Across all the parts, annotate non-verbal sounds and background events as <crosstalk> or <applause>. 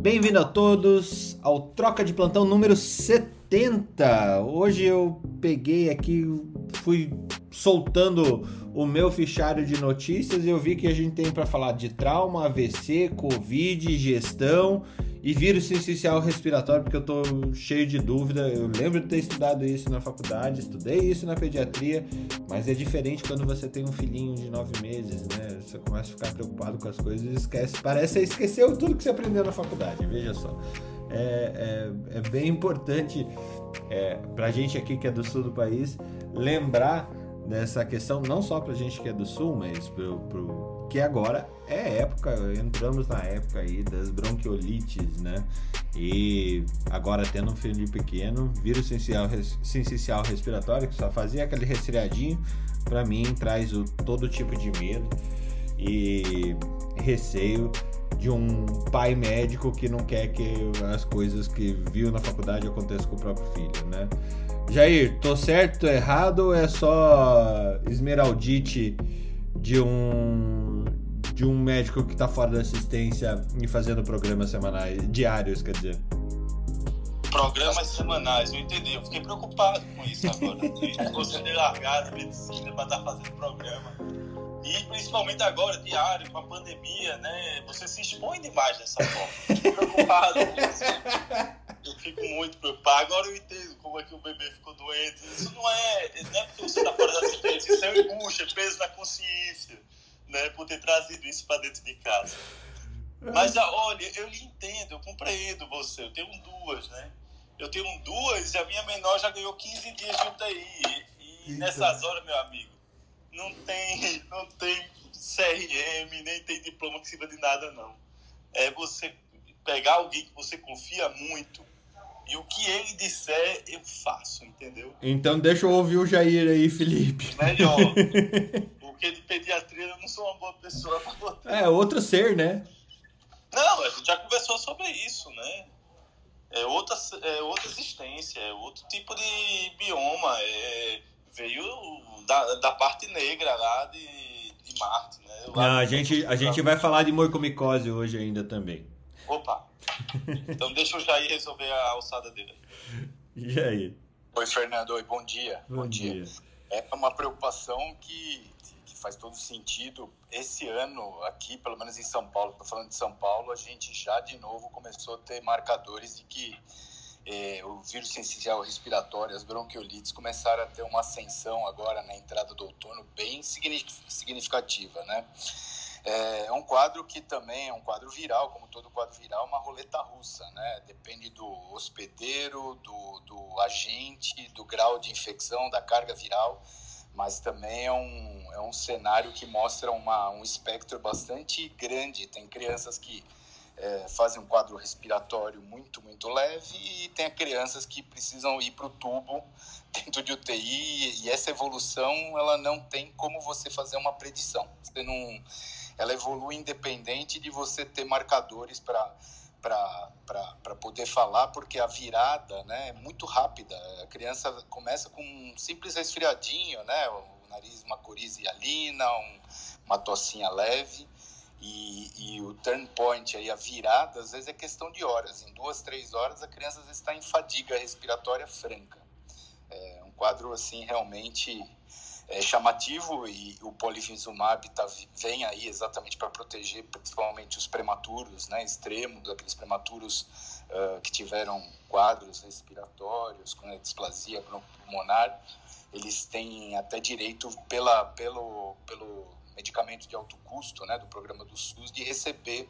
Bem-vindo a todos ao Troca de Plantão número 70. Hoje eu peguei aqui, fui soltando o meu fichário de notícias e eu vi que a gente tem para falar de trauma, AVC, Covid, gestão e vírus essencial respiratório, porque eu tô cheio de dúvida. Eu lembro de ter estudado isso na faculdade, estudei isso na pediatria, mas é diferente quando você tem um filhinho de nove meses, né? Você começa a ficar preocupado com as coisas e esquece. Parece que esqueceu tudo que você aprendeu na faculdade, veja só. É, é, é bem importante é, pra gente aqui que é do sul do país lembrar dessa questão, não só pra gente que é do sul, mas pro que agora é época, entramos na época aí das bronquiolites, né? E agora tendo um filho pequeno, vírus sensicial respiratório, que só fazia aquele resfriadinho, para mim traz o, todo tipo de medo e receio de um pai médico que não quer que as coisas que viu na faculdade aconteçam com o próprio filho, né? Jair, tô certo, tô errado ou é só esmeraldite de um de um médico que está fora da assistência e fazendo programas semanais, diários, quer dizer? Programas semanais, eu entendi. Eu fiquei preocupado com isso agora. de você ter largado a medicina para estar tá fazendo programa. E principalmente agora, diário, com a pandemia, né? Você se expõe demais dessa forma. Eu fico preocupado com isso. Eu fico muito preocupado. Agora eu entendo como é que o bebê ficou doente. Isso não é, não é porque você está fora da assistência, isso é angústia, peso na consciência né, por ter trazido isso para dentro de casa. Mas ah, olha, eu lhe entendo, eu compreendo você. Eu tenho duas, né? Eu tenho duas e a minha menor já ganhou 15 dias de UTI. E, e nessas horas, meu amigo, não tem, não tem CRM, nem tem diploma que sirva de nada, não. É você pegar alguém que você confia muito e o que ele disser, eu faço, entendeu? Então deixa eu ouvir o Jair aí, Felipe. Melhor. <laughs> porque de pediatria eu não sou uma boa pessoa botar. É, outro ser, né? Não, a gente já conversou sobre isso, né? É outra, é outra existência, é outro tipo de bioma. É, veio da, da parte negra lá de, de Marte, né? Não, a gente, a gente vai falar de morcomicose hoje ainda também. Opa! <laughs> Então deixa o Jair resolver a alçada dele. E aí? Oi, Fernando. Oi, bom dia. Bom, bom dia. dia. É uma preocupação que faz todo sentido. Esse ano, aqui, pelo menos em São Paulo, estou falando de São Paulo, a gente já de novo começou a ter marcadores de que é, o vírus sensicial respiratório, as bronquiolites, começaram a ter uma ascensão agora na entrada do outono bem significativa, né? É um quadro que também é um quadro viral, como todo quadro viral, uma roleta russa, né? Depende do hospedeiro, do, do agente, do grau de infecção, da carga viral mas também é um, é um cenário que mostra uma, um espectro bastante grande. Tem crianças que é, fazem um quadro respiratório muito, muito leve e tem crianças que precisam ir para o tubo <laughs> dentro de UTI e essa evolução ela não tem como você fazer uma predição. Você não, ela evolui independente de você ter marcadores para para poder falar, porque a virada né, é muito rápida. A criança começa com um simples resfriadinho, né, o nariz, uma coriza hialina, um, uma tossinha leve, e, e, o turn point, aí, a virada, às vezes é questão de horas. Em duas, três horas, a criança às vezes está em fadiga respiratória franca. É um quadro, assim, realmente é chamativo e o polivizumab tá, vem aí exatamente para proteger principalmente os prematuros, né, extremos, aqueles prematuros uh, que tiveram quadros respiratórios, com displasia pulmonar, eles têm até direito pela, pelo, pelo medicamento de alto custo, né, do programa do SUS, de receber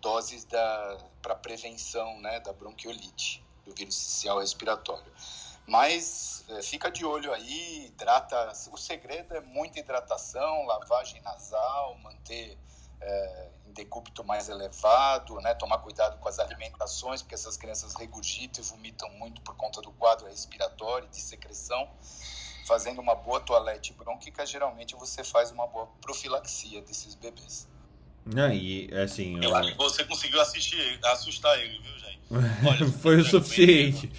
doses para prevenção né, da bronquiolite, do vírus social respiratório. Mas é, fica de olho aí, hidrata. O segredo é muita hidratação, lavagem nasal, manter é, em decúbito mais elevado, né? tomar cuidado com as alimentações, porque essas crianças regurgitam e vomitam muito por conta do quadro respiratório, de secreção. Fazendo uma boa toalete brônquica, geralmente você faz uma boa profilaxia desses bebês. Não, e assim. Eu, eu acho que você conseguiu assistir, assustar ele, viu, gente? <laughs> Olha, Foi o suficiente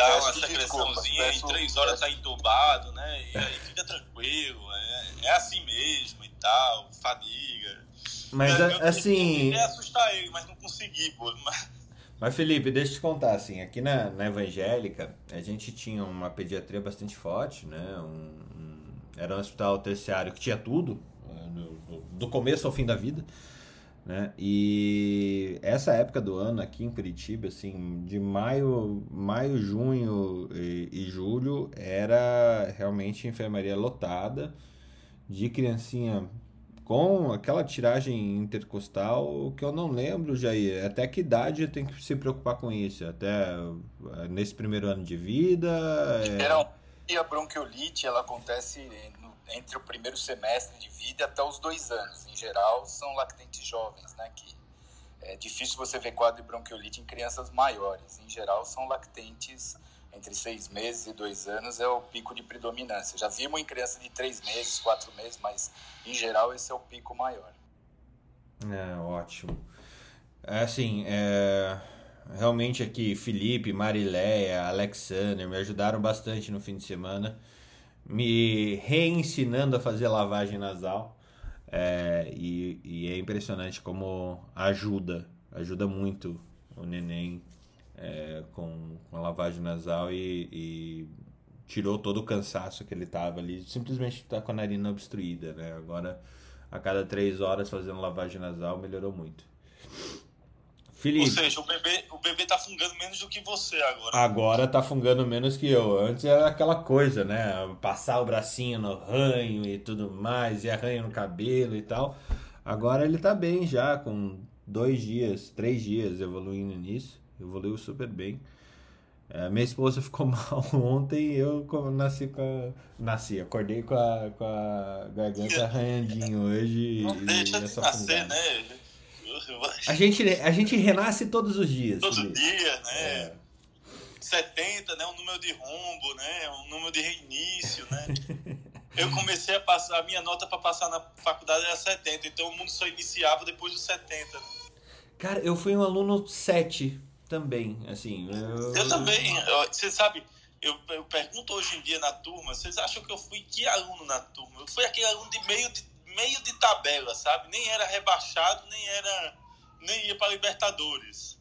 dá uma secreçãozinha, em três horas tá entubado, né? E aí fica tranquilo, é, é assim mesmo e tal, fadiga. Mas eu, assim. Eu queria assustar ele, mas não consegui, pô. Mas... Mas Felipe, deixa eu te contar, assim, aqui na, na Evangélica, a gente tinha uma pediatria bastante forte, né? Um, um, era um hospital terciário que tinha tudo, uh, do começo ao fim da vida, né? E essa época do ano aqui em Curitiba, assim, de maio, maio junho e, e julho, era realmente enfermaria lotada, de criancinha com aquela tiragem intercostal que eu não lembro, Jair. Até que idade tem que se preocupar com isso? Até eh, nesse primeiro ano de vida? É... a bronquiolite ela acontece entre o primeiro semestre de vida até os dois anos. Em geral, são lactentes jovens, né? Que é difícil você ver quadro de bronquiolite em crianças maiores. Em geral, são lactentes entre seis meses e dois anos é o pico de predominância. Já vimos em criança de três meses, quatro meses, mas em geral esse é o pico maior. É, ótimo. É assim, é... realmente aqui Felipe, Marileia, Alexander me ajudaram bastante no fim de semana, me reensinando a fazer lavagem nasal. É... E, e é impressionante como ajuda, ajuda muito o neném é, com, com a lavagem nasal e, e, tirou todo o cansaço que ele tava ali. Simplesmente tá com a narina obstruída, né? Agora, a cada três horas fazendo lavagem nasal, melhorou muito. Felipe. Ou seja, o bebê, o bebê tá fungando menos do que você agora. Agora tá fungando menos que eu. Antes era aquela coisa, né? Passar o bracinho no ranho e tudo mais, e arranho no cabelo e tal. Agora ele tá bem já, com dois dias, três dias evoluindo nisso evoluiu super bem. É, minha esposa <laughs> ficou mal ontem e eu nasci com a, nasci, acordei com a, com a garganta <laughs> arranhadinho hoje. Não deixa de nascer, né? A gente, a gente renasce todos os dias. Todo dia, né? É. 70, né? Um número de rombo, né? Um número de reinício, né? eu comecei a passar, a minha nota para passar na faculdade era 70, então o mundo só iniciava depois dos 70. Né? Cara, eu fui um aluno 7 também, assim. Eu, eu também. Você sabe, eu, eu, pergunto hoje em dia na turma, vocês acham que eu fui que aluno na turma? Eu fui aquele aluno de meio de, meio de tabela, sabe? Nem era rebaixado, nem era. nem ia para Libertadores.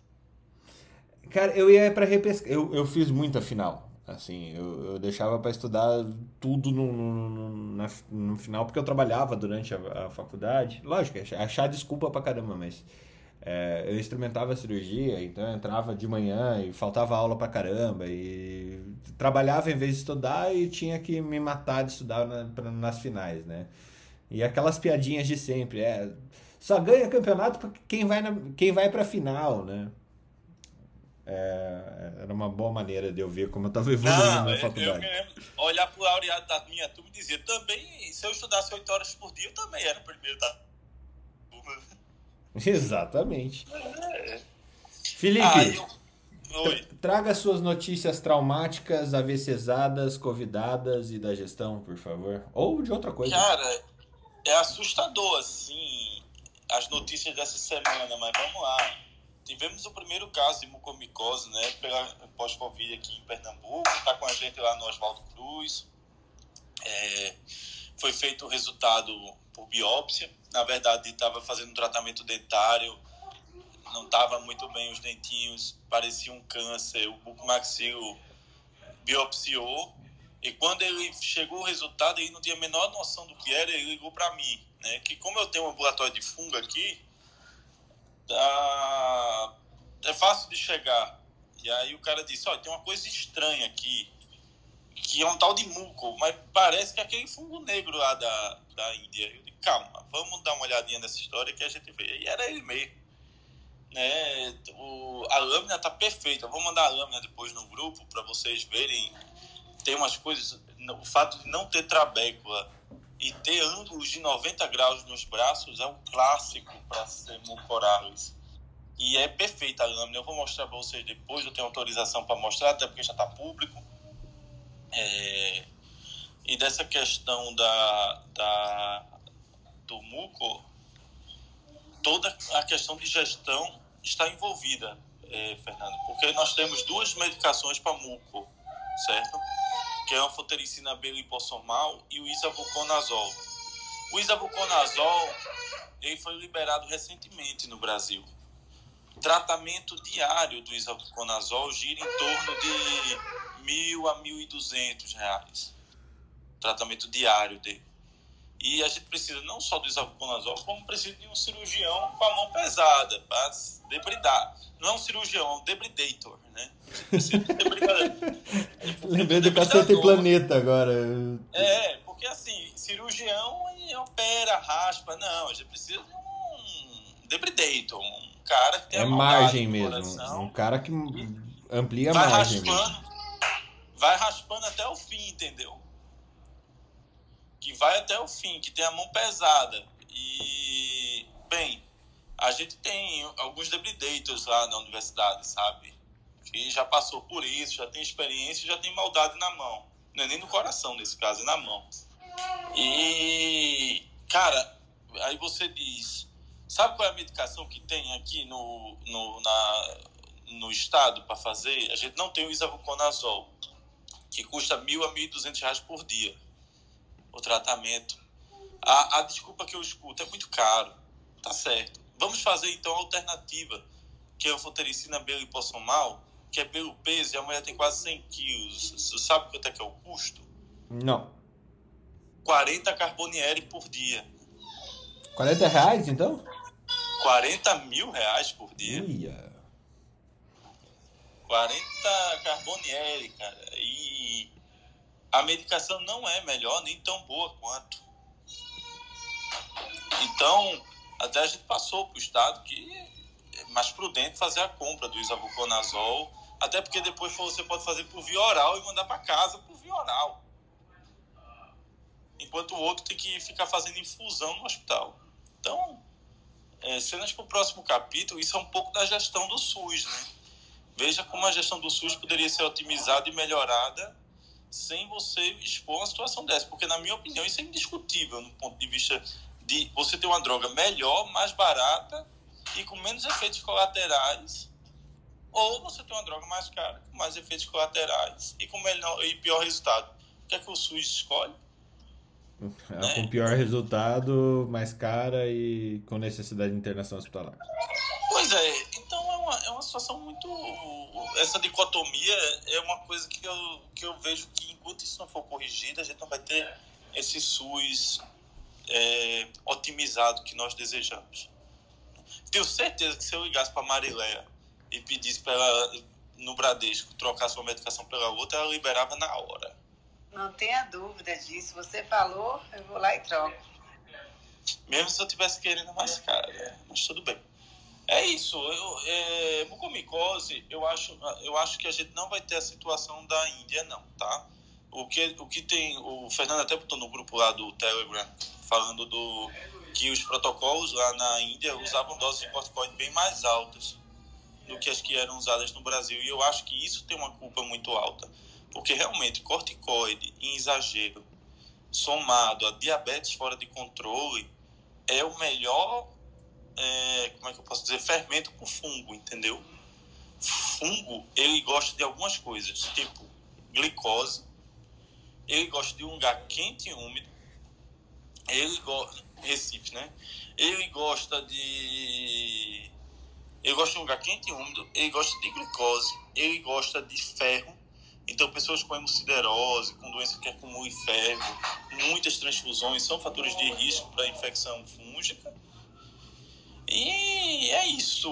Cara, eu ia para repescar. Eu, eu fiz muita final. Assim, eu, eu deixava para estudar tudo no, no, no, na, no, final, porque eu trabalhava durante a, a faculdade. Lógico, achar desculpa pra caramba, mas é, eu instrumentava a cirurgia, então eu entrava de manhã e faltava aula pra caramba. E trabalhava em vez de estudar e tinha que me matar de estudar na, pra, nas finais, né? E aquelas piadinhas de sempre, é. Só ganha campeonato quem vai, na, quem vai pra final, né? É, era uma boa maneira de eu ver como eu estava evoluindo Não, na faculdade. Eu, eu olhar pro laureado da minha turma e dizer, também, se eu estudasse 8 horas por dia, eu também era o primeiro da <laughs> Exatamente. Felipe, ah, eu... traga suas notícias traumáticas, AVCzadas, convidadas e da gestão, por favor. Ou de outra coisa. Cara, é assustador, assim, as notícias dessa semana, mas vamos lá. Tivemos o primeiro caso de mucomicose, né, pós-Covid aqui em Pernambuco, tá com a gente lá no Oswaldo Cruz. É, foi feito o resultado por biópsia. Na verdade, estava fazendo um tratamento dentário, não estava muito bem os dentinhos, parecia um câncer. O bucomaxilo biopsiou. E quando ele chegou o resultado, ele não tinha a menor noção do que era, ele ligou para mim. Né? Que como eu tenho um ambulatório de fungo aqui, tá... é fácil de chegar. E aí o cara disse, olha, tem uma coisa estranha aqui que é um tal de muco, mas parece que é aquele fungo negro lá da, da Índia. Eu disse, calma, vamos dar uma olhadinha nessa história que a gente vê. E era ele mesmo. Né? O, a lâmina tá perfeita. Eu vou mandar a lâmina depois no grupo para vocês verem. Tem umas coisas. O fato de não ter trabécula e ter ângulos de 90 graus nos braços é um clássico para ser mucoralis. E é perfeita a lâmina. Eu vou mostrar para vocês depois. Eu tenho autorização para mostrar, até porque já está público. É, e dessa questão da, da, do muco, toda a questão de gestão está envolvida, é, Fernando, porque nós temos duas medicações para muco, certo? Que é a anfotericina B e o isavuconazol. O isavuconazol ele foi liberado recentemente no Brasil. tratamento diário do isavuconazol gira em torno de mil a mil e duzentos reais. Tratamento diário dele. E a gente precisa não só do isavuconazol, como precisa de um cirurgião com a mão pesada para debridar. Não é um cirurgião, é um debridator, né? <laughs> Lembrei do Cacete Planeta agora. É, porque assim, cirurgião opera, raspa. Não, a gente precisa de um debridator, um cara que tem É margem mesmo. Coração, um cara que amplia a margem. Raspando. Vai raspando até o fim, entendeu? Que vai até o fim, que tem a mão pesada. E, bem, a gente tem alguns debridators lá na universidade, sabe? Que já passou por isso, já tem experiência, já tem maldade na mão. Não é nem no coração nesse caso, é na mão. E, cara, aí você diz, sabe qual é a medicação que tem aqui no, no, na, no estado para fazer? A gente não tem o isavuconazol, que custa mil a mil e duzentos reais por dia, o tratamento. A, a desculpa que eu escuto é muito caro, tá certo. Vamos fazer então a alternativa, que é a fotericina belipossomal, que é pelo peso, e a mulher tem quase 100 quilos. Você sabe quanto é que é o custo? Não. 40 carbonieri por dia. 40 reais, então? 40 mil reais por dia. Uia. 40 carbonieri, cara. E a medicação não é melhor nem tão boa quanto. Então, até a gente passou para o estado que é mais prudente fazer a compra do isavuconazol, até porque depois você pode fazer por via oral e mandar para casa por via oral. Enquanto o outro tem que ficar fazendo infusão no hospital. Então, é, cenas para o próximo capítulo, isso é um pouco da gestão do SUS, né? Veja como a gestão do SUS poderia ser otimizada e melhorada sem você expor uma situação dessa. Porque, na minha opinião, isso é indiscutível no ponto de vista de você ter uma droga melhor, mais barata e com menos efeitos colaterais, ou você ter uma droga mais cara, com mais efeitos colaterais e com melhor e pior resultado. O que é que o SUS escolhe? Né? Com pior resultado, mais cara e com necessidade de internação hospitalar. Pois é, então é uma, é uma situação muito. Essa dicotomia é uma coisa que eu, que eu vejo que enquanto isso não for corrigido, a gente não vai ter esse SUS é, otimizado que nós desejamos. Tenho certeza que se eu ligasse para Mariléia e pedisse para ela, no Bradesco, trocar sua medicação pela outra, ela liberava na hora. Não tenha dúvida disso. Você falou, eu vou lá e troco. Mesmo se eu tivesse querendo mais cara, né? mas tudo bem. É isso. Eu, é, mucomicose, eu acho, eu acho que a gente não vai ter a situação da Índia, não, tá? O que, o que tem. O Fernando até botou no grupo lá do Telegram falando do que os protocolos lá na Índia usavam doses de corticoide bem mais altas do que as que eram usadas no Brasil. E eu acho que isso tem uma culpa muito alta. Porque realmente corticoide em exagero, somado a diabetes fora de controle, é o melhor, é, como é que eu posso dizer, fermento o fungo, entendeu? Fungo, ele gosta de algumas coisas, tipo glicose, ele gosta de um lugar quente e úmido, ele gosta, Recife, né? Ele gosta de ele gosta de um lugar quente e úmido, ele gosta de glicose, ele gosta de ferro, então, pessoas com hemosiderose, com doença que acumula ferro, muitas transfusões são fatores de risco para infecção fúngica. E é isso,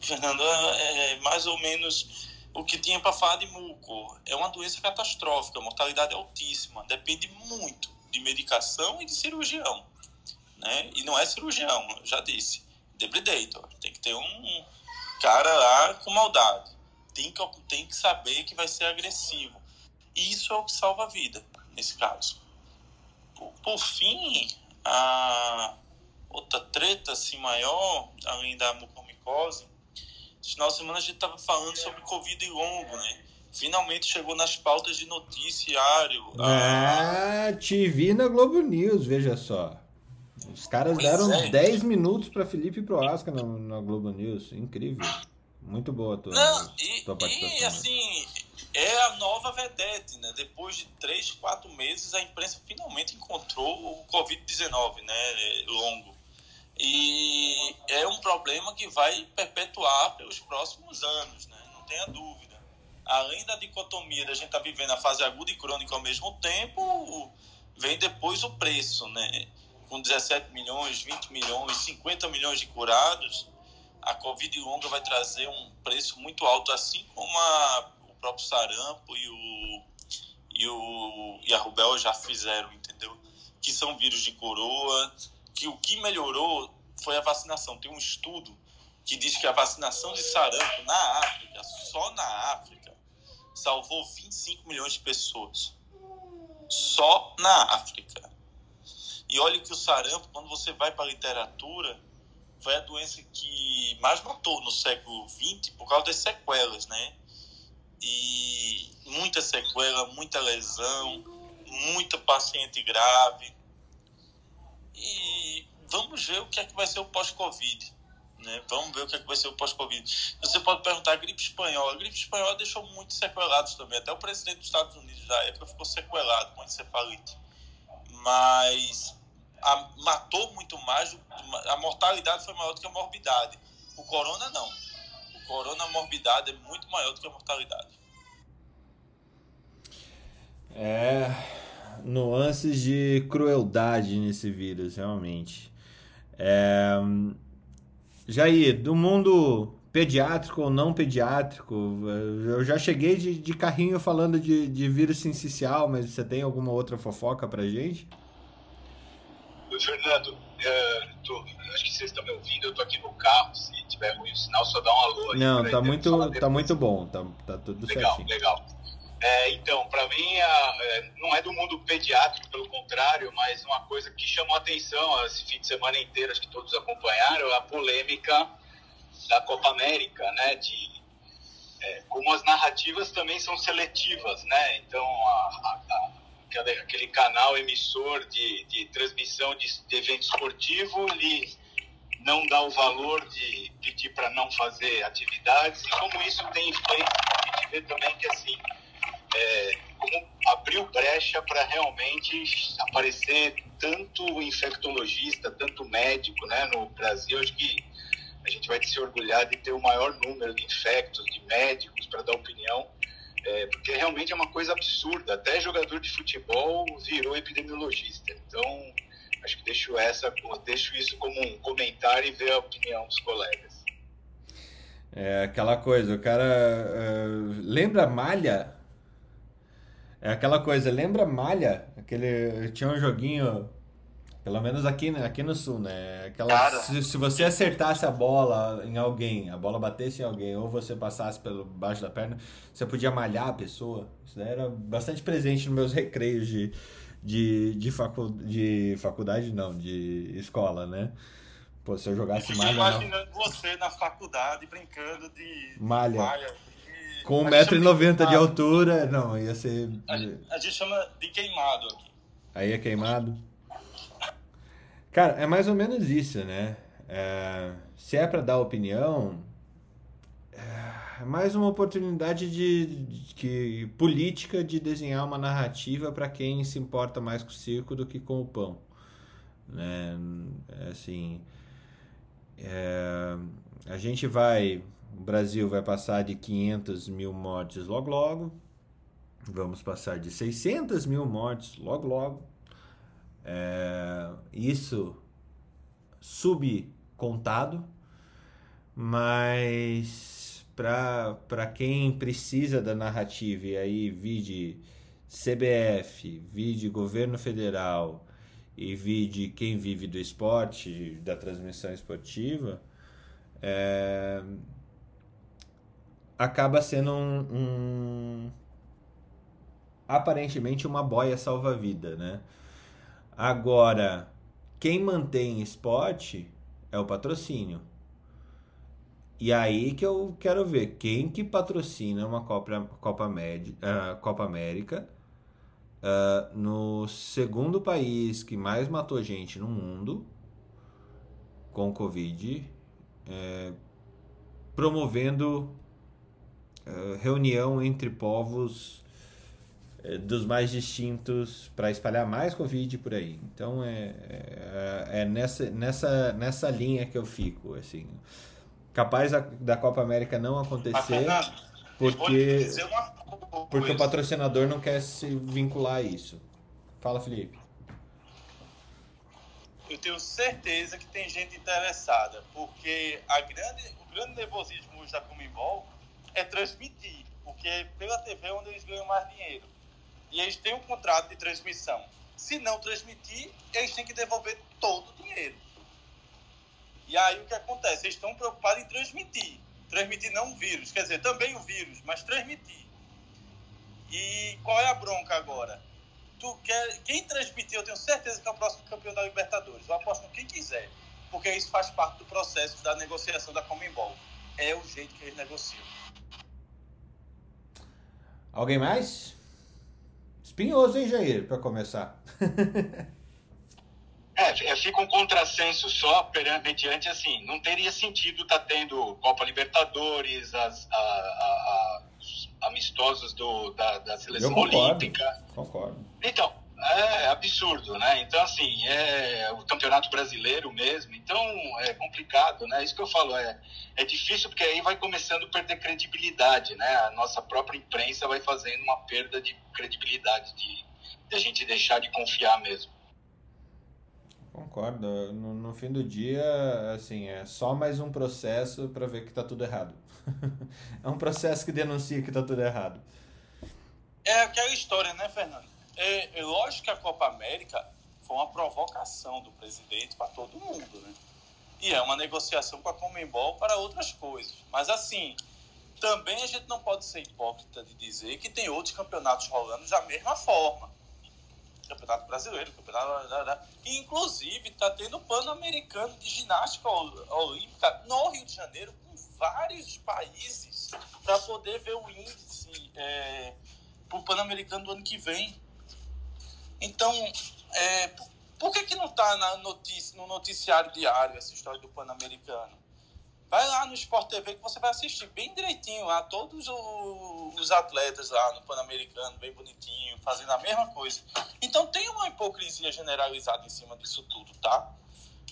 Fernando. É, é mais ou menos o que tinha para falar de muco. É uma doença catastrófica, a mortalidade é altíssima. Depende muito de medicação e de cirurgião. Né? E não é cirurgião, já disse. Debridator. Tem que ter um cara lá com maldade tem que, tem que saber que vai ser agressivo. E isso é o que salva a vida, nesse caso. Por, por fim, a outra treta assim, maior, além da mucormicose, final de semana a gente estava falando sobre Covid longo, né? Finalmente chegou nas pautas de noticiário. Ah, te vi na Globo News, veja só. Os caras pois deram é. 10 minutos para Felipe Proasca na, na Globo News. Incrível. Muito boa a tua, Não, e, tua participação. E assim, é a nova vedete, né? Depois de três, quatro meses, a imprensa finalmente encontrou o Covid-19, né? Longo. E é um problema que vai perpetuar pelos próximos anos, né? não tenha dúvida. Além da dicotomia da gente estar tá vivendo a fase aguda e crônica ao mesmo tempo, vem depois o preço, né? Com 17 milhões, 20 milhões, 50 milhões de curados, a Covid longa vai trazer um preço muito alto, assim como a, o próprio sarampo e, o, e, o, e a rubéola já fizeram, entendeu? Que são vírus de coroa, que o que melhorou foi a vacinação. Tem um estudo que diz que a vacinação de sarampo na África, só na África, salvou 25 milhões de pessoas. Só na África. E olha que o sarampo, quando você vai para a literatura, foi a doença que mais matou no século XX por causa das sequelas, né? E muita sequela, muita lesão, muita paciente grave. E vamos ver o que é que vai ser o pós-Covid. Né? Vamos ver o que é que vai ser o pós-Covid. Você pode perguntar a gripe espanhola. A gripe espanhola deixou muitos sequelados também. Até o presidente dos Estados Unidos da época ficou sequelado com encefalite. Mas a, matou muito mais, a mortalidade foi maior do que a morbidade. O corona não. O corona, a morbidade é muito maior do que a mortalidade. É, nuances de crueldade nesse vírus, realmente. É, Jair, do mundo pediátrico ou não pediátrico, eu já cheguei de, de carrinho falando de, de vírus sincicial, mas você tem alguma outra fofoca pra gente? Fernando, é, tô, acho que vocês estão me ouvindo, eu tô aqui no carro, se tiver ruim o sinal, só dá um alô. Não, tá muito, tá muito bom, tá, tá tudo legal, certinho. Legal, legal. É, então, para mim, a, é, não é do mundo pediátrico, pelo contrário, mas uma coisa que chamou a atenção esse fim de semana inteiro, acho que todos acompanharam, a polêmica da Copa América, né? De é, como as narrativas também são seletivas, né? Então, a, a, aquele, aquele, canal emissor de, de transmissão de, de evento esportivo, ele não dá o valor de pedir para não fazer atividades, e como isso tem feito, a gente vê também que assim é, como abriu brecha para realmente aparecer tanto infectologista, tanto médico né, no Brasil. Acho que a gente vai se orgulhar de ter o maior número de infectos, de médicos para dar opinião, é, porque realmente é uma coisa absurda. Até jogador de futebol virou epidemiologista. Então, acho que deixo, essa, deixo isso como um comentário e ver a opinião dos colegas. É aquela coisa, o cara. Uh, lembra Malha? É aquela coisa, lembra Malha? Aquele. Tinha um joguinho. Pelo menos aqui, né, aqui no sul, né? Aquela, se, se, você acertasse a bola em alguém, a bola batesse em alguém, ou você passasse pelo baixo da perna, você podia malhar a pessoa. Isso era bastante presente nos meus <laughs> recreios de, de, de, facu, de faculdade, não, de escola, né? Pô, se eu jogasse eu malha. imaginando não... você na faculdade brincando de malha. malha com 1,90m de altura, não, ia ser. A, a, gente chama de queimado aqui. Aí é queimado? Cara, é mais ou menos isso, né? É, se é para dar opinião, é mais uma oportunidade de, de, de política de desenhar uma narrativa para quem se importa mais com o circo do que com o pão. Né? É assim, é, a gente vai o Brasil vai passar de 500 mil mortes logo logo. Vamos passar de 600 mil mortes logo logo. É, isso subcontado, mas para quem precisa da narrativa, e aí vide CBF, vide governo federal e vide quem vive do esporte, da transmissão esportiva, é, acaba sendo um, um aparentemente uma boia salva-vida, né? Agora, quem mantém esporte é o patrocínio. E aí que eu quero ver quem que patrocina uma Copa, Copa, uh, Copa América uh, no segundo país que mais matou gente no mundo com Covid, é, promovendo eh, reunião entre povos eh, dos mais distintos para espalhar mais Covid por aí. Então é, é, é, nessa, nessa, nessa linha que eu fico. Assim. Capaz da, da Copa América não acontecer porque, porque o patrocinador não quer se vincular a isso. Fala, Felipe. Eu tenho certeza que tem gente interessada, porque a grande, o grande nervosismo hoje da Comembol é transmitir, porque pela TV é onde eles ganham mais dinheiro. E eles têm um contrato de transmissão. Se não transmitir, eles têm que devolver todo o dinheiro. E aí o que acontece? Eles estão preocupados em transmitir. Transmitir não o vírus, quer dizer, também o vírus, mas transmitir. E qual é a bronca agora? Tu quer, quem transmitir, eu tenho certeza que é o próximo campeão da Libertadores. Eu aposto no quem quiser, porque isso faz parte do processo da negociação da Comembol. É o jeito que eles negociam. Alguém mais? Espinhoso, hein, Jair, para começar. <laughs> É, é, fica um contrassenso só perante assim, não teria sentido estar tá tendo Copa Libertadores, as, a, a, a, amistosos do, da, da seleção concordo, olímpica. Concordo. Então, é absurdo, né? Então, assim, é o campeonato brasileiro mesmo, então é complicado, né? Isso que eu falo, é, é difícil porque aí vai começando a perder credibilidade, né? A nossa própria imprensa vai fazendo uma perda de credibilidade, de, de a gente deixar de confiar mesmo. Concordo. No, no, fim do dia, assim, é só mais um processo para ver que tá tudo errado. <laughs> é um processo que denuncia que tá tudo errado. É aquela história, né, Fernando? É, é lógico que a Copa América foi uma provocação do presidente para todo mundo, né? E é uma negociação com a Comembol para outras coisas. Mas assim, também a gente não pode ser hipócrita de dizer que tem outros campeonatos rolando da mesma forma. Campeonato Brasileiro, Campeonato. E, inclusive, está tendo Pan-Americano de Ginástica Olímpica no Rio de Janeiro, com vários países, para poder ver o índice é, para o Pan-Americano do ano que vem. Então, é, por que, que não está no noticiário diário essa história do Pan-Americano? Vai lá no Sport TV que você vai assistir bem direitinho lá, todos os atletas lá no Pan-Americano, bem bonitinho, fazendo a mesma coisa. Então tem uma hipocrisia generalizada em cima disso tudo, tá?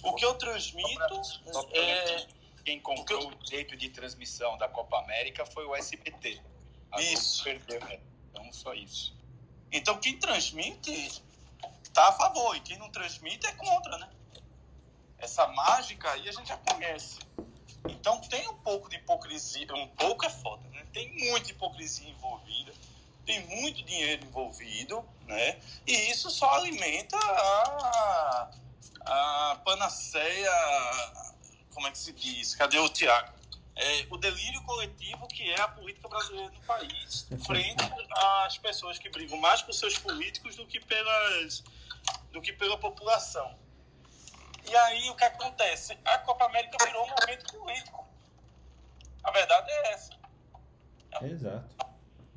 O que eu transmito é. Quem comprou o direito de transmissão da Copa América foi o SBT. A isso. Perdeu, né? Então, só isso. Então, quem transmite tá a favor, e quem não transmite é contra, né? Essa mágica aí a gente já conhece. Então tem um pouco de hipocrisia, um pouco é foda, né? Tem muita hipocrisia envolvida, tem muito dinheiro envolvido, né? E isso só alimenta a, a panaceia, como é que se diz? Cadê o Tiago? É, o delírio coletivo que é a política brasileira no país, frente às pessoas que brigam mais por seus políticos do que pelas do que pela população. E aí o que acontece? A Copa América virou um momento político. A verdade é essa. Exato.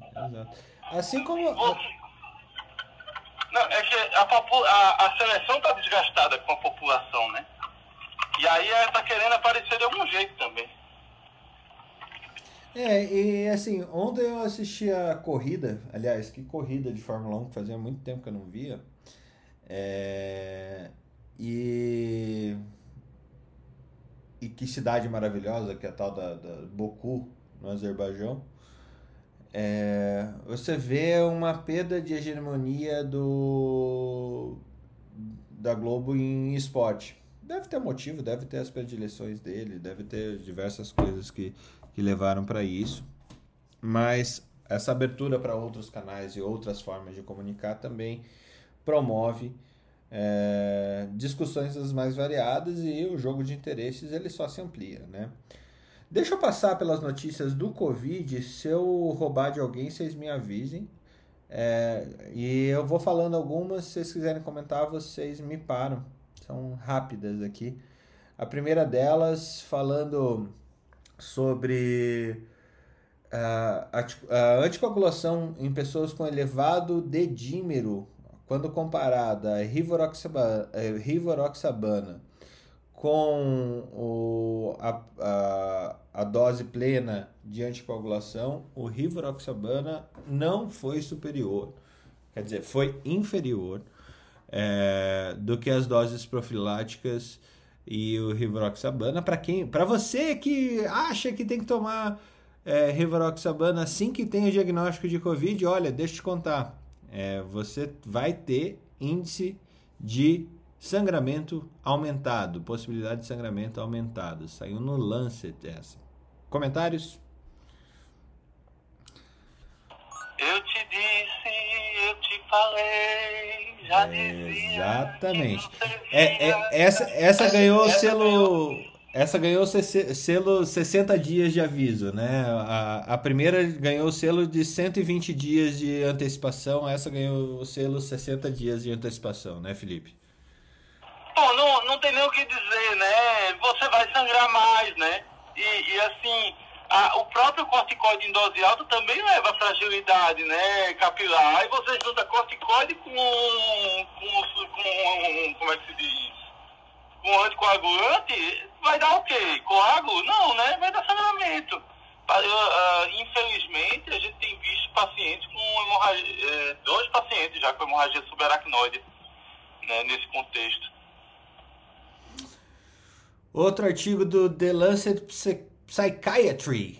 Exato. Assim como. Não, é que a, a, a seleção está desgastada com a população, né? E aí ela está querendo aparecer de algum jeito também. É, e assim, ontem eu assisti a corrida, aliás, que corrida de Fórmula 1, que fazia muito tempo que eu não via. É, e. E que cidade maravilhosa, que é a tal da, da Boku, no Azerbaijão. É, você vê uma perda de hegemonia do da Globo em esporte. Deve ter motivo, deve ter as predileções dele, deve ter diversas coisas que, que levaram para isso. Mas essa abertura para outros canais e outras formas de comunicar também promove é, discussões das mais variadas e o jogo de interesses ele só se amplia, né? Deixa eu passar pelas notícias do Covid. Se eu roubar de alguém, vocês me avisem. É, e eu vou falando algumas. Se vocês quiserem comentar, vocês me param. São rápidas aqui. A primeira delas falando sobre uh, a, a anticoagulação em pessoas com elevado dedímero quando comparada a Rivaroxabana, Rivaroxabana com o, a, a, a, dose plena de anticoagulação, o Rivaroxabana não foi superior. quer dizer, foi inferior é, do que as doses profiláticas e o rivaroxabana. Para quem, para você que acha que tem que tomar é, rivaroxabana assim que tem o diagnóstico de Covid, olha, deixa eu te contar, é, você vai ter índice de sangramento aumentado, possibilidade de sangramento aumentado. Saiu no Lancet essa. Comentários? Eu te disse, eu te falei, já dizia. Exatamente. É, é, essa, essa ganhou o selo. Essa ganhou selo 60 dias de aviso, né? A, a primeira ganhou o selo de 120 dias de antecipação, essa ganhou o selo 60 dias de antecipação, né, Felipe? Bom, não, não tem nem o que dizer, né? Você vai sangrar mais, né? E, e assim, a, o próprio corticoide em dose alta também leva fragilidade né, capilar. Aí você junta corticoide com, com, com como é que se diz? Com anticoagulante, vai dar o quê? Coágulo? Não, né? Vai dar sangramento. Uh, infelizmente, a gente tem visto pacientes com hemorragia, é, dois pacientes já com hemorragia subaracnoide né, nesse contexto. Outro artigo do The Lancet Psychiatry.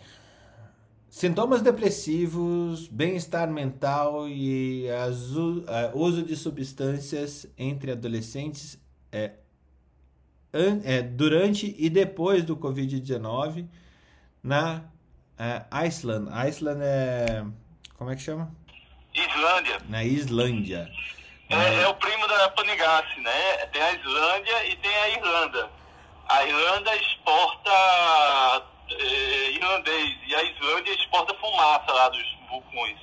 Sintomas depressivos, bem-estar mental e uh, uso de substâncias entre adolescentes é, é, durante e depois do Covid-19 na uh, Iceland. Iceland é. Como é que chama? Islândia. Na Islândia. É, é, é o primo da Panigassi, né? Tem a Islândia e tem a Irlanda. A Irlanda exporta é, irlandês e a Islândia exporta fumaça lá dos vulcões.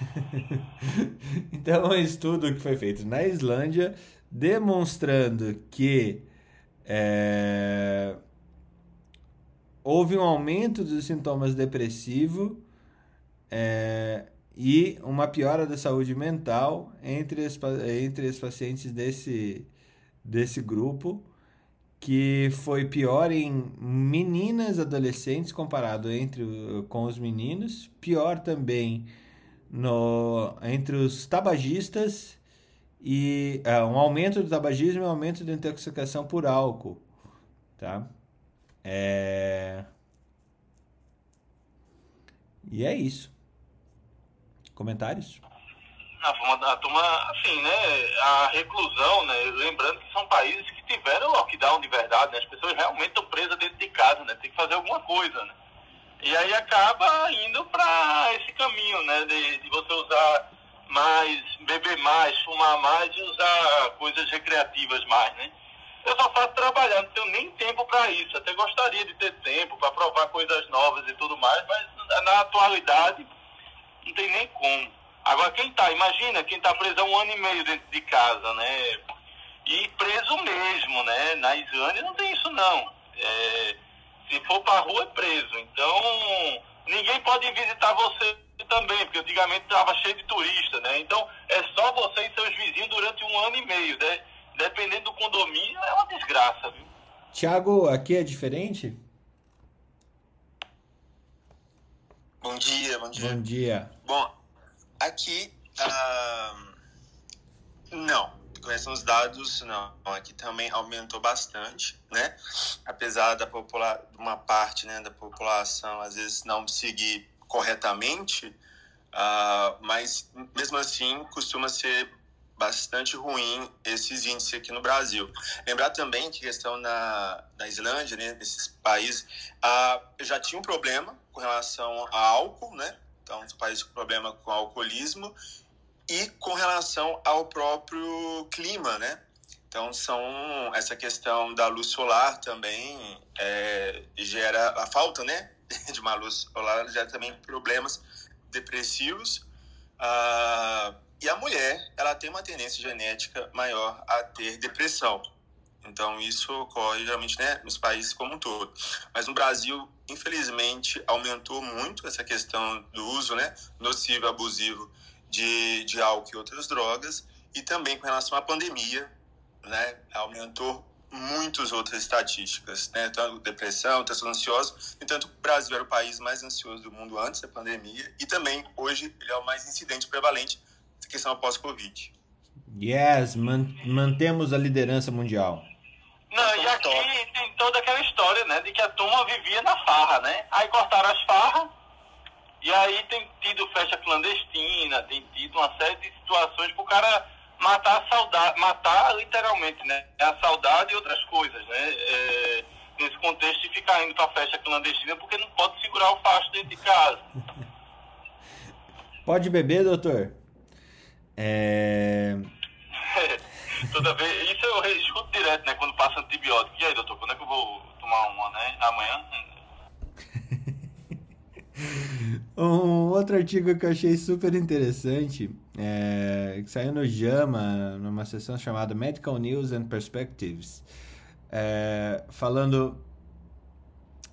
<laughs> então, é um estudo que foi feito na Islândia demonstrando que é, houve um aumento dos sintomas depressivos é, e uma piora da saúde mental entre os, entre os pacientes desse, desse grupo que foi pior em meninas adolescentes comparado entre com os meninos, pior também no entre os tabagistas e é, um aumento do tabagismo e um aumento da intoxicação por álcool, tá? É... E é isso. Comentários? a, a turma, assim, né, a reclusão, né, lembrando que são países que tiveram lockdown de verdade, né, as pessoas realmente estão presas dentro de casa, né, tem que fazer alguma coisa, né. E aí acaba indo para esse caminho, né, de, de você usar mais, beber mais, fumar mais e usar coisas recreativas mais, né. Eu só faço trabalhar, não tenho nem tempo para isso. Até gostaria de ter tempo para provar coisas novas e tudo mais, mas na atualidade não tem nem como. Agora, quem tá, imagina, quem tá preso há um ano e meio dentro de casa, né? E preso mesmo, né? Na Islândia não tem isso, não. É, se for pra rua, é preso. Então, ninguém pode visitar você também, porque antigamente estava cheio de turista, né? Então, é só você e seus vizinhos durante um ano e meio, né? Dependendo do condomínio, é uma desgraça, viu? Tiago, aqui é diferente? Bom dia, bom dia. Bom dia. Bom, Aqui, uh, não. Com os dados, não. Aqui também aumentou bastante, né? Apesar da popula uma parte né, da população, às vezes, não seguir corretamente, uh, mas, mesmo assim, costuma ser bastante ruim esses índices aqui no Brasil. Lembrar também que questão na, na Islândia, né, nesses países, uh, já tinha um problema com relação a álcool, né? Então, os países com problema com alcoolismo e com relação ao próprio clima, né? Então, são essa questão da luz solar também é, gera a falta, né, <laughs> de uma luz solar gera também problemas depressivos. Ah, e a mulher, ela tem uma tendência genética maior a ter depressão. Então, isso ocorre geralmente né, nos países como um todo. Mas no Brasil, infelizmente, aumentou muito essa questão do uso né, nocivo abusivo de, de álcool e outras drogas. E também com relação à pandemia, né, aumentou muitas outras estatísticas, né? Tanto depressão, transtorno ansioso. Entanto, o Brasil era o país mais ansioso do mundo antes da pandemia e também hoje ele é o mais incidente prevalente questão pós-Covid. Yes, man, mantemos a liderança mundial. Não, e aqui tem toda aquela história, né, de que a turma vivia na farra, né? Aí cortaram as farras, e aí tem tido festa clandestina, tem tido uma série de situações pro cara matar a saudade, matar literalmente, né? A saudade e outras coisas, né? É, nesse contexto de ficar indo pra festa clandestina porque não pode segurar o facho dentro de casa. Pode beber, doutor? É... <laughs> Toda vez. Isso eu escuto direto, né? Quando passa antibiótico. E aí, doutor, quando é que eu vou tomar uma, né? Amanhã? <laughs> um outro artigo que eu achei super interessante, é, que saiu no JAMA, numa sessão chamada Medical News and Perspectives, é, falando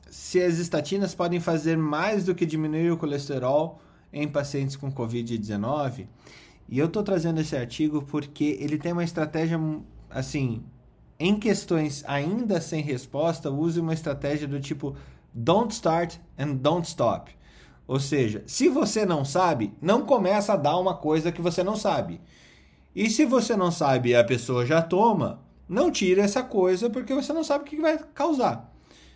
se as estatinas podem fazer mais do que diminuir o colesterol em pacientes com Covid-19. E eu estou trazendo esse artigo porque ele tem uma estratégia, assim, em questões ainda sem resposta, use uma estratégia do tipo don't start and don't stop. Ou seja, se você não sabe, não começa a dar uma coisa que você não sabe. E se você não sabe e a pessoa já toma, não tire essa coisa porque você não sabe o que vai causar.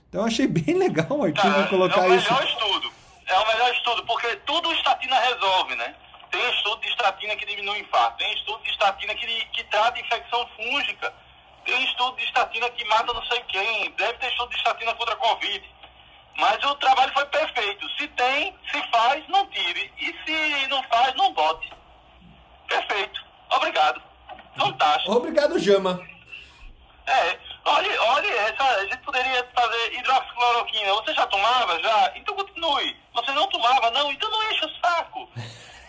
Então eu achei <laughs> bem legal o artigo Cara, colocar é o isso. melhor estudo. É o melhor estudo, porque tudo estatina resolve, né? Tem estudo de estatina que diminui o infarto, tem estudo de estatina que, que trata infecção fúngica, tem estudo de estatina que mata não sei quem, deve ter estudo de estatina contra a Covid. Mas o trabalho foi perfeito. Se tem, se faz, não tire. E se não faz, não bote. Perfeito. Obrigado. Fantástico. Obrigado, Jama. É, olha, olha essa, a gente poderia fazer hidroxicloroquina. Você já tomava? Já? Então continue. Você não tomava? Não? Então não enche o saco.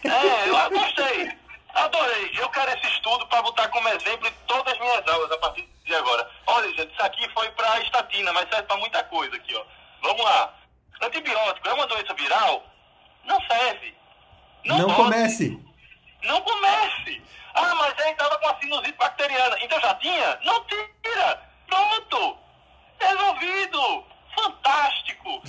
É, eu gostei. Adorei. Eu quero esse estudo para botar como exemplo em todas as minhas aulas a partir de agora. Olha, gente, isso aqui foi para estatina, mas serve para muita coisa aqui, ó. Vamos lá. Antibiótico é uma doença viral? Não serve. Não, não comece. Não comece. Ah, mas aí estava com a sinusite bacteriana. Então já tinha? Não tira. Pronto. Resolvido. Fantástico.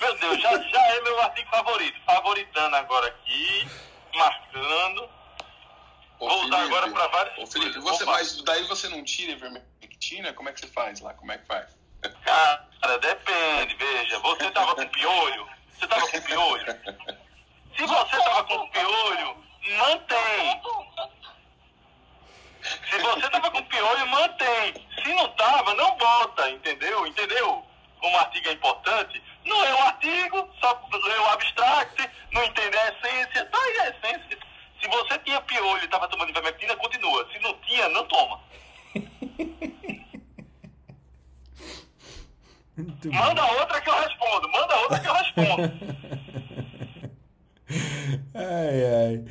Meu Deus, já, já é meu artigo favorito. Favoritando agora aqui, marcando. Ô, Vou usar agora para várias Ô, Felipe, você, Opa. mas daí você não tira ivermectina? Como é que você faz lá? Como é que faz? Cara, depende, veja. Você tava com piolho? Você tava com piolho? Se você tava com piolho, mantém. Se você tava com piolho, mantém. Se não tava, não bota, entendeu? Entendeu? Como o artigo é importante, não é um artigo, só lê o abstract, não entende a essência, tá aí a essência. Se você tinha piolho e tava tomando ivermectina, continua. Se não tinha, não toma. <laughs> Muito bom. Manda outra que eu respondo. Manda outra que eu respondo. <laughs> Ai, ai.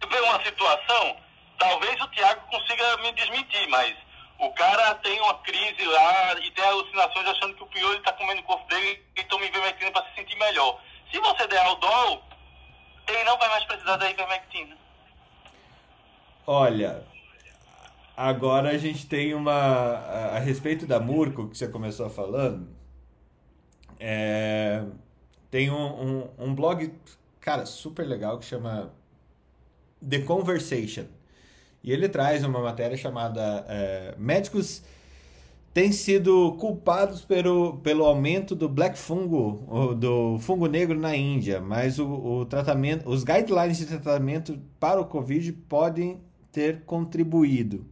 Tu vê uma situação, talvez o Tiago consiga me desmentir, mas o cara tem uma crise lá e tem alucinações achando que o piolho está comendo o corpo dele e toma ivermectina para se sentir melhor. Se você der Aldol, ele não vai mais precisar da ivermectina. Olha, agora a gente tem uma. A, a respeito da Murco, que você começou falando, é, tem um, um, um blog, cara, super legal que chama The Conversation. E ele traz uma matéria chamada é, Médicos têm sido culpados pelo, pelo aumento do black fungo, do fungo negro na Índia, mas o, o tratamento, os guidelines de tratamento para o Covid podem ter contribuído.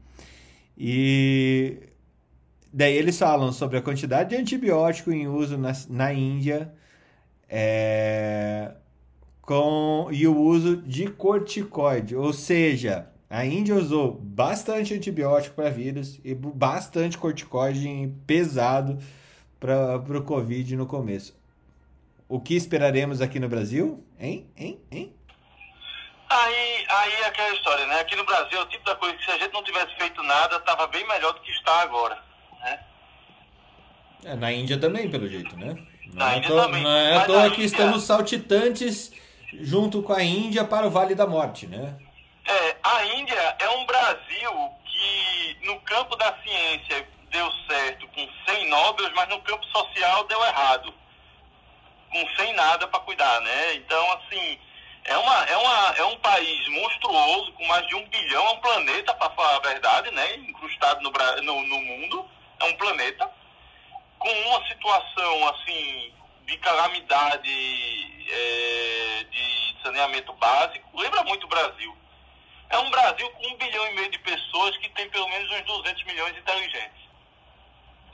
E daí eles falam sobre a quantidade de antibiótico em uso na, na Índia é, com, e o uso de corticoide, ou seja, a Índia usou bastante antibiótico para vírus e bastante corticoide pesado para o Covid no começo. O que esperaremos aqui no Brasil? Hein? Hein? Hein? Aí, aí é aquela história, né? Aqui no Brasil é o tipo da coisa que se a gente não tivesse feito nada, estava bem melhor do que está agora. Né? É, na Índia também, pelo jeito, né? Não Na é Índia também. não é à toa que Índia- estamos saltitantes junto com a Índia para o Vale da Morte, né? É, a Índia é um Brasil que no campo da ciência deu certo com 100 Nobels, mas no campo social deu errado. Com sem nada para cuidar, né? Então, assim, É, uma, é, uma, é um país monstruoso, com mais de um bilhão, é um planeta, para falar a verdade, né? Incrustado no, no, no mundo, é um planeta, com uma situação assim de calamidade é, de saneamento básico, lembra muito o Brasil. É um Brasil com um bilhão e meio de pessoas que tem pelo menos uns 200 milhões de inteligentes.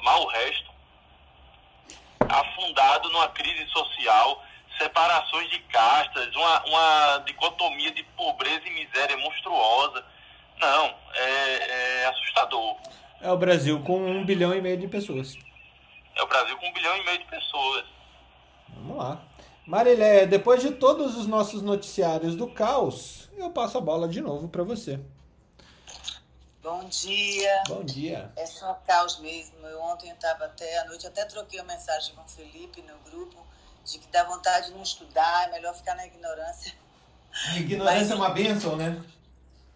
Mas o resto, afundado numa crise social, separações de castas, uma, uma dicotomia de pobreza e miséria monstruosa. Não, é, é assustador. É o Brasil com um bilhão e meio de pessoas. É o Brasil com um bilhão e meio de pessoas. Vamos lá. Marilé, depois de todos os nossos noticiários do caos, eu passo a bola de novo para você. Bom dia. Bom dia. É só caos mesmo. Eu ontem estava até à noite, até troquei uma mensagem com o Felipe no grupo de que dá vontade de não estudar, é melhor ficar na ignorância. A ignorância mas, é uma bênção, né?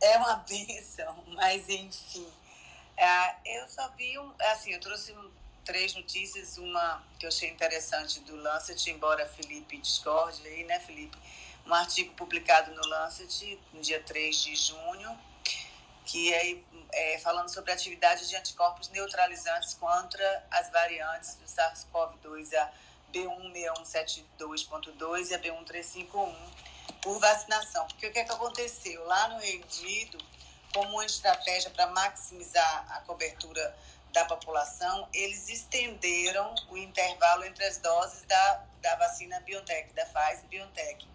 É uma bênção, <laughs> mas enfim. É, eu só vi um. Assim, eu trouxe três notícias. Uma que eu achei interessante do Lancet, embora Felipe discorde aí, né, Felipe? Um artigo publicado no Lancet no dia 3 de junho, que é, é falando sobre a atividade de anticorpos neutralizantes contra as variantes do SARS-CoV-2, a B16172.2 e a B1351, por vacinação. Porque o que, é que aconteceu? Lá no Reino Unido, como uma estratégia para maximizar a cobertura da população, eles estenderam o intervalo entre as doses da, da vacina BioNTech, da Pfizer BioNTech.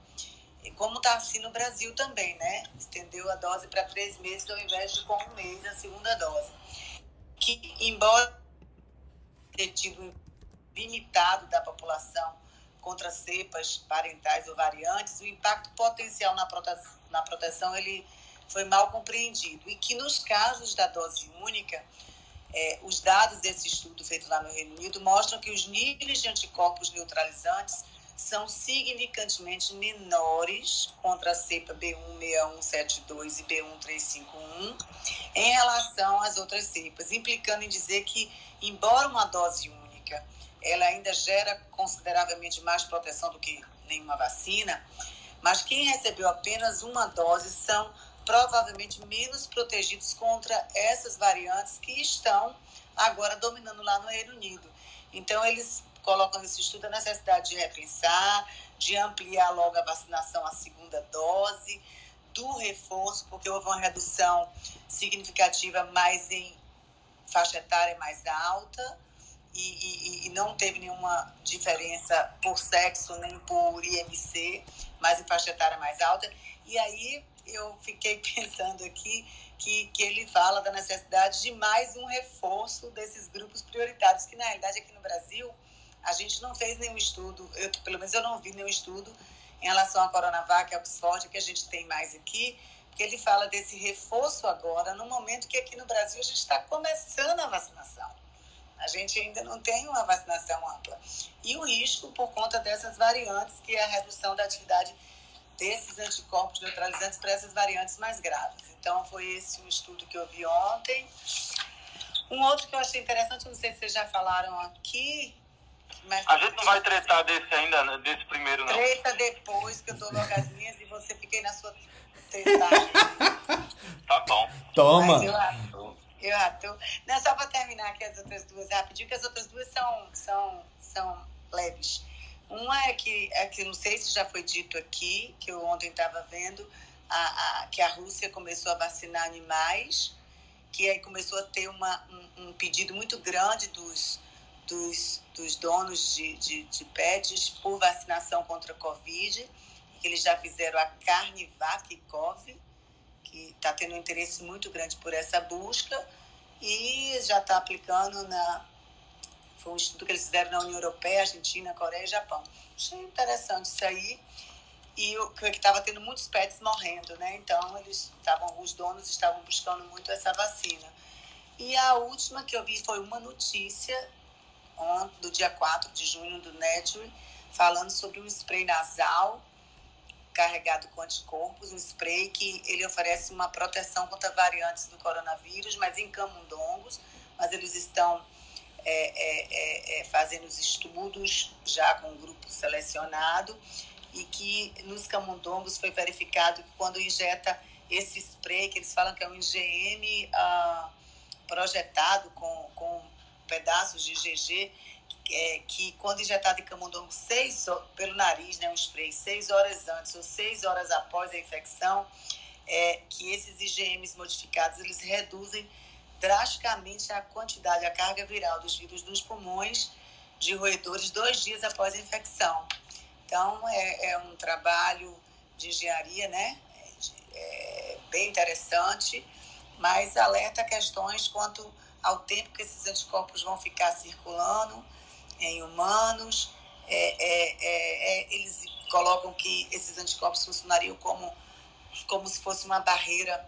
E como está assim no Brasil também, né? Estendeu a dose para três meses ao invés de com um mês a segunda dose. Que, embora tenha tido limitado da população contra cepas parentais ou variantes, o impacto potencial na proteção, na proteção ele foi mal compreendido. E que nos casos da dose única, é, os dados desse estudo feito lá no Reino Unido mostram que os níveis de anticorpos neutralizantes são significantemente menores contra a cepa B16172 e B1351 em relação às outras cepas, implicando em dizer que, embora uma dose única ela ainda gera consideravelmente mais proteção do que nenhuma vacina, mas quem recebeu apenas uma dose são provavelmente menos protegidos contra essas variantes que estão agora dominando lá no Reino Unido. Então, eles colocam nesse estudo a necessidade de repensar, de ampliar logo a vacinação à segunda dose, do reforço, porque houve uma redução significativa mais em faixa etária mais alta e, e, e não teve nenhuma diferença por sexo nem por IMC, mas em faixa etária mais alta. E aí eu fiquei <laughs> pensando aqui que, que ele fala da necessidade de mais um reforço desses grupos prioritários, que na realidade aqui no Brasil a gente não fez nenhum estudo, eu, pelo menos eu não vi nenhum estudo em relação à Coronavac, a Oxford, que a gente tem mais aqui, porque ele fala desse reforço agora, no momento que aqui no Brasil a gente está começando a vacinação. A gente ainda não tem uma vacinação ampla. E o risco por conta dessas variantes, que é a redução da atividade desses anticorpos neutralizantes para essas variantes mais graves. Então, foi esse o estudo que eu vi ontem. Um outro que eu achei interessante, não sei se vocês já falaram aqui. Mas... A gente não vai tretar desse ainda, né? desse primeiro, não. Treta depois, que eu dou logo as minhas e você fiquei na sua tretagem. <laughs> tá bom. Toma. Eu atuo. Eu atuo. Não, só para terminar aqui as outras duas rapidinho, que as outras duas são, são, são leves. Uma é que, é que não sei se já foi dito aqui, que eu ontem estava vendo, a, a, que a Rússia começou a vacinar animais, que aí começou a ter uma, um, um pedido muito grande dos, dos, dos donos de, de, de pets por vacinação contra a Covid, que eles já fizeram a carne vac Cov, que está tendo um interesse muito grande por essa busca, e já está aplicando na, foi um estudo que eles fizeram na União Europeia, Argentina, Coreia e Japão. Achei interessante isso aí. E o que estava tendo muitos pets morrendo, né? Então, eles estavam, os donos estavam buscando muito essa vacina. E a última que eu vi foi uma notícia do dia 4 de junho do Nature, falando sobre um spray nasal carregado com anticorpos, um spray que ele oferece uma proteção contra variantes do coronavírus, mas em camundongos, mas eles estão é, é, é, é, fazendo os estudos já com um grupo selecionado e que nos camundongos foi verificado que quando injeta esse spray, que eles falam que é um IgM ah, projetado com, com pedaços de GG, é, que quando injetado em camundongo seis, pelo nariz, né, um spray, seis horas antes ou seis horas após a infecção, é, que esses IgMs modificados eles reduzem drasticamente a quantidade, a carga viral dos vírus nos pulmões de roedores dois dias após a infecção. Então, é, é um trabalho de engenharia, né? É, bem interessante, mas alerta questões quanto ao tempo que esses anticorpos vão ficar circulando em humanos. É, é, é, é eles colocam que esses anticorpos funcionariam como, como se fosse uma barreira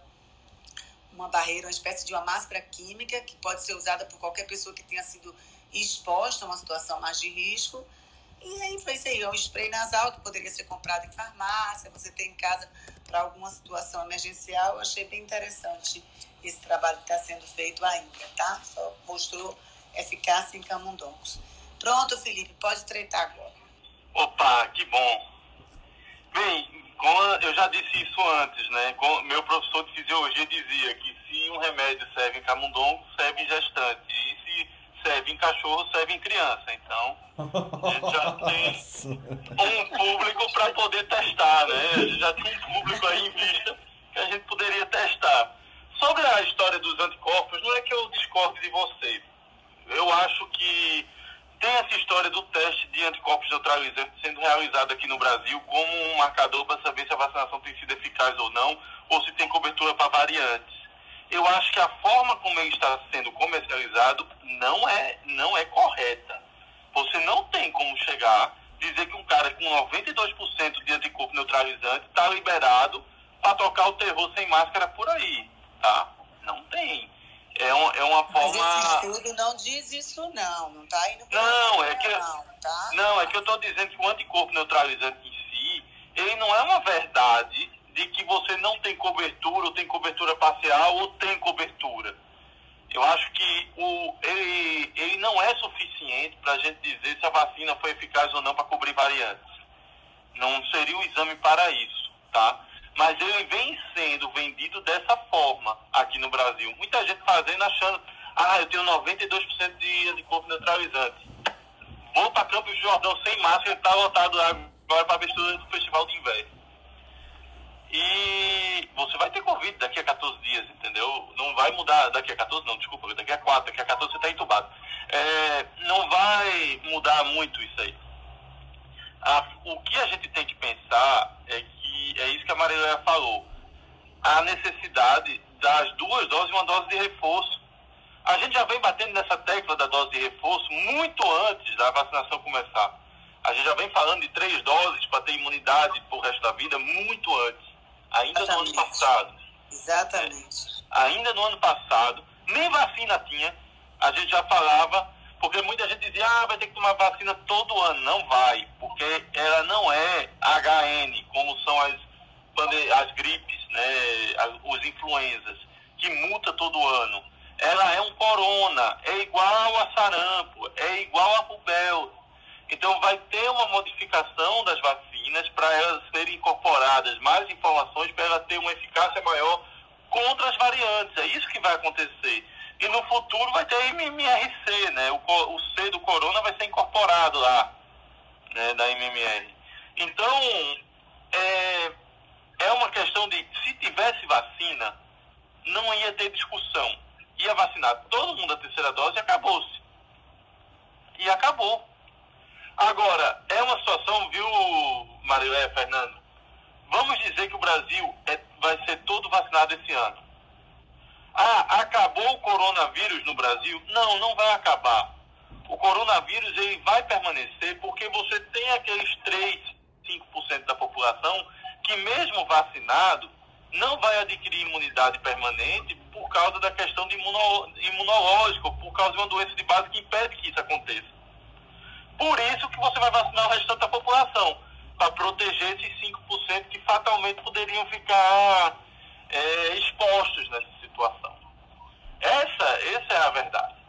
uma barreira, uma espécie de uma máscara química que pode ser usada por qualquer pessoa que tenha sido exposta a uma situação mais de risco. E aí foi isso aí, é um spray nasal que poderia ser comprado em farmácia, você tem em casa para alguma situação emergencial. Eu achei bem interessante esse trabalho que está sendo feito ainda, tá? Só mostrou eficácia em camundongos. Pronto, Felipe, pode treitar agora. Opa, que bom. Bem, eu já disse isso antes, né? Meu professor de fisiologia dizia que se um remédio serve em camundongo, serve em gestante. E se serve em cachorro, serve em criança. Então, a gente já <laughs> tem um público para poder testar, né? A gente já tem um público aí em vista que a gente poderia testar. Sobre a história dos anticorpos, não é que eu discorde de você. Eu acho que tem essa história do teste de anticorpos neutralizantes sendo realizado aqui no Brasil como um marcador para saber se a vacinação tem sido eficaz ou não, ou se tem cobertura para variantes. Eu acho que a forma como ele está sendo comercializado não é, não é correta. Você não tem como chegar, dizer que um cara com 92% de anticorpo neutralizante está liberado para tocar o terror sem máscara por aí, tá? Não tem é, um, é uma forma. Mas esse estudo não diz isso, não. Não está indo Não, é que. Não, tá? não, é que eu estou dizendo que o anticorpo neutralizante em si, ele não é uma verdade de que você não tem cobertura, ou tem cobertura parcial, ou tem cobertura. Eu acho que o, ele, ele não é suficiente para a gente dizer se a vacina foi eficaz ou não para cobrir variantes. Não seria o exame para isso, tá? Mas ele vem sendo vendido dessa forma aqui no Brasil. Muita gente fazendo achando, ah, eu tenho 92% de anticorpo neutralizante. Vou para Campos de Jordão sem máscara, está lotado agora para a abertura do Festival de Inverno. E você vai ter Covid daqui a 14 dias, entendeu? Não vai mudar daqui a 14, não, desculpa, daqui a 4, daqui a 14 você está entubado. É, não vai mudar muito isso aí. O que a gente tem que pensar é que é isso que a Maria falou, a necessidade das duas doses e uma dose de reforço. A gente já vem batendo nessa tecla da dose de reforço muito antes da vacinação começar. A gente já vem falando de três doses para ter imunidade para o resto da vida muito antes. Ainda Exatamente. no ano passado. Exatamente. É, ainda no ano passado, nem vacina tinha. A gente já falava porque muita gente dizia, ah, vai ter que tomar vacina todo ano. Não vai, porque ela não é HN, como são as, as gripes, né, as, os influenzas, que muta todo ano. Ela é um corona, é igual a sarampo, é igual a rubéola. Então vai ter uma modificação das vacinas para elas serem incorporadas mais informações para ela ter uma eficácia maior contra as variantes. É isso que vai acontecer. E no futuro vai ter MMRC, né? O, o C do corona vai ser incorporado lá, né, da MMR. Então, é, é uma questão de, se tivesse vacina, não ia ter discussão. Ia vacinar todo mundo a terceira dose e acabou-se. E acabou. Agora, é uma situação, viu, Marilé, Fernando? Vamos dizer que o Brasil é, vai ser todo vacinado esse ano. Ah, acabou o coronavírus no Brasil? Não, não vai acabar. O coronavírus ele vai permanecer porque você tem aqueles 3, 5% da população que mesmo vacinado não vai adquirir imunidade permanente por causa da questão de imuno, imunológica, por causa de uma doença de base que impede que isso aconteça. Por isso que você vai vacinar o restante da população, para proteger esses 5% que fatalmente poderiam ficar é, expostos nessa situação. Essa, essa é a verdade.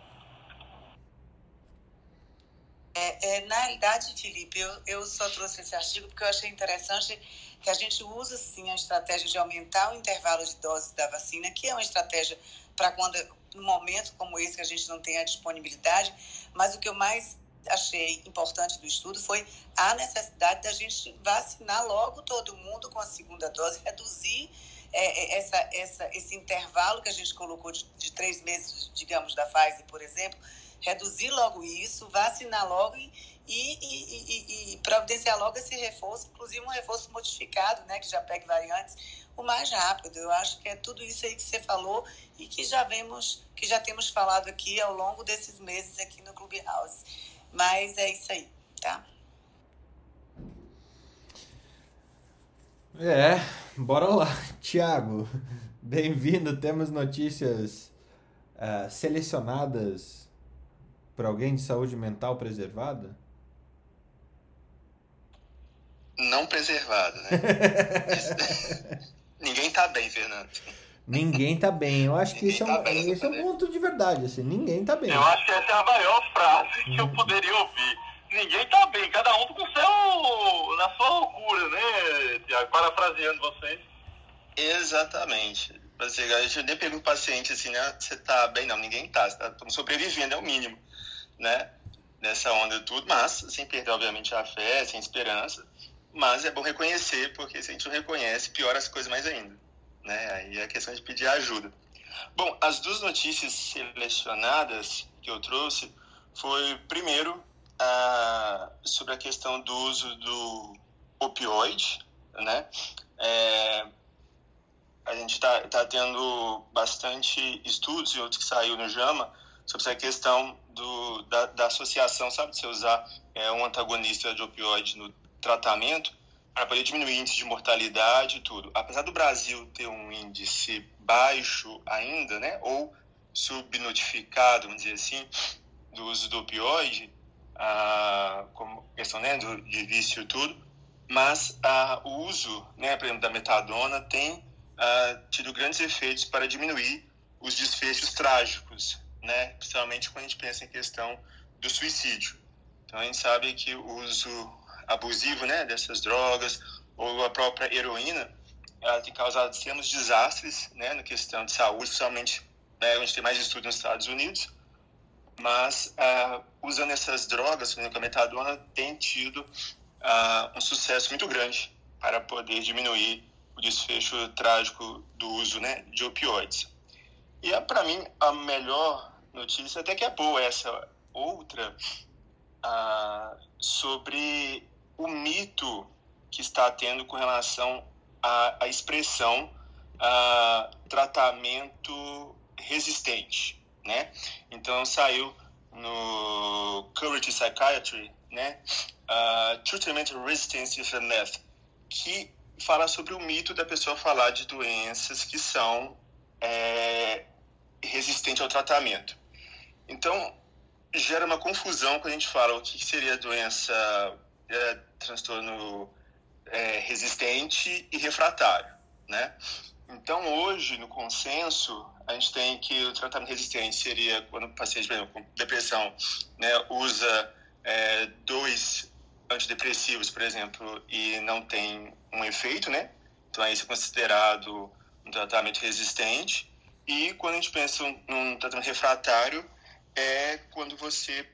É, É, na realidade, Felipe, eu, eu só trouxe esse artigo porque eu achei interessante que a gente usa, sim, a estratégia de aumentar o intervalo de doses da vacina, que é uma estratégia para quando, num momento como esse, que a gente não tem a disponibilidade, mas o que eu mais achei importante do estudo foi a necessidade da gente vacinar logo todo mundo com a segunda dose, reduzir é, é essa, essa, esse intervalo que a gente colocou de, de, três meses, digamos, da Pfizer, por exemplo, reduzir logo isso, vacinar logo e, e, e, e, providenciar logo esse reforço, inclusive um reforço modificado, né, que já pegue variantes, o mais rápido. Eu acho que é tudo isso aí que você falou e que já vemos, que já temos falado aqui ao longo desses meses aqui no Clubhouse. Mas é isso aí, tá? É, bora lá. <laughs> Tiago, bem-vindo. Temos notícias uh, selecionadas para alguém de saúde mental preservada? Não preservada, né? <laughs> Ninguém tá bem, Fernando. Ninguém tá bem. Eu acho que isso, tá é, um, bem, esse é um ponto de verdade, assim. Ninguém tá bem. Eu acho que essa é a maior frase que eu poderia ouvir. Ninguém tá bem, cada um com seu, na sua loucura, né, Tiago? Parafraseando vocês. Exatamente. Eu nem pergunto pro paciente assim, né? Você tá bem? Não, ninguém tá. Estamos tá sobrevivendo, é o mínimo, né? Nessa onda tudo, mas sem perder, obviamente, a fé, sem esperança. Mas é bom reconhecer, porque se a gente não reconhece, piora as coisas mais ainda né? Aí é questão de pedir ajuda. Bom, as duas notícias selecionadas que eu trouxe foi, primeiro, a, sobre a questão do uso do opioide, né? É, a gente está tá tendo bastante estudos e outros que saiu no JAMA sobre essa questão do, da, da associação, sabe, de você usar é, um antagonista de opioide no tratamento para poder diminuir o índice de mortalidade e tudo. Apesar do Brasil ter um índice baixo ainda, né, ou subnotificado, vamos dizer assim, do uso do opioide, ah, como questão né, do, de vício e tudo, mas ah, o uso, né, por exemplo, da metadona tem ah, tido grandes efeitos para diminuir os desfechos trágicos, né, principalmente quando a gente pensa em questão do suicídio. Então a gente sabe que o uso abusivo né, dessas drogas ou a própria heroína, ela tem causado extremos desastres né, na questão de saúde, principalmente né, onde tem mais estudo nos Estados Unidos. Mas uh, usando essas drogas, como a metadona, tem tido uh, um sucesso muito grande para poder diminuir o desfecho trágico do uso né, de opioides. E para mim a melhor notícia, até que é boa essa outra, uh, sobre o mito que está tendo com relação à, à expressão tratamento resistente, né? Então saiu no Courage Psychiatry, né? Uh, Treatment Resistance to Meth, que fala sobre o mito da pessoa falar de doenças que são é, resistentes ao tratamento. Então, gera uma confusão quando a gente fala o que seria doença é, transtorno é, resistente e refratário, né? Então, hoje, no consenso, a gente tem que o tratamento resistente seria quando o paciente, por exemplo, com depressão, né, usa é, dois antidepressivos, por exemplo, e não tem um efeito, né? Então, isso é considerado um tratamento resistente. E quando a gente pensa num tratamento refratário, é quando você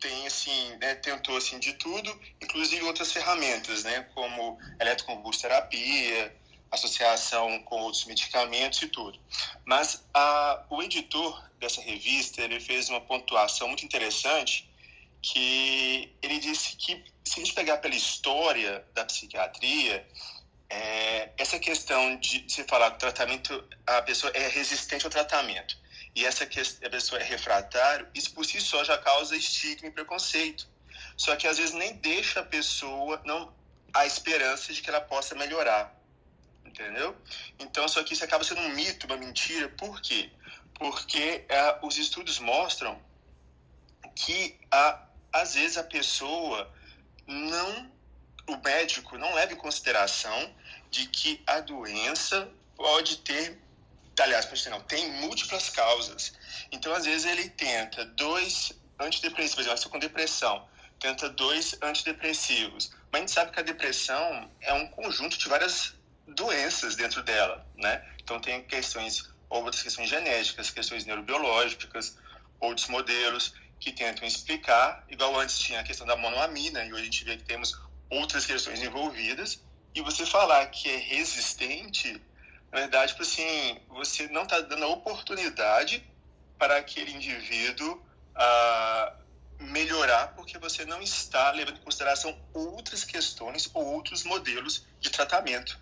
tem assim, né, tentou assim de tudo, inclusive outras ferramentas, né, como eletroconvulsoterapia, associação com outros medicamentos e tudo. Mas a, o editor dessa revista ele fez uma pontuação muito interessante que ele disse que se a gente pegar pela história da psiquiatria, é, essa questão de se falar que tratamento, a pessoa é resistente ao tratamento e essa a pessoa é refratário, isso por si só já causa estigma e preconceito. Só que às vezes nem deixa a pessoa não a esperança de que ela possa melhorar. Entendeu? Então, só que isso acaba sendo um mito, uma mentira. Por quê? Porque é, os estudos mostram que a, às vezes a pessoa não, o médico não leva em consideração de que a doença pode ter aliás, não, tem múltiplas causas. Então, às vezes, ele tenta dois antidepressivos, exemplo, com depressão, tenta dois antidepressivos. Mas a gente sabe que a depressão é um conjunto de várias doenças dentro dela, né? Então tem questões, outras questões genéticas, questões neurobiológicas, outros modelos que tentam explicar, igual antes tinha a questão da monoamina, e hoje a gente vê que temos outras questões envolvidas, e você falar que é resistente, na verdade, tipo assim, você não está dando a oportunidade para aquele indivíduo ah, melhorar, porque você não está levando em consideração outras questões ou outros modelos de tratamento.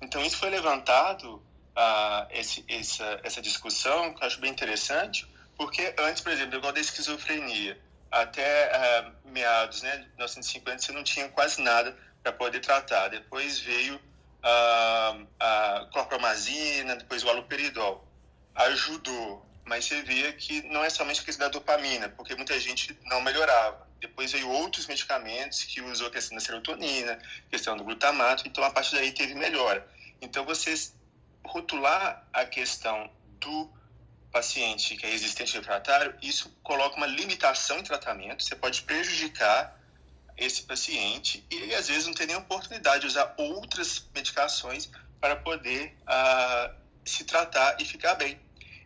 Então, isso foi levantado, ah, esse, essa, essa discussão, que eu acho bem interessante, porque antes, por exemplo, igual da esquizofrenia, até uh, meados né, de 1950 você não tinha quase nada para poder tratar. Depois veio uh, a clorpromazina, depois o aloperidol. Ajudou, mas você via que não é somente a questão da dopamina, porque muita gente não melhorava. Depois veio outros medicamentos que usou a questão da serotonina, questão do glutamato, então a partir daí teve melhora. Então você rotular a questão do paciente que é resistente refratário, isso coloca uma limitação em tratamento, você pode prejudicar esse paciente e ele às vezes não tem nem oportunidade de usar outras medicações para poder uh, se tratar e ficar bem.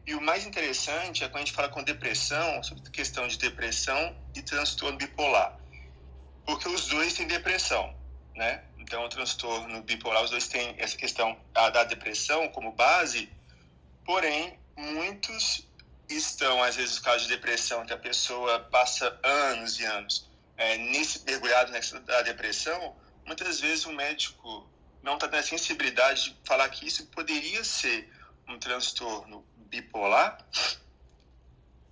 E o mais interessante é quando a gente fala com depressão, sobre questão de depressão e transtorno bipolar. Porque os dois têm depressão, né? Então, o transtorno bipolar, os dois têm essa questão da depressão como base, porém, muitos estão, às vezes, no caso de depressão, que a pessoa passa anos e anos é, nesse mergulhado nessa da depressão, muitas vezes o médico não está tendo a sensibilidade de falar que isso poderia ser um transtorno bipolar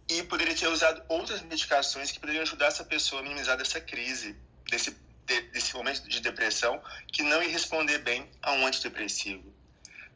e poderia ter usado outras medicações que poderiam ajudar essa pessoa a minimizar dessa crise, desse, de, desse momento de depressão, que não ia responder bem a um antidepressivo.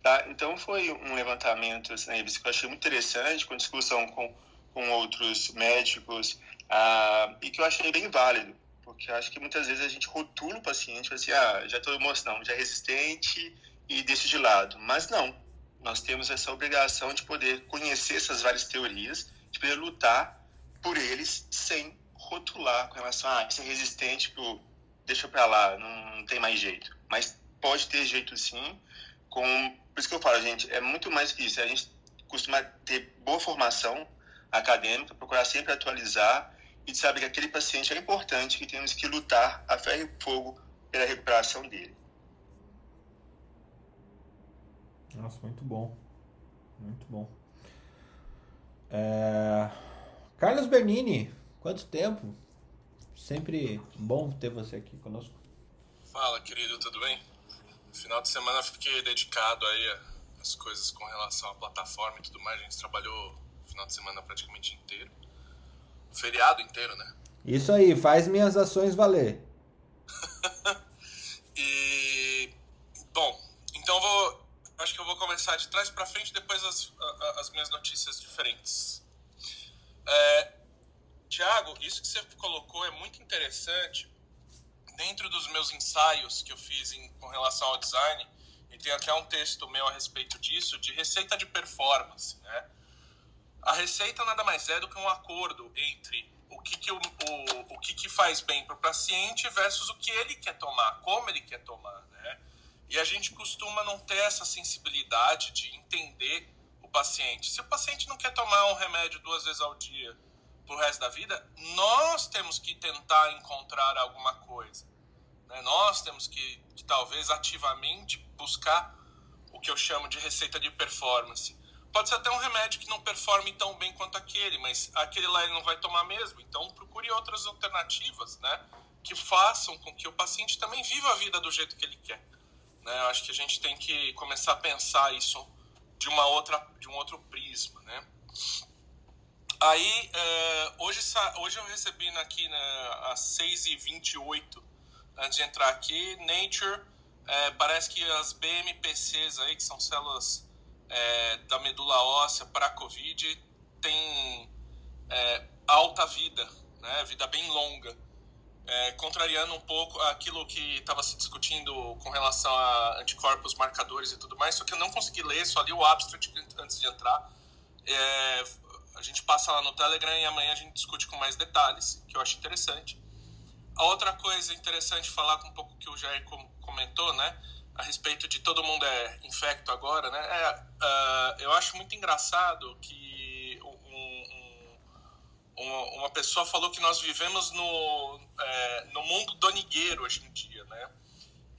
Tá? Então foi um levantamento assim, que eu achei muito interessante, com discussão com, com outros médicos, ah, e que eu achei bem válido, porque eu acho que muitas vezes a gente rotula o paciente, assim, ah, já estou emocional, já é resistente e deixa de lado. Mas não, nós temos essa obrigação de poder conhecer essas várias teorias, de poder lutar por eles sem rotular com relação a ah, isso é resistente, tipo, deixa para lá, não, não tem mais jeito. Mas pode ter jeito sim, com por isso que eu falo, gente, é muito mais que isso. A gente costuma ter boa formação acadêmica, procurar sempre atualizar e saber que aquele paciente é importante, que temos que lutar a ferro e fogo pela recuperação dele. Nossa, muito bom. Muito bom. É... Carlos Bernini, quanto tempo? Sempre bom ter você aqui conosco. Fala, querido, tudo bem? No final de semana fiquei dedicado aí às coisas com relação à plataforma e tudo mais. A gente trabalhou o final de semana praticamente inteiro. Feriado inteiro, né? Isso aí, faz minhas ações valer. <laughs> e bom, então vou acho que eu vou começar de trás para frente depois as, as minhas notícias diferentes. É, Tiago, isso que você colocou é muito interessante dentro dos meus ensaios que eu fiz em, com relação ao design, e tem até um texto meu a respeito disso, de receita de performance, né? A receita nada mais é do que um acordo entre o que, que, o, o, o que, que faz bem para o paciente versus o que ele quer tomar, como ele quer tomar, né? E a gente costuma não ter essa sensibilidade de entender o paciente. Se o paciente não quer tomar um remédio duas vezes ao dia pro resto da vida, nós temos que tentar encontrar alguma coisa. Né? Nós temos que, que talvez ativamente buscar o que eu chamo de receita de performance. Pode ser até um remédio que não performe tão bem quanto aquele, mas aquele lá ele não vai tomar mesmo. Então procure outras alternativas, né? Que façam com que o paciente também viva a vida do jeito que ele quer. Né? Eu acho que a gente tem que começar a pensar isso de uma outra, de um outro prisma, né? Aí, uh, hoje, hoje eu recebi aqui na, às 6h28 antes de entrar aqui, Nature, é, parece que as BMPCs aí, que são células é, da medula óssea para Covid, tem é, alta vida, né, vida bem longa, é, contrariando um pouco aquilo que estava se discutindo com relação a anticorpos, marcadores e tudo mais, só que eu não consegui ler, só li o abstract antes de entrar. É, a gente passa lá no Telegram e amanhã a gente discute com mais detalhes, que eu acho interessante. a outra coisa interessante falar com um pouco que o Jair comentou, né? A respeito de todo mundo é infecto agora, né? É, uh, eu acho muito engraçado que um, um, uma pessoa falou que nós vivemos no, é, no mundo donigueiro hoje em dia, né?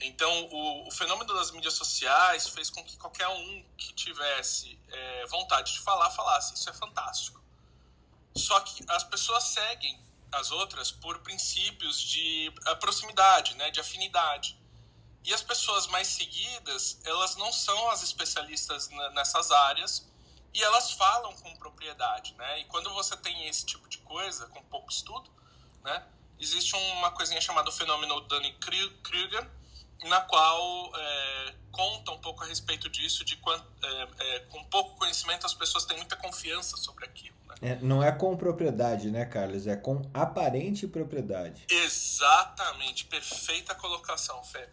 Então, o, o, fenômeno das mídias sociais fez com que qualquer um que tivesse é, vontade de falar, falasse. Isso é fantástico. Só que as pessoas seguem as outras por princípios de proximidade, né, de afinidade. E as pessoas mais seguidas, elas não são as especialistas nessas áreas e elas falam com propriedade, né? E quando você tem esse tipo de coisa, com pouco estudo, né, existe uma coisinha chamada fenômeno Dunning-Kruger, na qual é, conta um pouco a respeito disso, de quando, é, é, com pouco conhecimento as pessoas têm muita confiança sobre aquilo. Né? É, não é com propriedade, né, Carlos? É com aparente propriedade. Exatamente, perfeita colocação, Fê.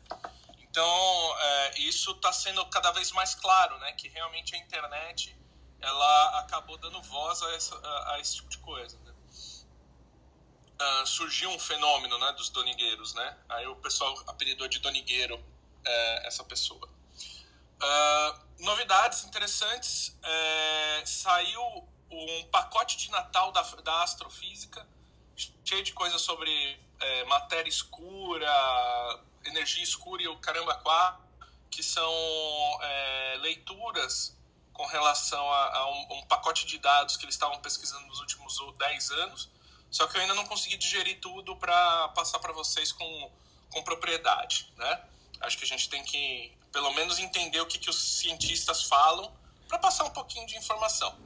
Então, é, isso está sendo cada vez mais claro, né? Que realmente a internet ela acabou dando voz a, essa, a, a esse tipo de coisa. Né? uh, surgiu um fenômeno né, dos donigueiros, né? Aí o pessoal apelidou de donigueiro é, essa pessoa. Uh, novidades interessantes, é, saiu um pacote de Natal da, da astrofísica, cheio de coisas sobre é, matéria escura, energia escura e o caramba quatro, que são é, leituras com relação a, a um, um, pacote de dados que eles estavam pesquisando nos últimos 10 anos só que eu ainda não consegui digerir tudo para passar para vocês com, com propriedade, né? Acho que a gente tem que, pelo menos, entender o que, que os cientistas falam para passar um pouquinho de informação.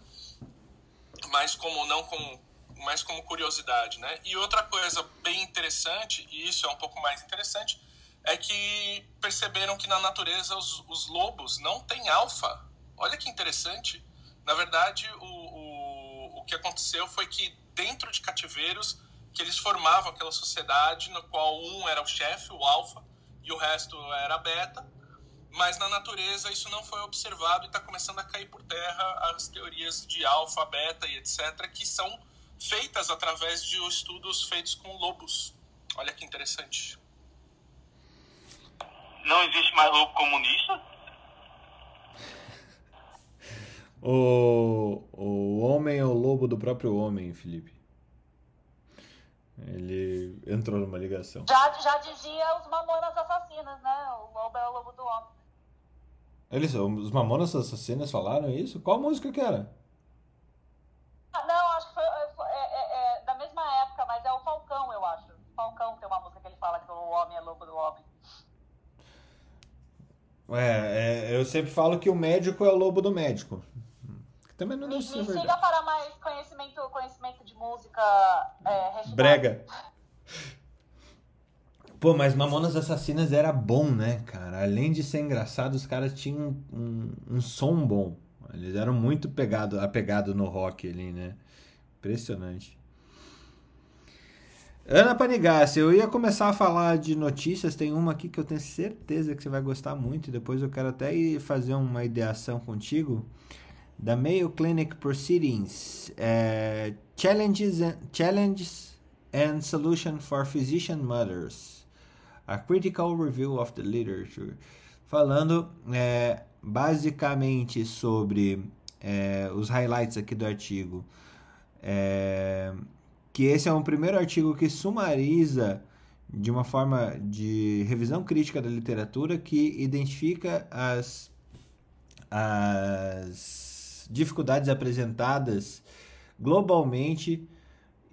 Mais como não como mais como curiosidade, né? E outra coisa bem interessante, e isso é um pouco mais interessante, é que perceberam que na natureza os, os lobos não têm alfa. Olha que interessante. Na verdade, o, o, o que aconteceu foi que dentro de cativeiros que eles formavam aquela sociedade no qual um era o chefe, o alfa, e o resto era beta. Mas na natureza isso não foi observado e está começando a cair por terra as teorias de alfa, beta e etc., que são feitas através de estudos feitos com lobos. Olha que interessante. Não existe mais lobo comunista? <laughs> O, o homem é o lobo do próprio homem, Felipe. Ele entrou numa ligação. Já, já dizia os mamonas assassinas, né? O lobo é o lobo do homem. Eles, os mamonas assassinas falaram isso? Qual música que era? Ah, não, acho que foi é, é, é, da mesma época, mas é o Falcão, eu acho. Falcão tem uma música que ele fala que o homem é lobo do homem. É, é, eu sempre falo que o médico é o lobo do médico. Também não me verdade. siga para mais conhecimento, conhecimento de música é, Brega. Pô, mas Mamonas Assassinas era bom, né, cara? Além de ser engraçado, os caras tinham um, um, um som bom. Eles eram muito pegado, apegado no rock ali, né? Impressionante. Ana Panigassi, eu ia começar a falar de notícias, tem uma aqui que eu tenho certeza que você vai gostar muito, depois eu quero até ir fazer uma ideação contigo da Mayo Clinic Proceedings, uh, challenges, and, challenges and Solution for Physician Mothers, a Critical Review of the Literature, falando é, basicamente sobre é, os highlights aqui do artigo, é, que esse é um primeiro artigo que sumariza de uma forma de revisão crítica da literatura que identifica as, as dificuldades apresentadas globalmente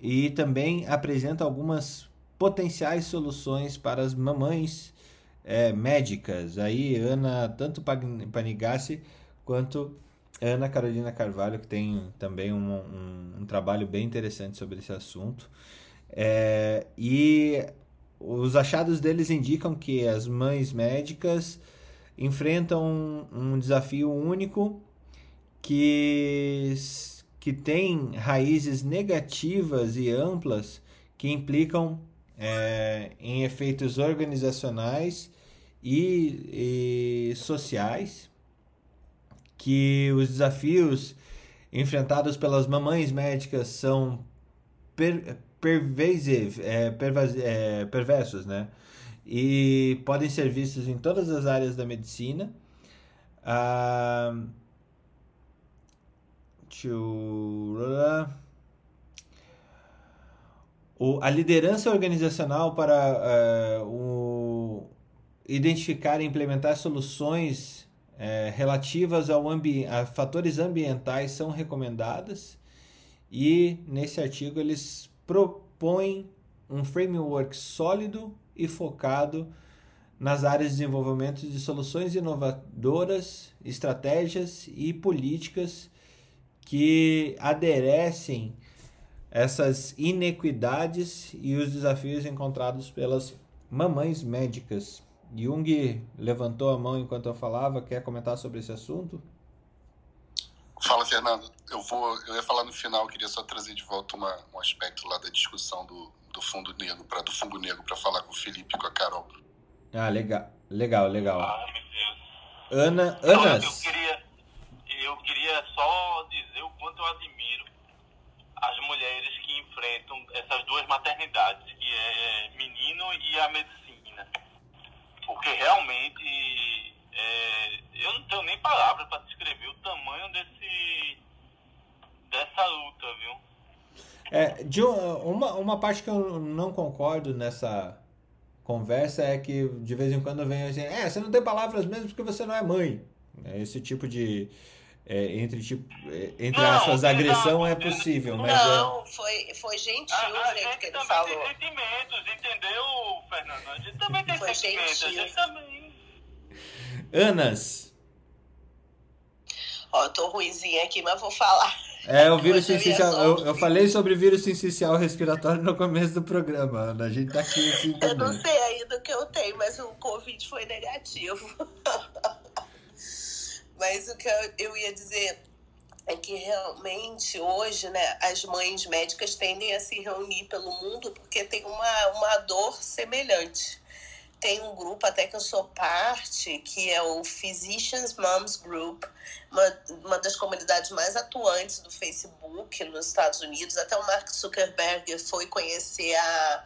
e também apresenta algumas potenciais soluções para as mamães é, médicas. Aí, Ana, tanto Panigassi quanto Ana Carolina Carvalho, que tem também um, um, um trabalho bem interessante sobre esse assunto. É, e os achados deles indicam que as mães médicas enfrentam um, um desafio único que, que tem raízes negativas e amplas que implicam é, em efeitos organizacionais e, e sociais, que os desafios enfrentados pelas mamães médicas são per, pervasive, é, pervas, é, perversos, né? E podem ser vistos em todas as áreas da medicina. Ah. O, a liderança organizacional para uh, o, identificar e implementar soluções uh, relativas ao ambi a fatores ambientais são recomendadas e nesse artigo eles propõem um framework sólido e focado nas áreas de desenvolvimento de soluções inovadoras, estratégias e políticas que aderecem essas inequidades e os desafios encontrados pelas mamães médicas. Jung levantou a mão enquanto eu falava. Quer comentar sobre esse assunto? Fala, Fernando. Eu vou, eu ia falar no final. Queria só trazer de volta uma, um aspecto lá da discussão do, do fundo negro para do fungo negro para falar com o Felipe e com a Carol. Ah, legal, legal, legal. Ah, meu Deus. Ana, Anas. eu queria, eu queria só dizer o quanto eu admiro as mulheres que enfrentam essas duas maternidades, que é menino e a medicina. Porque realmente é, eu não tenho nem palavras para descrever o tamanho desse dessa luta, viu? É, de um- uma, uma parte que eu não concordo nessa conversa é que de vez em quando vem assim, é, você não tem palavras mesmo porque você não é mãe. É, Esse tipo de é, entre tipo é, entre Não, aspas agressão é possível, mas é, Não, foi, foi gentil A, a o jeito que gente ele também falou. tem sentimentos, entendeu, Fernando? A gente também tem Foi sentimentos, a gentil. gente também. Anas. Ó, eu tô ruimzinha aqui, mas vou falar. É o vírus sincicial. Eu, eu falei sobre vírus sincicial respiratório no começo do programa, Ana. A gente tá aqui assim Eu não sei ainda o que eu tenho, mas o Covid foi negativo. <laughs> mas o que eu, eu ia dizer é que realmente hoje, né, as mães médicas tendem a se reunir pelo mundo porque tem uma, uma dor semelhante. Tem um grupo até que eu sou parte, que é o Physicians Moms Group, uma, uma das comunidades mais atuantes do Facebook nos Estados Unidos. Até o Mark Zuckerberg foi conhecer a,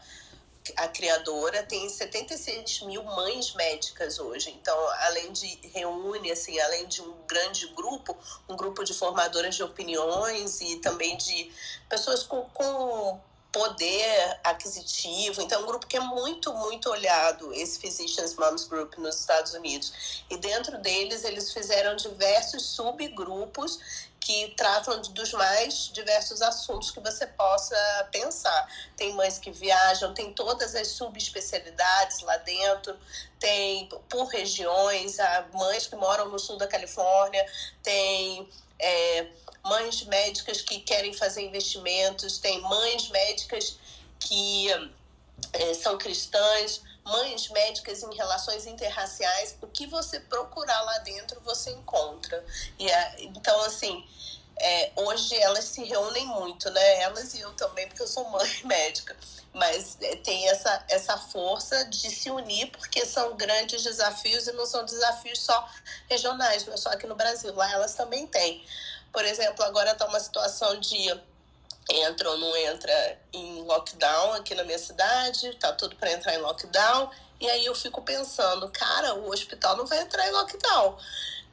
a criadora. Tem 76 mil mães médicas hoje. Então, além de reúne, assim, além de um grande grupo, um grupo de formadoras de opiniões e também de pessoas com, com poder aquisitivo. Então, é um grupo que é muito, muito olhado, esse Physicians Moms Group nos Estados Unidos. E dentro deles, eles fizeram diversos subgrupos que tratam dos mais diversos assuntos que você possa pensar. Tem mães que viajam, tem todas as subespecialidades lá dentro, tem por regiões, há mães que moram no sul da Califórnia, tem é, mães médicas que querem fazer investimentos, tem mães médicas que eh, são cristãs, mães médicas em relações interraciais, o que você procurar lá dentro você encontra. E então assim, é, hoje elas se reúnem muito, né? Elas e eu também, porque eu sou mãe <laughs> médica. Mas é, tem essa, essa força de se unir, porque são grandes desafios e não são desafios só regionais, não é só aqui no Brasil. Lá elas também têm. Por exemplo, agora está uma situação de entra ou não entra em lockdown aqui na minha cidade, tá tudo para entrar em lockdown. E aí eu fico pensando, cara, o hospital não vai entrar em lockdown.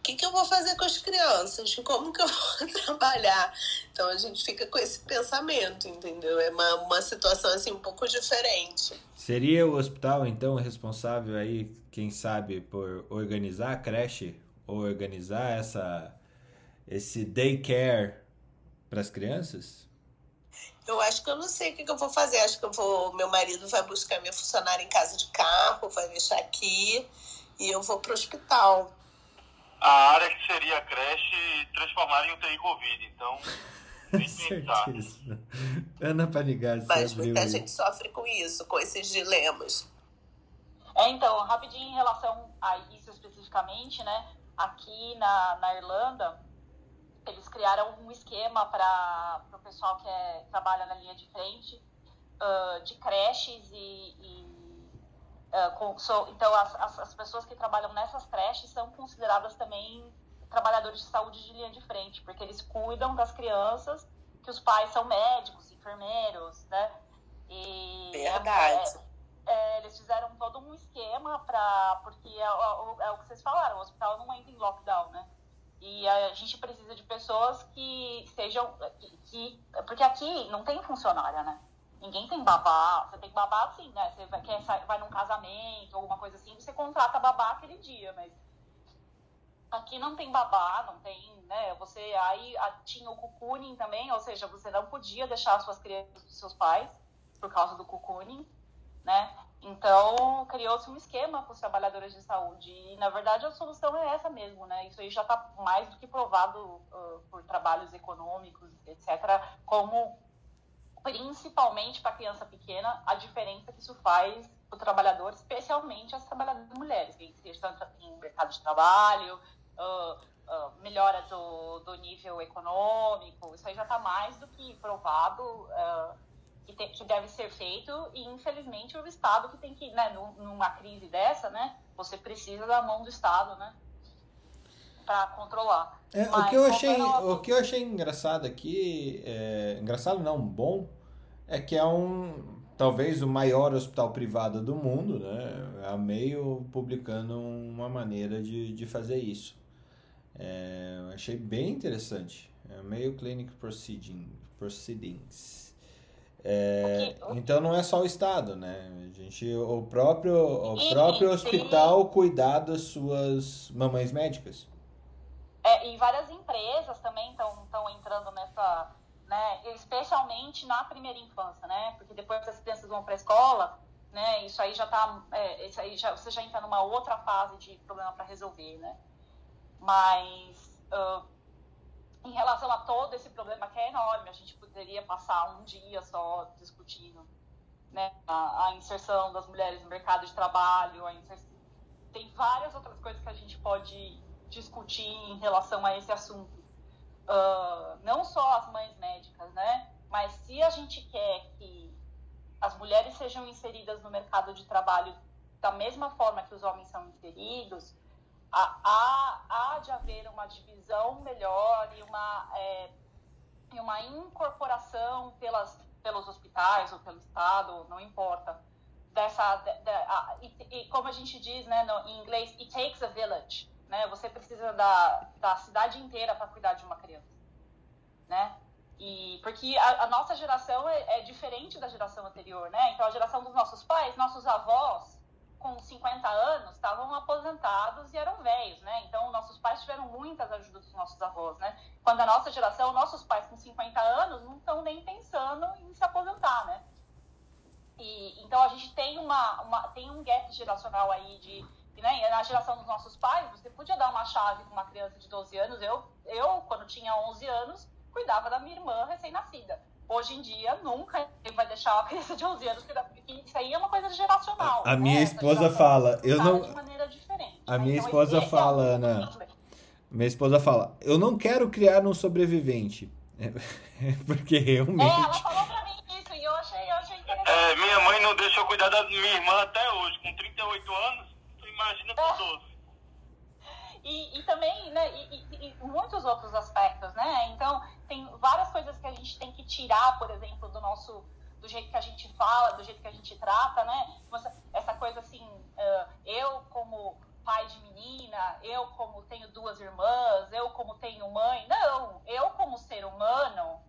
O que, que eu vou fazer com as crianças? Como que eu vou <laughs> trabalhar? Então a gente fica com esse pensamento, entendeu? É uma, uma situação assim um pouco diferente. Seria o hospital, então, responsável aí, quem sabe, por organizar a creche ou organizar essa, esse daycare para as crianças? Eu acho que eu não sei o que, que eu vou fazer. Acho que eu vou. Meu marido vai buscar minha funcionária em casa de carro, vai deixar aqui e eu vou pro hospital. A área que seria a creche transformar em UTI Covid, então. <laughs> Certeza. Ana Panigasi Mas muita aí. gente sofre com isso, com esses dilemas. É, então, rapidinho em relação a isso especificamente, né? Aqui na, na Irlanda, eles criaram um esquema para o pessoal que é, trabalha na linha de frente, ah, de creches e. e, ah, com- so- então, as, as, as pessoas que trabalham nessas creches são consideradas também trabalhadores de saúde de linha de frente, porque eles cuidam das crianças que os pais são médicos, enfermeiros, né? E Verdade. É, é, eles fizeram todo um esquema para. Porque é, é, é, o que vocês falaram, o hospital não entra em lockdown, né? E a gente precisa de pessoas que sejam. Que, que, porque aqui não tem funcionária, né? Ninguém tem babá. Você tem babá assim, né? Você vai, quer, vai num casamento, alguma coisa assim, você contrata babá aquele dia, mas aqui não tem babá, não tem, né? Você aí tinha o cucuning também, ou seja, você não podia deixar suas crianças dos seus pais por causa do cucuning, né? Então, criou-se um esquema para os trabalhadores de saúde. E, na verdade, a solução é essa mesmo, né? Isso aí já está mais do que provado uh, por trabalhos econômicos, etc., como, principalmente para criança pequena, a diferença que isso faz para o trabalhador, especialmente as trabalhadoras mulheres, que estão em mercado de trabalho, uh, uh, melhora do, do nível econômico. Isso aí já está mais do que provado que, te, que deve ser feito e infelizmente o Estado que tem que, né, numa crise dessa, né, você precisa da mão do Estado, né, para controlar. É, Mas, o que eu achei, o que eu achei engraçado aqui, é, engraçado não, bom, é que é um talvez o maior hospital privado do mundo, né, a meio publicando uma maneira de, de fazer isso. É, achei bem interessante. É meio Clinic Proceeding, Proceedings. É, então não é só o Estado, né? A gente, o próprio, o próprio hospital cuidar das suas mamães médicas. É, e várias empresas também estão entrando nessa, né? Especialmente na primeira infância, né? Porque depois que as crianças vão para a escola, né? Isso aí já tá, é, isso aí já, você já entra numa outra fase de problema para resolver, né? Mas uh, em relação a todo esse problema que é enorme, a gente poderia passar um dia só discutindo né, a, a inserção das mulheres no mercado de trabalho, tem várias outras coisas que a gente pode discutir em relação a esse assunto. Uh, não só as mães médicas, né? Mas se a gente quer que as mulheres sejam inseridas no mercado de trabalho da mesma forma que os homens são inseridos, há, há de haver uma divisão melhor e uma, é, e uma incorporação pelas, pelos hospitais ou pelo Estado, não importa, dessa, de, de, a, e, e, como a gente diz né, no, em inglês, it takes a village, né? Você precisa da, da cidade inteira para cuidar de uma criança, né? E, porque a, a nossa geração é, é, diferente da geração anterior, né? Então, a geração dos nossos pais, nossos avós, com 50 anos estavam aposentados e eram velhos, né? Então, nossos pais tiveram muitas ajudas dos nossos avós, né? Quando a nossa geração, nossos pais com 50 anos não estão nem pensando em se aposentar, né? E, então, a gente tem, uma, uma, tem um gap geracional aí de... Né? Na geração dos nossos pais, você podia dar uma chave para uma criança de 12 anos. Eu, eu, quando tinha 11 anos, cuidava da minha irmã recém-nascida. Hoje em dia, nunca ele vai deixar uma criança de 11 anos cuidar, porque isso aí é uma coisa geracional. A, a minha né? esposa fala, eu não. De maneira diferente, a né? minha então, esposa fala, é um Ana. Minha esposa fala, eu não quero criar um sobrevivente. <laughs> porque realmente. É, ela falou pra mim isso e eu achei, eu achei interessante. É, minha mãe não deixa eu cuidar da minha irmã até hoje, com 38 anos, tu imagina com 12. E, e também, né, e, e, e, muitos outros aspectos, né? Então, tem várias coisas que a gente tem que tirar, por exemplo, do nosso, do jeito que a gente fala, do jeito que a gente trata, né? Essa coisa assim, uh, eu como pai de menina, eu como tenho duas irmãs, eu como tenho mãe. Não, eu como ser humano,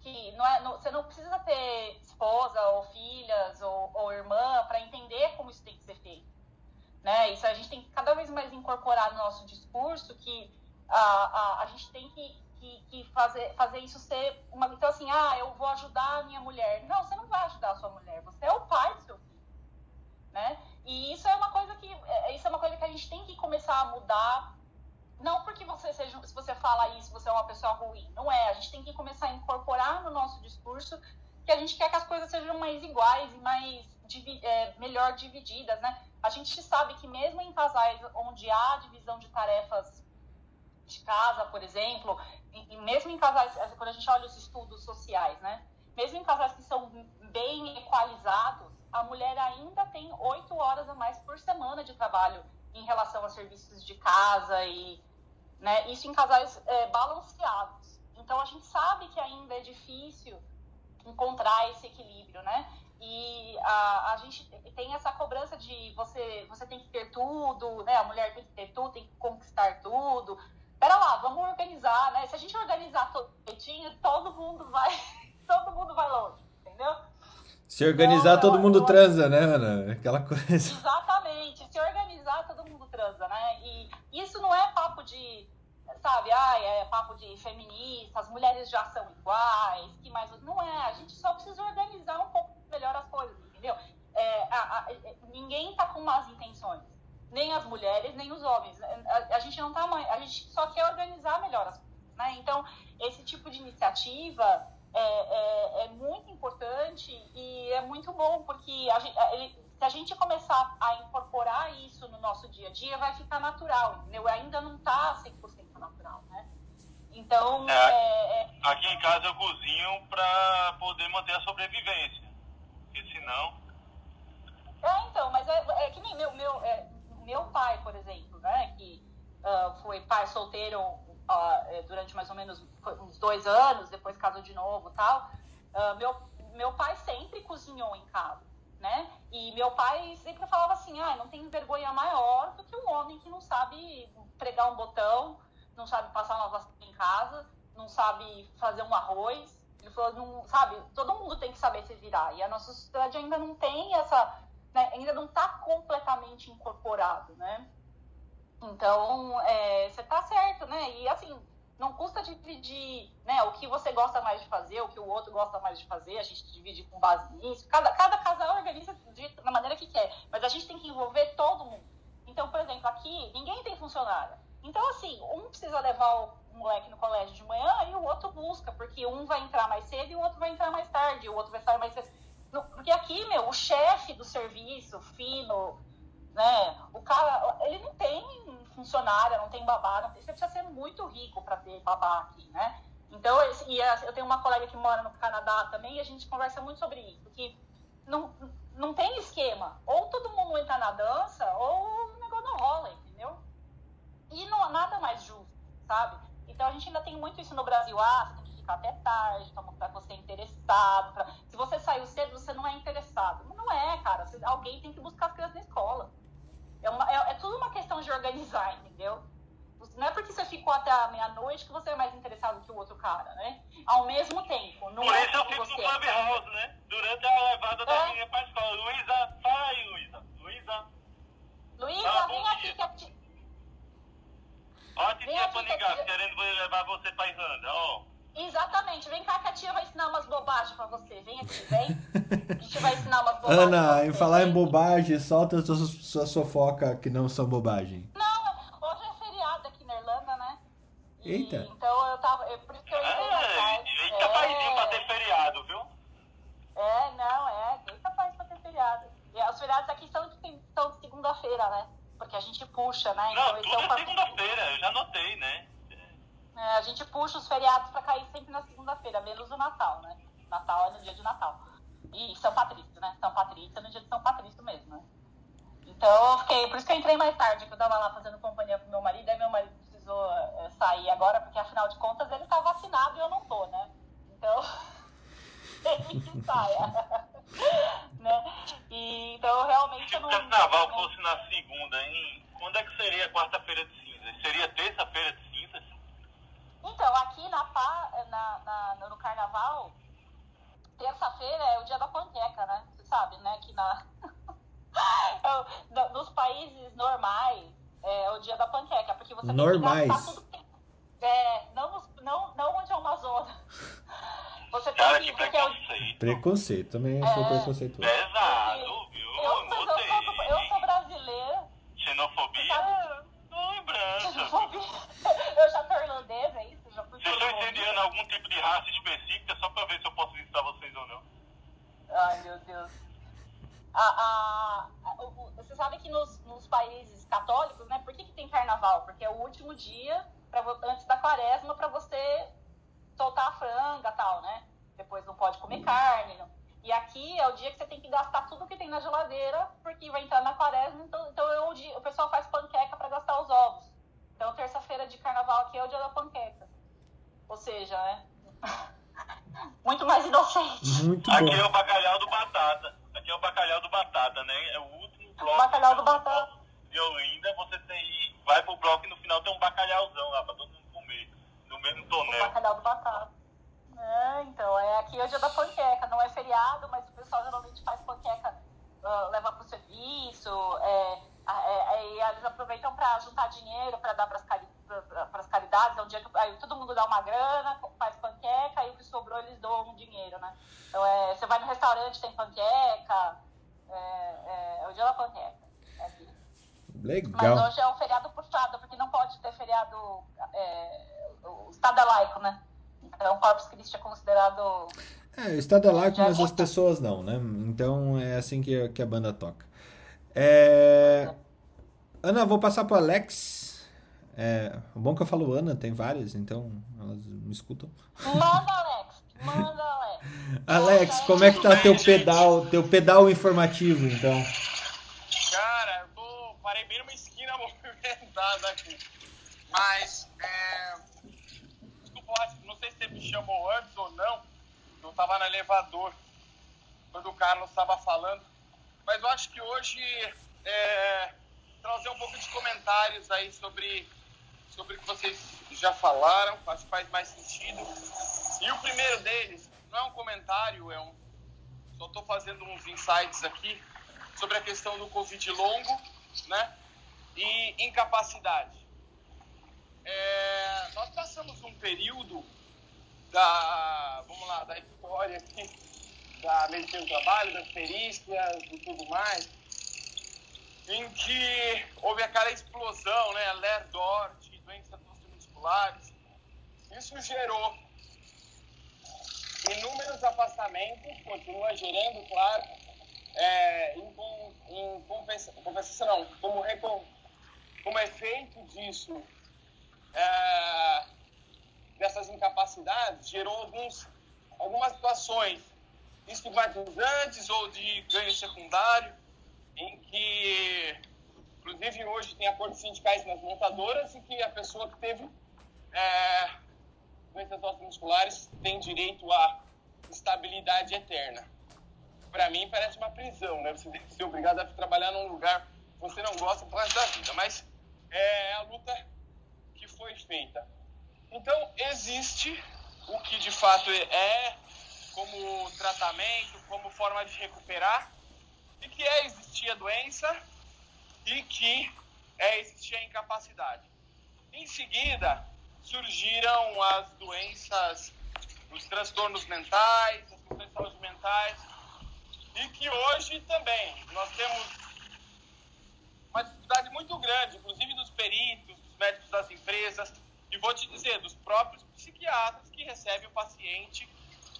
que não é, não, você não precisa ter esposa ou filhas ou, ou irmã para entender como isso tem que ser feito. Né? Isso a gente tem que cada vez mais incorporar no nosso discurso que a, a, a gente tem que, que, que, fazer, fazer isso ser uma. Então, assim, ah, eu vou ajudar a minha mulher. Não, você não vai ajudar a sua mulher, você é o pai do seu filho. Né? E isso é uma coisa que é, isso é uma coisa que a gente tem que começar a mudar. Não porque você seja, se você fala isso, você é uma pessoa ruim. Não é. A gente tem que começar a incorporar no nosso discurso que a gente quer que as coisas sejam mais iguais e mais é, melhor divididas, né? A gente sabe que mesmo em casais onde há divisão de tarefas de casa, por exemplo, e, mesmo em casais, quando a gente olha os estudos sociais, né? Mesmo em casais que são bem equalizados, a mulher ainda tem oito horas a mais por semana de trabalho em relação a serviços de casa e né, isso em casais é, balanceados. Então a gente sabe que ainda é difícil encontrar esse equilíbrio, né? E a, a gente tem essa cobrança de você, você tem que ter tudo, né? A mulher tem que ter tudo, tem que conquistar tudo. Pera lá, vamos organizar, né? Se a gente organizar todo direitinho, todo mundo vai, <laughs> todo mundo vai longe, entendeu? Se organizar, Então, todo eu- mundo eu- transa, né, Ana? Aquela coisa. Exatamente. Se organizar, todo mundo transa, né? E isso não é papo de, sabe, ai, é papo de feminista, as mulheres já são iguais, que mais. Não é, a gente só precisa organizar um pouco melhor as coisas, entendeu? É, a- a- é, ninguém tá com más intenções. Nem as mulheres, nem os homens. A, a gente não tá. A gente só quer organizar melhor as coisas, né? Então, esse tipo de iniciativa é, é, é muito importante e é muito bom, porque a gente, ele, se a gente começar a incorporar isso no nosso dia a dia, vai ficar natural, entendeu? Ainda não está 100% natural, né? Então, É. é, é, Aqui em casa eu cozinho pra poder manter a sobrevivência. Porque senão. É, então, mas é, é que nem meu, meu, é, meu pai, por exemplo, né, que ah, foi pai solteiro é, durante mais ou menos uns dois anos, depois casou de novo e tal. Ah, meu, meu pai sempre cozinhou em casa, né? E meu pai sempre falava assim, ah, não tem vergonha maior do que um homem que não sabe pregar um botão, não sabe passar uma vassoura em casa, não sabe fazer um arroz. Ele falou, não, sabe, todo mundo tem que saber se virar. E a nossa sociedade ainda não tem essa, né, ainda não está completamente incorporado, né? Então, é, você tá certo, né? E assim, não custa dividir né, o que você gosta mais de fazer, o que o outro gosta mais de fazer, a gente divide com base nisso. Cada, cada casal organiza da maneira que quer, mas a gente tem que envolver todo mundo. Então, por exemplo, aqui ninguém tem funcionária. Então, assim, um precisa levar o moleque no colégio de manhã e o outro busca, porque um vai entrar mais cedo e o outro vai entrar mais tarde, o outro vai sair mais cedo. Porque aqui, meu, o chefe do serviço, fino, né? O cara, ele não tem funcionária, não tem babá, não tem- você precisa ser muito rico para ter babá aqui, né? Então, e eu tenho uma colega que mora no Canadá também e a gente conversa muito sobre isso, que não, não tem esquema. Ou todo mundo entra na dança, ou o negócio não rola? E não nada mais justo, sabe? Então a gente ainda tem muito isso no Brasil. Ah, você tem que ficar até tarde, pra você é interessado. pra- Se você saiu cedo, você não é interessado. Não é, cara. Você- Alguém tem que buscar as crianças na escola. É, uma- é- é tudo uma questão de organizar, entendeu? Não é porque você ficou até a meia-noite que você é mais interessado que o outro cara, né? Ao mesmo tempo, não Por é isso eu fico no você Clubhouse, né? Durante a levada da É. menina pra escola. Luísa, fala aí, Luísa. Luísa, Luísa, Ah, vem aqui que a ó a Vem titia tia. querendo levar você pra Irlanda, ó. Exatamente, vem cá que a tia vai ensinar umas bobagens pra você. Vem aqui, vem. A gente vai ensinar umas bobagens. Ana, pra em falar em bobagem, solta a sua, sua sofoca que não são bobagem. Não, hoje é feriado aqui na Irlanda, né? E- Eita. Então eu tava. é por isso que eu entrei mais É, eita paizinho pra ter feriado, viu? É, não, é. Eita país pra ter feriado. E os feriados aqui são de, são de segunda-feira, né? Porque a gente puxa, né? Não, esse tudo é segunda-feira, eu já notei, né? É, a gente puxa os feriados pra cair sempre na segunda-feira, menos o Natal, né? Natal é no dia de Natal. E São Patrício, né? São Patrício é no dia de São Patrício mesmo, né? Então eu fiquei, por isso que eu entrei mais tarde, que eu tava lá fazendo companhia pro meu marido, aí meu marido precisou eh, sair agora, porque afinal de contas ele tá vacinado e eu não tô, né? Então, <laughs> ele que saia. <laughs> né? E, então realmente Se eu o carnaval não- fosse na segunda, hein? Quando é que seria a quarta-feira de cinzas? Seria terça-feira de cinzas? Então, aqui na, na, na- no carnaval, terça-feira é o dia da panqueca, né? Você sabe, né? Que na, <laughs> no- nos países normais é o dia da panqueca, porque você tem Normais. que gastar tudo que. É, não, não, não onde é uma zona. Você tem Cara, que. é preconceito. Preconceito, também sou É. preconceituoso. Pesado, viu? eu, eu, sou, eu sou brasileira. Xenofobia? Sabe? Tô lembrando. <laughs> Eu já tô irlandesa, é isso? Já fui Vocês estão incendiando algum tipo de raça específica só pra ver se eu posso visitar vocês ou não? Ai, meu Deus. A, a- a- o- o- você sabe que nos, nos países católicos, né? Por que, que tem carnaval? Porque é o último dia pra, antes da quaresma para você soltar a franga e tal, né? Depois não pode comer carne. não- E aqui é o dia que você tem que gastar tudo que tem na geladeira, porque vai entrar na quaresma, então, então é o, dia, o pessoal faz panqueca para gastar os ovos. Então terça-feira de carnaval aqui é o dia da panqueca. Ou seja, né? <laughs> Muito mais inocente. Muito Aqui bom. é o bacalhau do batata. Aqui é o bacalhau do batata, né? É o último bloco. Bacalhau do batata. De Olinda, você tem. Vai pro bloco e no final tem um bacalhauzão lá pra. Mesmo O tonel. bacalhau do batata. É, então, é aqui é o dia da panqueca, não é feriado, mas o pessoal geralmente faz panqueca, ah, leva pro serviço, é, é, aí eles aproveitam para juntar dinheiro para dar para as caridades, é um dia que aí todo mundo dá uma grana, faz panqueca, e o que sobrou eles doam um dinheiro, né? Então, é, você vai no restaurante, tem panqueca, é, é, é o dia da panqueca. é aqui. Mas Legal. hoje é um feriado puxado, porque não pode ter feriado. é, o Estado é laico, né? Então, Corpus Christi é considerado. É, o estado é laico, Já mas as pessoas não, né? Então é assim que, que a banda toca. É... Ana, vou passar pro Alex. É... Bom que eu falo Ana, tem várias, então elas me escutam. Manda, <laughs> Alex! Manda, Alex! Alex, como é que tá teu pedal, teu pedal informativo, então? Movimentada aqui. Mas, é, desculpa, não sei se você me chamou antes ou não. Eu tava no elevador quando o Carlos estava falando. Mas eu acho que hoje é, trazer um pouco de comentários aí sobre, sobre o que vocês já falaram, acho que faz mais sentido. E o primeiro deles, não é um comentário, é um. Só estou fazendo uns insights aqui sobre a questão do Covid longo, né? E incapacidade. É, nós passamos um período da, vamos lá, da história aqui, da medicina do trabalho, das perícias e tudo mais, em que houve aquela explosão, né? Ler-Dort, doenças musculares. Isso gerou inúmeros afastamentos, continua gerando, claro, é, em, em compensa- compensação, como, recom- como efeito disso, é, dessas incapacidades, gerou alguns, algumas situações estigmatizantes ou de ganho secundário, em que, inclusive hoje tem acordos sindicais nas montadoras e que a pessoa que teve é, doenças musculares tem direito à estabilidade eterna. Para mim parece uma prisão, né? Você deve <laughs> ser obrigado a trabalhar num lugar que você não gosta pro resto da vida, mas é a luta que foi feita. Então existe o que de fato é como tratamento, como forma de recuperar, e que é existir a doença e que é existir a incapacidade. Em seguida, surgiram as doenças, os transtornos mentais, as questões de saúde mentais, e que hoje também nós temos uma dificuldade muito grande, inclusive dos peritos, dos médicos das empresas, e vou te dizer, dos próprios psiquiatras que recebem o paciente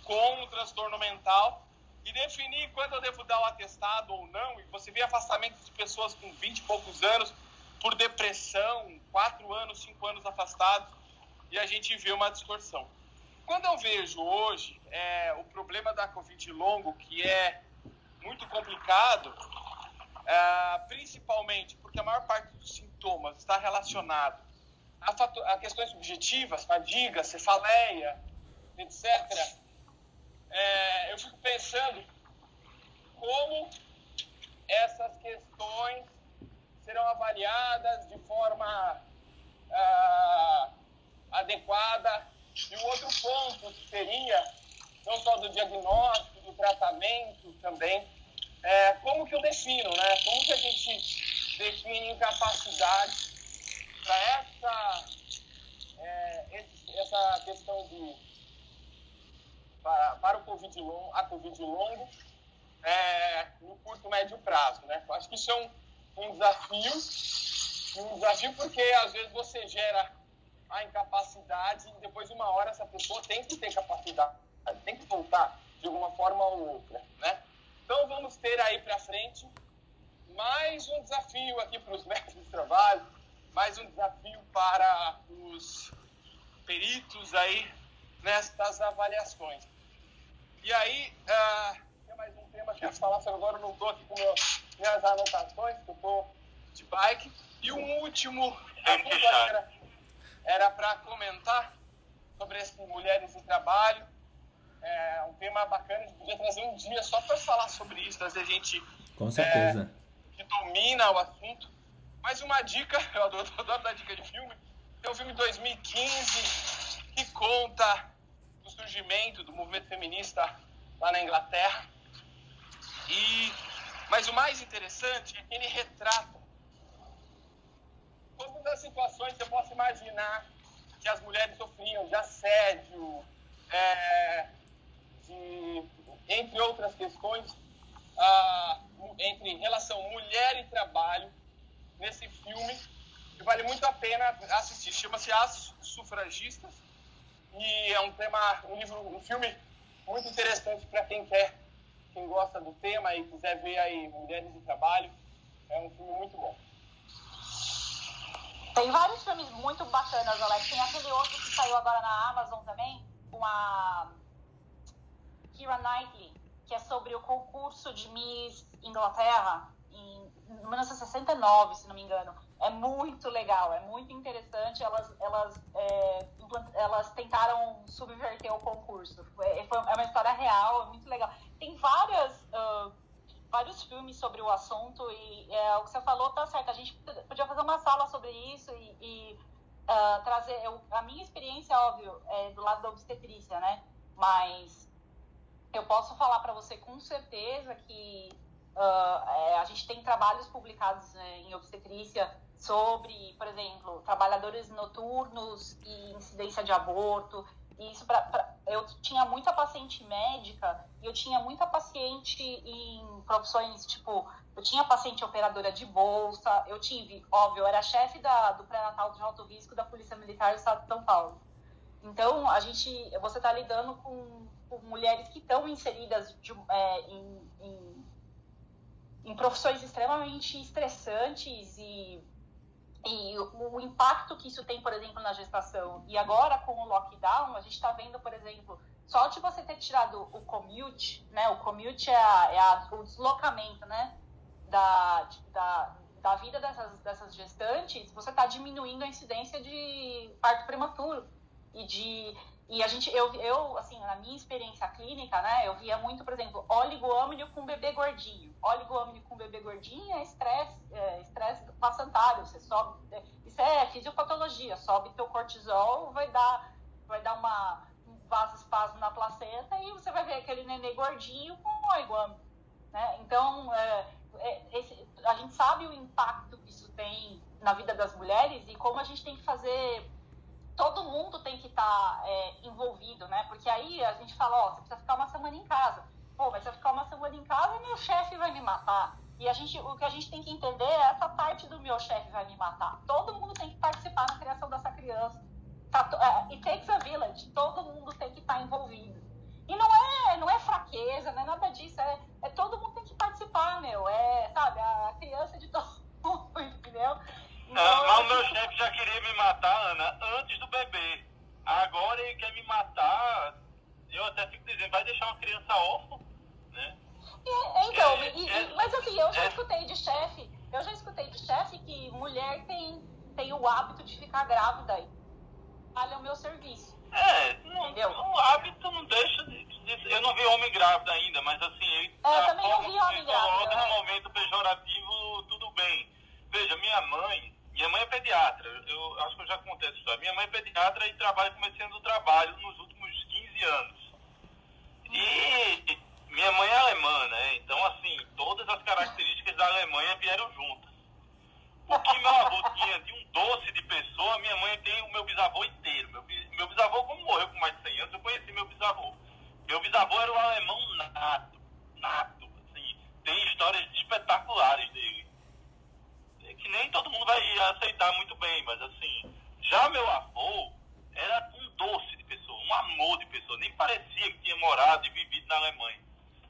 com o transtorno mental e definir quando eu devo dar o atestado ou não. E você vê afastamentos de pessoas com 20 e poucos anos por depressão, 4 anos, 5 anos afastados, e a gente vê uma distorção. Quando eu vejo hoje é, o problema da Covid longo, que é muito complicado, é, principalmente porque a maior parte dos sintomas está relacionado a, fato- a questões subjetivas, fadiga, cefaleia, etc. É, eu fico pensando como essas questões serão avaliadas de forma ah, adequada. E o outro ponto seria, não só do diagnóstico, do tratamento também, é, como que eu defino, né? Como que a gente define incapacidade para essa, é, essa questão de para, para o COVID longo, a Covid longo é, no curto médio prazo, né? Eu acho que isso é um, um desafio, um desafio porque às vezes você gera a incapacidade e depois de uma hora essa pessoa tem que ter capacidade, tem que voltar de alguma forma ou outra, né? Então vamos ter aí para frente mais um desafio aqui para os médicos de trabalho, mais um desafio para os peritos aí nestas avaliações. E aí, ah, tem mais um tema que eu ia falar, só agora eu não estou aqui com meu, minhas anotações, que eu estou de bike. E um último era- para comentar sobre as mulheres em trabalho. É um tema bacana, a gente podia trazer um dia só para falar sobre isso, trazer gente Com certeza. é, que domina o assunto. Mas uma dica, <laughs> eu adoro, adoro dar dica de filme, tem um filme de 2015 que conta do surgimento do movimento feminista lá na Inglaterra. E, mas o mais interessante é que ele retrata todas as situações que você possa imaginar que as mulheres sofriam de assédio, é, de, entre outras questões, entre relação mulher e trabalho, nesse filme, que vale muito a pena assistir. Chama-se As Sufragistas, e é um tema, um livro, um filme muito interessante para quem quer, quem gosta do tema e quiser ver aí mulheres e trabalho. É um filme muito bom. Tem vários filmes muito bacanas, Alex. Tem aquele outro que saiu agora na Amazon também, com a Kira Knightley, que é sobre o concurso de Miss Inglaterra em 1969, se não me engano. É muito legal, é muito interessante. Elas, elas, é, elas tentaram subverter o concurso. É, foi, é uma história real, é muito legal. Tem várias. Uh, vários filmes sobre o assunto e é, o que você falou tá certo. A gente podia fazer uma sala sobre isso e, e uh, trazer. Eu, a minha experiência, óbvio, é do lado da obstetrícia, né? Mas eu posso falar para você com certeza que uh, a gente tem trabalhos publicados né, em obstetrícia sobre, por exemplo, trabalhadores noturnos e incidência de aborto. Isso pra, pra, eu tinha muita paciente médica e eu tinha muita paciente em profissões tipo eu tinha paciente operadora de bolsa eu tive óbvio eu era chefe da, do pré-natal de alto risco da polícia militar do estado de São Paulo. Então a gente você está lidando com, com, mulheres que estão inseridas de, é, em, em, em profissões extremamente estressantes e e o, o, impacto que isso tem, por exemplo, na gestação. E agora, com o lockdown, a gente está vendo, por exemplo, só de você ter tirado o commute, né? O commute é, a, é a, o deslocamento, né? Da, da, da vida dessas, dessas gestantes, você está diminuindo a incidência de parto prematuro e de e a gente, eu, eu, assim, na minha experiência clínica, né, eu via muito, por exemplo, oligoâmino com bebê gordinho. Oligoâmino com bebê gordinho é estresse, é, estresse placentário. Você sobe, é, isso é fisiopatologia, sobe teu cortisol, vai dar, vai dar uma, um vasoespasmo na placenta e você vai ver aquele nenê gordinho com oligoâmino. Né? Então, é, é, esse, a gente sabe o impacto que isso tem na vida das mulheres e como a gente tem que fazer todo mundo tem que estar tá, é, envolvido, né? Porque aí a gente fala, ó, você precisa ficar uma semana em casa. Pô, mas se eu ficar uma semana em casa, meu chefe vai me matar. E a gente, o que a gente tem que entender é essa parte do meu chefe vai me matar. Todo mundo tem que participar na criação dessa criança. Tá, é, it takes a village. Todo mundo tem que estar tá envolvido. E não é, não é fraqueza, não é nada disso. É, é todo mundo tem que participar, meu. É, sabe, a criança de todo <laughs> mundo, entendeu? Então, mas o meu chefe já queria me matar, Ana, antes do bebê. Agora ele quer me matar. Eu até fico dizendo, vai deixar uma criança órfã, né? É, então, é, e, é, mas assim, eu já é. escutei de chefe, eu já escutei de chefe que mulher tem, tem o hábito de ficar grávida e olha o meu serviço. É, não, o hábito não deixa de, de, Eu não vi homem grávido ainda, mas assim, ele é, também não vi homem grávido. no momento pejorativo, tudo bem. Veja, minha mãe, minha mãe é pediatra, eu acho que eu já contei essa história. Minha mãe é pediatra e trabalha começando o trabalho nos últimos 15 anos. E minha mãe é alemã, né? Então, assim, todas as características da Alemanha vieram juntas. O que meu avô tinha de um doce de pessoa, minha mãe tem o meu bisavô inteiro. Meu, meu bisavô, como morreu com mais de 100 anos, eu conheci meu bisavô. Meu bisavô era um alemão nato, nato, assim, tem histórias espetaculares dele que nem todo mundo vai aceitar muito bem, mas assim, já meu avô era um doce de pessoa, um amor de pessoa, nem parecia que tinha morado e vivido na Alemanha.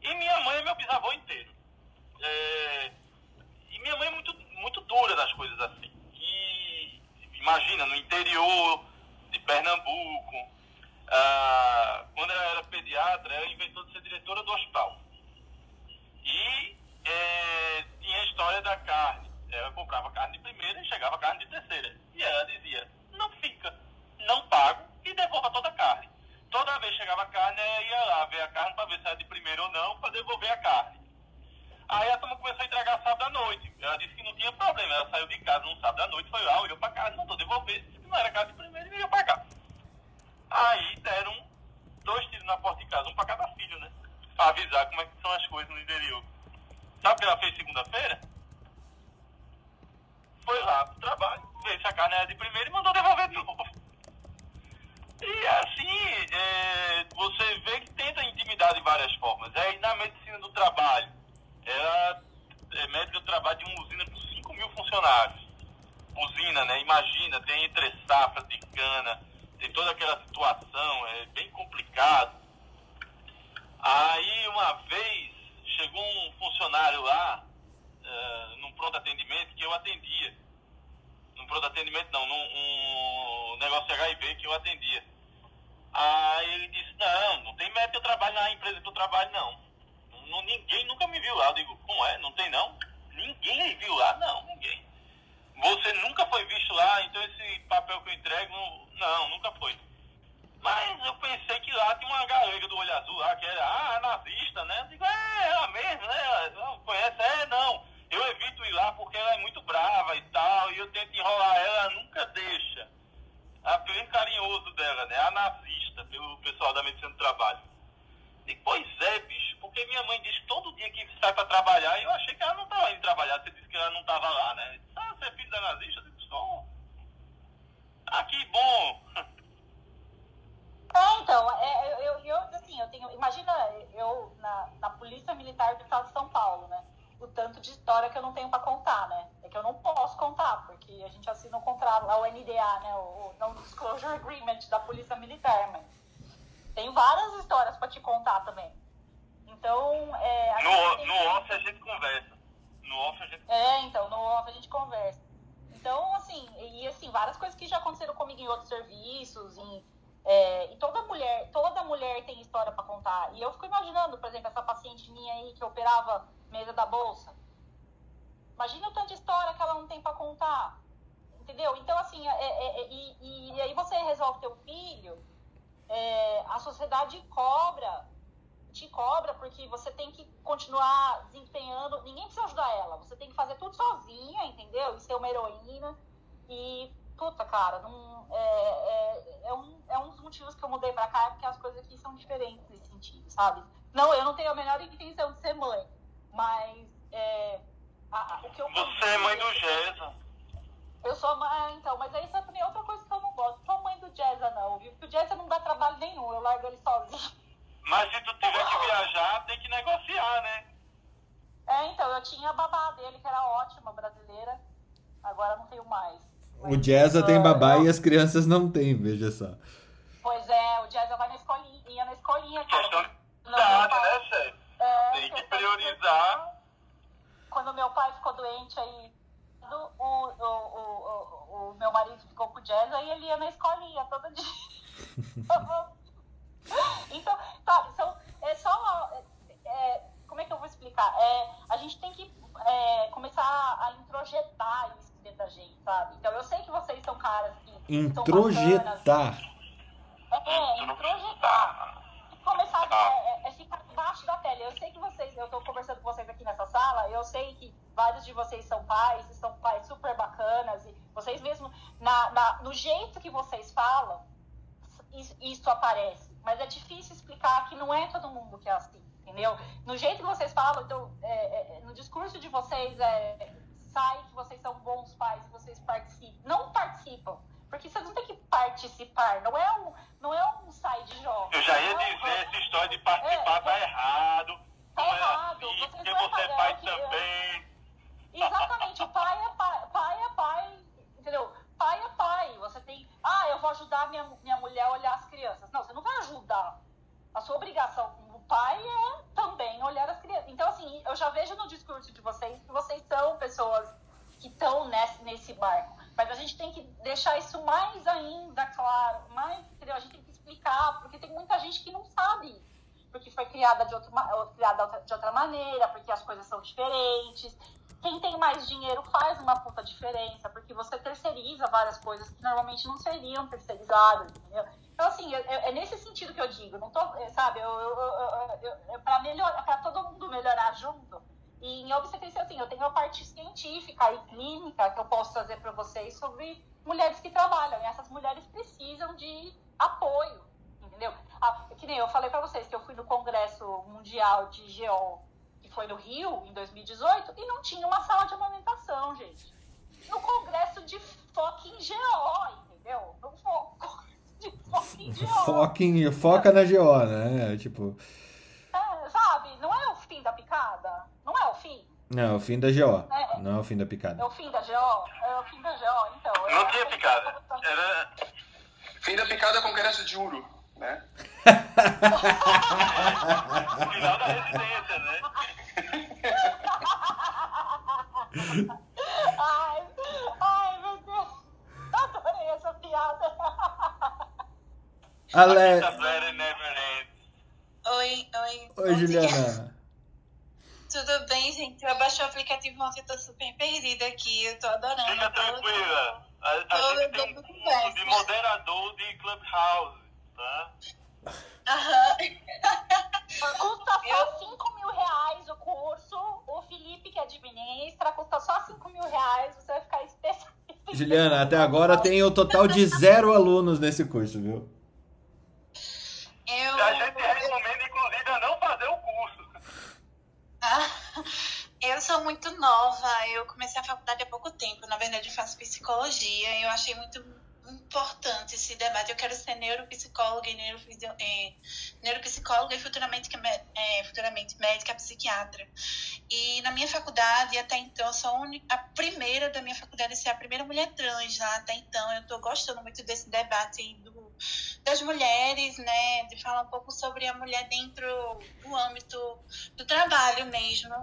E minha mãe é meu bisavô inteiro. É, e minha mãe é muito, muito dura nas coisas assim. E imagina, no interior de Pernambuco, ah, quando ela era pediatra, ela inventou de ser diretora do hospital. E é, tinha a história da carne ela comprava carne de primeira e chegava carne de terceira. E ela dizia, não fica, não pago e devolva toda a carne. Toda vez chegava carne, ela ia lá devolver a carne. Aí a turma começou a entregar sábado à noite. Ela disse que não tinha problema. Ela saiu de casa num sábado à noite, foi lá, olhou pra casa, mandou devolver. Disse que não era casa de primeiro e veio pra cá. Aí deram dois tiros na porta de casa, um pra cada filho, né? Pra avisar como é que são as coisas no interior. Sabe o que ela fez segunda-feira? Foi lá pro trabalho, se a carne de primeiro e mandou devolver de novo. E assim, é, você vê que tenta intimidar de várias formas. Aí na medicina do trabalho, ela é médica do trabalho de uma usina com 5 mil funcionários. Usina, né? Imagina, tem entre safra de cana, tem toda aquela situação, é bem complicado. Aí uma vez chegou um funcionário lá, uh, pronto atendimento que eu atendia. Num pronto atendimento não, num um negócio de HIV que eu atendia. Aí ele disse, não, não tem médico que eu trabalho na empresa que eu trabalho, não. não. Ninguém nunca me viu lá. Eu digo, como é? Não tem não? Ninguém viu lá? Não, ninguém. Você nunca foi visto lá, então esse papel que eu entrego, não, nunca foi. Mas eu pensei que lá tinha uma galega do olho azul lá, que era, ah, nazista, né? Eu digo, é, ela mesmo, né? Não conhece? É, não. Eu evito ir lá porque ela é muito brava e tal, e eu tento enrolar ela, ela nunca deixa. Apelido carinhoso dela, né? A nazista, pelo pessoal da medicina do trabalho. E, pois é, bicho, porque minha mãe diz que todo dia que sai pra trabalhar, eu achei que ela não tava indo trabalhar, você disse que ela não tava lá, né? Disse, ah, você é filho da nazista? Eu disse, oh. Ah, que bom! É, então, é, eu, eu, assim, eu tenho. Imagina eu na, na Polícia Militar do Estado de São Paulo, né? O tanto de história que eu não tenho para contar, né? É que eu não posso contar, porque a gente assina um contrato lá, o NDA, né? O, Non-Disclosure Agreement da Polícia Militar, mas tem várias histórias para te contar também. Então, é. No, no que... off a gente conversa. No off a gente É, então, no off a gente conversa. Então, assim, e assim, várias coisas que já aconteceram comigo em outros serviços, em é, e toda mulher, toda mulher tem história para contar. E eu fico imaginando, por exemplo, essa paciente minha aí que operava mesa da bolsa. Imagina o tanto de história que ela não tem para contar. Entendeu? Então, assim, é, é, é, e, e, aí você resolve ter um filho, é, a sociedade cobra, te cobra, porque você tem que continuar desempenhando. Ninguém precisa ajudar ela. Você tem que fazer tudo sozinha, entendeu? E ser uma heroína. E puta, cara, não, é, é, é, um, é um dos motivos que eu mudei pra cá, porque as coisas aqui são diferentes nesse sentido, sabe? Não, eu não tenho a menor intenção de ser mãe, mas é, a, a, o que eu Você é mãe do Jeza. Eu sou mãe, então, mas aí isso é também outra coisa que eu não gosto. Não sou mãe do Jeza, não, viu? Porque o Jeza não dá trabalho nenhum, eu largo ele sozinho. Mas se tu tiver que viajar, tem que negociar, né? É, então, eu tinha a babá dele, que era ótima, brasileira. Agora não tenho mais. O Jazza tem babá e as crianças não têm, veja só. Pois é, o Jazza vai na escolinha, ia na escolinha. Questão de prioridade, né, chefe? É, tem que priorizar. Quando meu pai ficou doente aí, o, o, o, o, o meu marido ficou com o Jazza e ele ia na escolinha todo dia. <laughs> então, sabe, são, é só. É, como é que eu vou explicar? É, a gente tem que é, começar a introjetar isso dentro da gente, sabe? Então eu sei que vocês são caras que. Introjetar. é, introjetar. Começar a é, é, ficar debaixo da pele. Eu sei que vocês, eu tô conversando com vocês aqui nessa sala, eu sei que vários de vocês são pais, e são pais super bacanas, e vocês mesmo, na, na, no jeito que vocês falam, isso aparece. Mas é difícil explicar que não é todo mundo que é assim, entendeu? No jeito que vocês falam, então, é, é, no discurso de vocês, é, sai que vocês são bons pais vocês participam. Não participam. Porque vocês não têm que participar. Não é um, não é um de jogos. Eu já ia dizer, essa história de participar é, tá é, errado. Tá não errado. É assim, porque você é pai também. Exatamente. pai é pai. Pai é pai. Entendeu? Pai é pai. Você tem. Ah, eu vou ajudar minha, minha mulher a olhar as crianças. Não, você não vai ajudar. A sua obrigação como pai é também olhar as crianças. Então, assim, eu já vejo no discurso de vocês que vocês são pessoas que estão nesse, nesse barco. Mas a gente tem que deixar isso mais ainda claro, mais, entendeu? A gente tem que explicar, porque tem muita gente que não sabe. Porque foi criada de, outro, criada de outra maneira, porque as coisas são diferentes. Quem tem mais dinheiro faz uma puta diferença, porque você terceiriza várias coisas que normalmente não seriam terceirizadas, entendeu? Então, assim, é, é nesse sentido que eu digo, não tô, sabe, eu, eu, eu, eu para melhorar, para todo mundo melhorar junto. E em obstetrícia, assim, eu tenho a parte científica e clínica que eu posso trazer para vocês sobre mulheres que trabalham. E essas mulheres precisam de apoio, entendeu? Ah, que nem eu falei para vocês que eu fui no Congresso Mundial de GO, que foi no Rio, em 2018, e não tinha uma sala de amamentação, gente. No Congresso de fucking GO, entendeu? No <laughs> de fucking GO. Fucking, foca na GO, né? Tipo. É, sabe? Não é o fim da picada? Não é o fim? Não, é o fim da GO. É, não é o fim da picada. É o fim da GO? É o fim da GO, então. Não tinha picada. Era. <laughs> Fim da picada congresso de Uro, né? Final da residência, né? ai, ai, meu Deus. Adorei essa piada. Ale... Oi, oi. Oi, Juliana. Tudo bem, gente? Eu abaixei o aplicativo ontem, eu tô super perdida aqui, eu tô adorando. Fica tranquila. A, a gente tem um curso de moderador de Clubhouse, tá? Aham. <laughs> Custa só 5 mil reais o curso. O Felipe que administra, custa só 5 mil reais. Você vai ficar especialista. Juliana, até agora tem o total de zero alunos nesse curso, viu? Eu... A gente recomenda, inclusive, a não fazer o curso. Ah, eu sou muito nova, eu comecei a faculdade há pouco tempo. Na verdade, eu faço psicologia e eu achei muito importante esse debate. Eu quero ser neuropsicóloga e neurofisio, é, neuropsicóloga e futuramente, é, futuramente médica psiquiatra. E na minha faculdade, até então, eu sou a, única, a primeira da minha faculdade a ser a primeira mulher trans lá. Até então, eu estou gostando muito desse debate do, das mulheres, né? De falar um pouco sobre a mulher dentro do âmbito do trabalho mesmo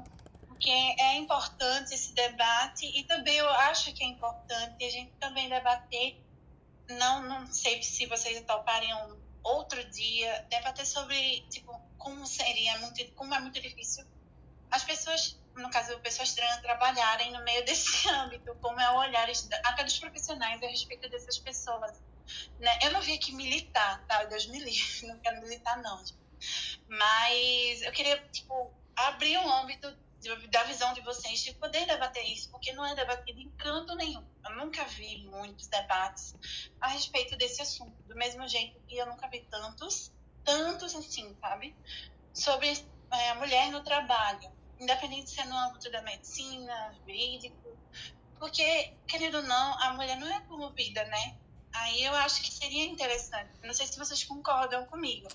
porque é importante esse debate e também eu acho que é importante a gente também debater não, não sei se vocês topariam outro dia. Debater sobre tipo como seria muito como é muito difícil as pessoas no caso pessoas trans trabalharem no meio <laughs> desse âmbito como é o olhar até dos profissionais a respeito dessas pessoas né? eu não vi aqui militar tá? Deus me livre <laughs> não quero militar não mas eu queria tipo abrir um âmbito da visão de vocês de poder debater isso, porque não é debatido em canto nenhum. Eu nunca vi muitos debates a respeito desse assunto, do mesmo jeito que eu nunca vi tantos, tantos assim, sabe? Sobre é, a mulher no trabalho, independente se é no âmbito da medicina, jurídico, porque, querendo ou não, a mulher não é promovida, né? Aí eu acho que seria interessante. Não sei se vocês concordam comigo.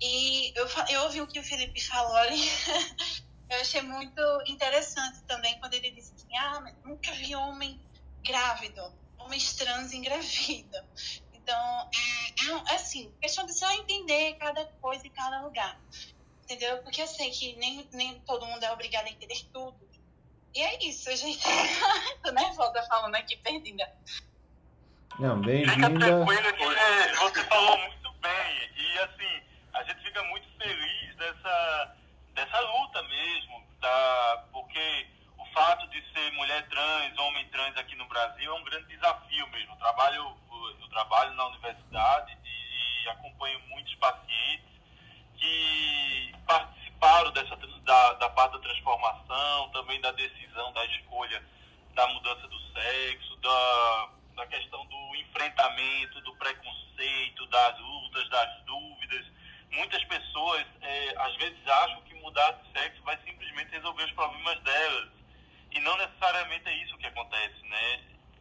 E eu, eu ouvi o que o Felipe falou ali <laughs> Eu achei muito interessante também quando ele disse assim, ah, nunca vi homem grávido, homens trans engravidam. Então, é, é assim, questão de só entender cada coisa em cada lugar. Entendeu? Porque eu sei que nem, nem todo mundo é obrigado a entender tudo. E é isso, gente. <laughs> Tô nervosa falando aqui, perdida. Não, bem-vinda. Fica tranquila que é, você falou muito bem. E assim, a gente fica muito feliz dessa dessa luta mesmo, da, porque o fato de ser mulher trans, homem trans aqui no Brasil é um grande desafio mesmo. Eu trabalho, eu trabalho na universidade e, e acompanho muitos pacientes que participaram dessa, da, da parte da transformação, também da decisão, da escolha da mudança do sexo, da, da questão do enfrentamento, do preconceito, das lutas, das dúvidas. Muitas pessoas, é, às vezes, acham que mudar de sexo vai simplesmente resolver os problemas delas. E não necessariamente é isso que acontece, né?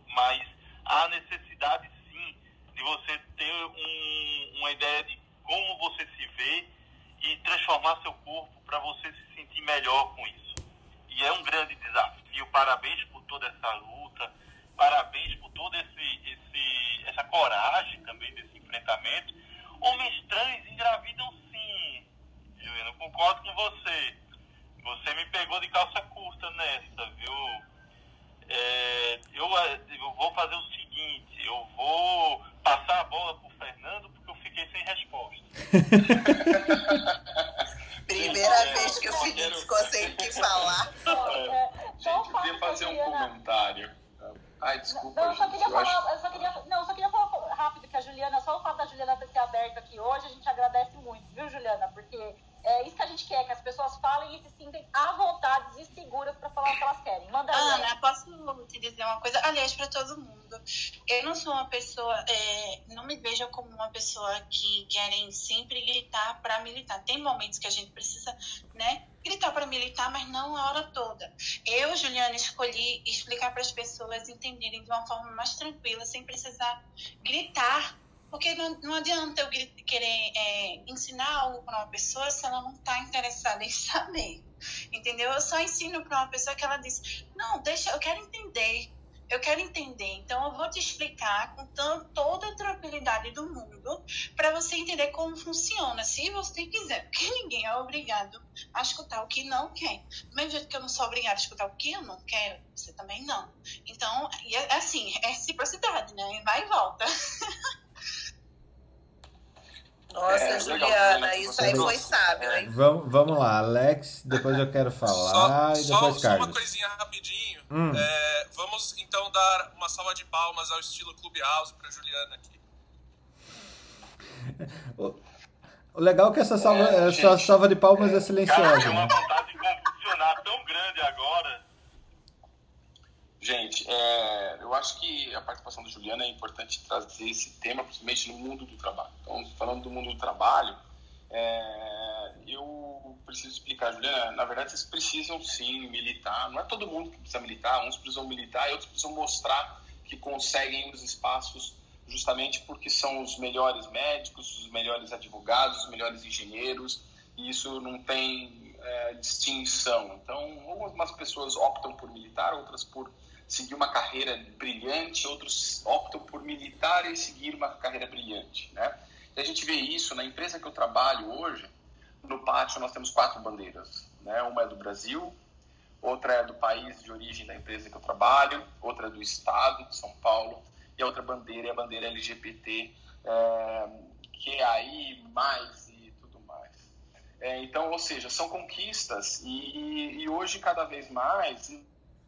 Mas há necessidade, sim, de você ter um, uma ideia de como você se vê e transformar seu corpo para você se sentir melhor com isso. E é um grande desafio. Parabéns por toda essa luta, parabéns por toda esse, esse, essa coragem também desse enfrentamento. Homens trans engravidam Juliana, eu concordo com você. Você me pegou de calça curta nessa, viu? É, eu, eu vou fazer o seguinte, eu vou passar a bola pro Fernando porque eu fiquei sem resposta. <laughs> Primeira é, vez que o Felipe ficou sem o que falar. É, gente, eu queria fazer um comentário. Ai, desculpa, não, eu só queria gente, falar, eu acho... eu só queria, não, eu só queria falar rápido que a Juliana, só o fato da Juliana ter se aberto aqui hoje, a gente agradece muito, viu, Juliana? Porque é isso que a gente quer, que as pessoas falem e se sintem à vontade e seguras para falar o que elas querem. Manda aí. Ana, posso te dizer uma coisa? Aliás, para todo mundo. Eu não sou uma pessoa, é, não me vejo como uma pessoa que querem sempre gritar para militar. Tem momentos que a gente precisa, né, gritar para militar, mas não a hora toda. Eu, Juliana, escolhi explicar para as pessoas entenderem de uma forma mais tranquila, sem precisar gritar porque não, não adianta eu querer é, ensinar algo para uma pessoa se ela não está interessada <laughs> em saber. Entendeu? Eu só ensino para uma pessoa que ela diz: Não, deixa, eu quero entender. Eu quero entender. Então, eu vou te explicar com toda a tranquilidade do mundo para você entender como funciona, se você quiser. Porque ninguém é obrigado a escutar o que não quer. Do mesmo jeito que eu não sou obrigada a escutar o que eu não quero, você também não. Então, é assim, é reciprocidade, né? Vai e volta. <laughs> Nossa, é, Juliana, legal, isso aí foi sábio, hein? Vamos, vamos lá, Alex, depois eu quero falar só, e depois só, Carlos. Só uma coisinha rapidinho. Hum. É, vamos então dar uma salva de palmas ao estilo Clubhouse para Juliana aqui. <laughs> O, o legal é que essa salva, é, essa salva de palmas é, é silenciosa. Cara, uma né? vontade de convulsionar tão grande agora. Gente, é, eu acho que a participação da Juliana é importante trazer esse tema, principalmente no mundo do trabalho. Então, falando do mundo do trabalho, é, eu preciso explicar, Juliana, na verdade vocês precisam sim militar, não é todo mundo que precisa militar, uns precisam militar e outros precisam mostrar que conseguem os espaços justamente porque são os melhores médicos, os melhores advogados, os melhores engenheiros, e isso não tem é, distinção. Então, algumas pessoas optam por militar, outras por seguir uma carreira brilhante, outros optam por militar e seguir uma carreira brilhante, né? E a gente vê isso na empresa que eu trabalho hoje. No pátio nós temos quatro bandeiras, né? Uma é do Brasil, outra é do país de origem da empresa que eu trabalho, outra é do estado de São Paulo e a outra bandeira é a bandeira LGBT, é, é aí mais e tudo mais. É, então, ou seja, são conquistas e, e hoje cada vez mais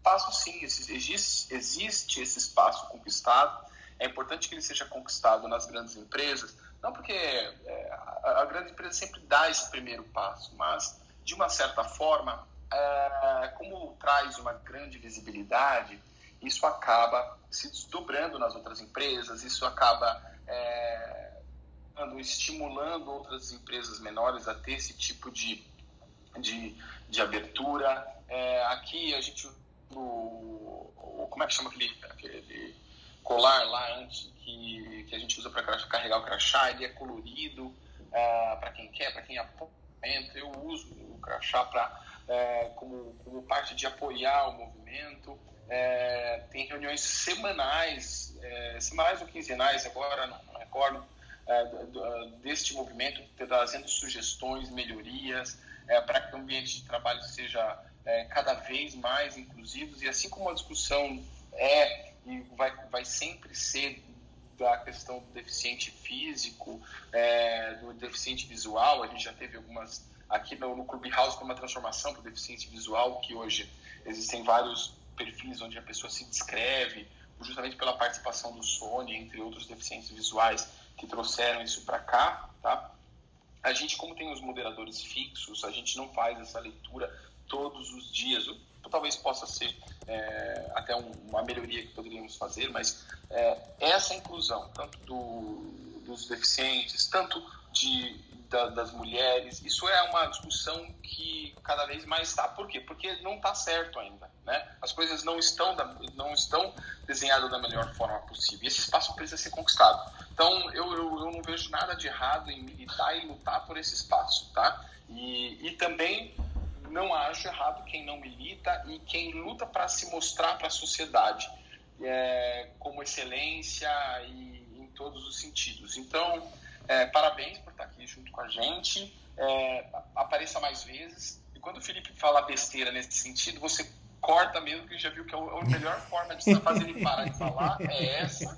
espaço sim, existe, existe esse espaço conquistado. É importante que ele seja conquistado nas grandes empresas, não porque é, a, a, grande empresa sempre dá esse primeiro passo, mas de uma certa forma, é, como traz uma grande visibilidade, isso acaba se desdobrando nas outras empresas, isso acaba é, estimulando outras empresas menores a ter esse tipo de, de, de abertura. É, aqui a gente o, como é que chama aquele, aquele colar lá antes que, que a gente usa para carregar o crachá, ele é colorido é, para quem quer, para quem apoia. Eu uso o crachá para é, como, como parte de apoiar o movimento. É, tem reuniões semanais, é, semanais ou quinzenais, agora não, não recordo, é, deste movimento, trazendo sugestões, melhorias, é, para que o ambiente de trabalho seja é, cada vez mais inclusivos e assim como a discussão é e vai, vai sempre ser da questão do deficiente físico, é, do deficiente visual, a gente já teve algumas aqui no, no Clubhouse uma transformação para o deficiente visual, que hoje existem vários perfis onde a pessoa se descreve, justamente pela participação do Sony, entre outros deficientes visuais que trouxeram isso para cá, tá? A gente, como tem os moderadores fixos, a gente não faz essa leitura todos os dias. Talvez possa ser é, até um, uma melhoria que poderíamos fazer, mas é, essa inclusão, tanto do, dos deficientes, tanto de, da, das mulheres, isso é uma discussão que cada vez mais está. Por quê? Porque não está certo ainda. Né? As coisas não estão, da, não estão desenhadas da melhor forma possível. E esse espaço precisa ser conquistado. Então, eu, eu, eu não vejo nada de errado em militar e lutar por esse espaço. Tá? E, e também não acho errado quem não milita e quem luta para se mostrar para a sociedade é, como excelência e em todos os sentidos. Então, é, parabéns por estar aqui junto com a gente. É, apareça mais vezes. E quando o Felipe fala besteira nesse sentido, você corta mesmo, que já viu que a melhor forma de fazer ele parar de falar é essa.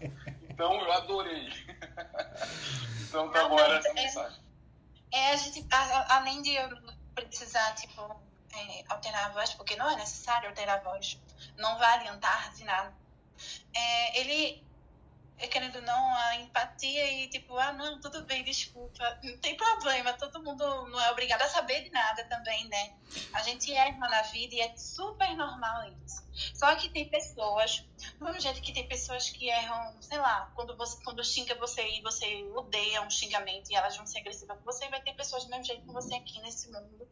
Então, eu adorei. <laughs> então, tá agora essa mensagem. É, a gente, além de precisar, tipo, é, alterar a voz, porque não é necessário alterar a voz, não vai adiantar de nada. É, ele querendo ou não, a empatia e tipo, ah, não, tudo bem, desculpa, não tem problema, todo mundo não é obrigado a saber de nada também, né? A gente erra na vida e é super normal isso. Só que tem pessoas, do mesmo jeito que tem pessoas que erram, sei lá, quando você quando xinga você e você odeia um xingamento e elas vão ser agressivas com você, vai ter pessoas do mesmo jeito que você aqui nesse mundo.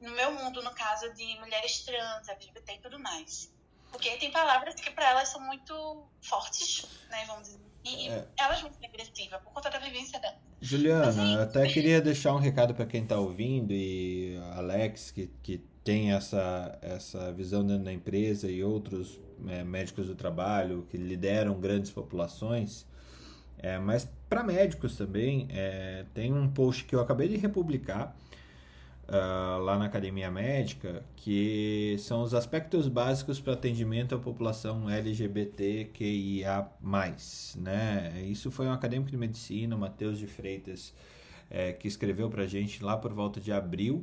No meu mundo, no caso de mulheres trans, LGBT e tudo mais. Porque tem palavras que para elas são muito fortes, né, vamos dizer. E É. elas vão ser agressivas por conta da vivência dela. Juliana, Assim, eu até queria deixar um recado para quem está ouvindo e Alex, que, que tem essa, essa visão dentro da empresa e outros é, médicos do trabalho que lideram grandes populações. É, mas para médicos também, é, tem um post que eu acabei de republicar ah, lá na Academia Médica, que são os aspectos básicos para atendimento à população LGBTQIA+. Né? Isso foi um acadêmico de medicina, Matheus de Freitas, é, que escreveu para a gente lá por volta de abril,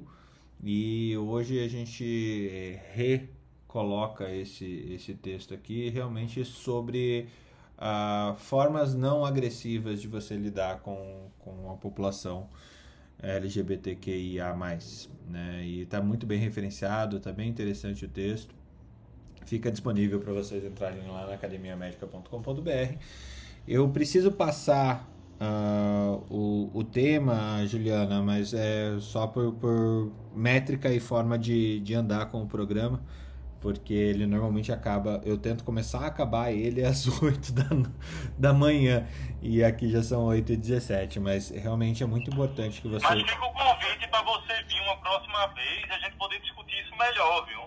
e hoje a gente eh, recoloca esse, esse texto aqui realmente sobre ah, formas não agressivas de você lidar com, com a população LGBTQIA+, né? E está muito bem referenciado, está bem interessante o texto. Fica disponível para vocês entrarem lá na academiamedica.com.br. Eu preciso passar ah, o, o tema, Juliana, mas é só por, por métrica e forma de, de andar com o programa, porque ele normalmente acaba. Eu tento começar a acabar ele <laughs> às 8 da, da manhã, e aqui já são 8 e 17 mas realmente é muito importante que você. Mas fica o convite para você vir uma próxima vez e a gente poder discutir isso melhor, viu?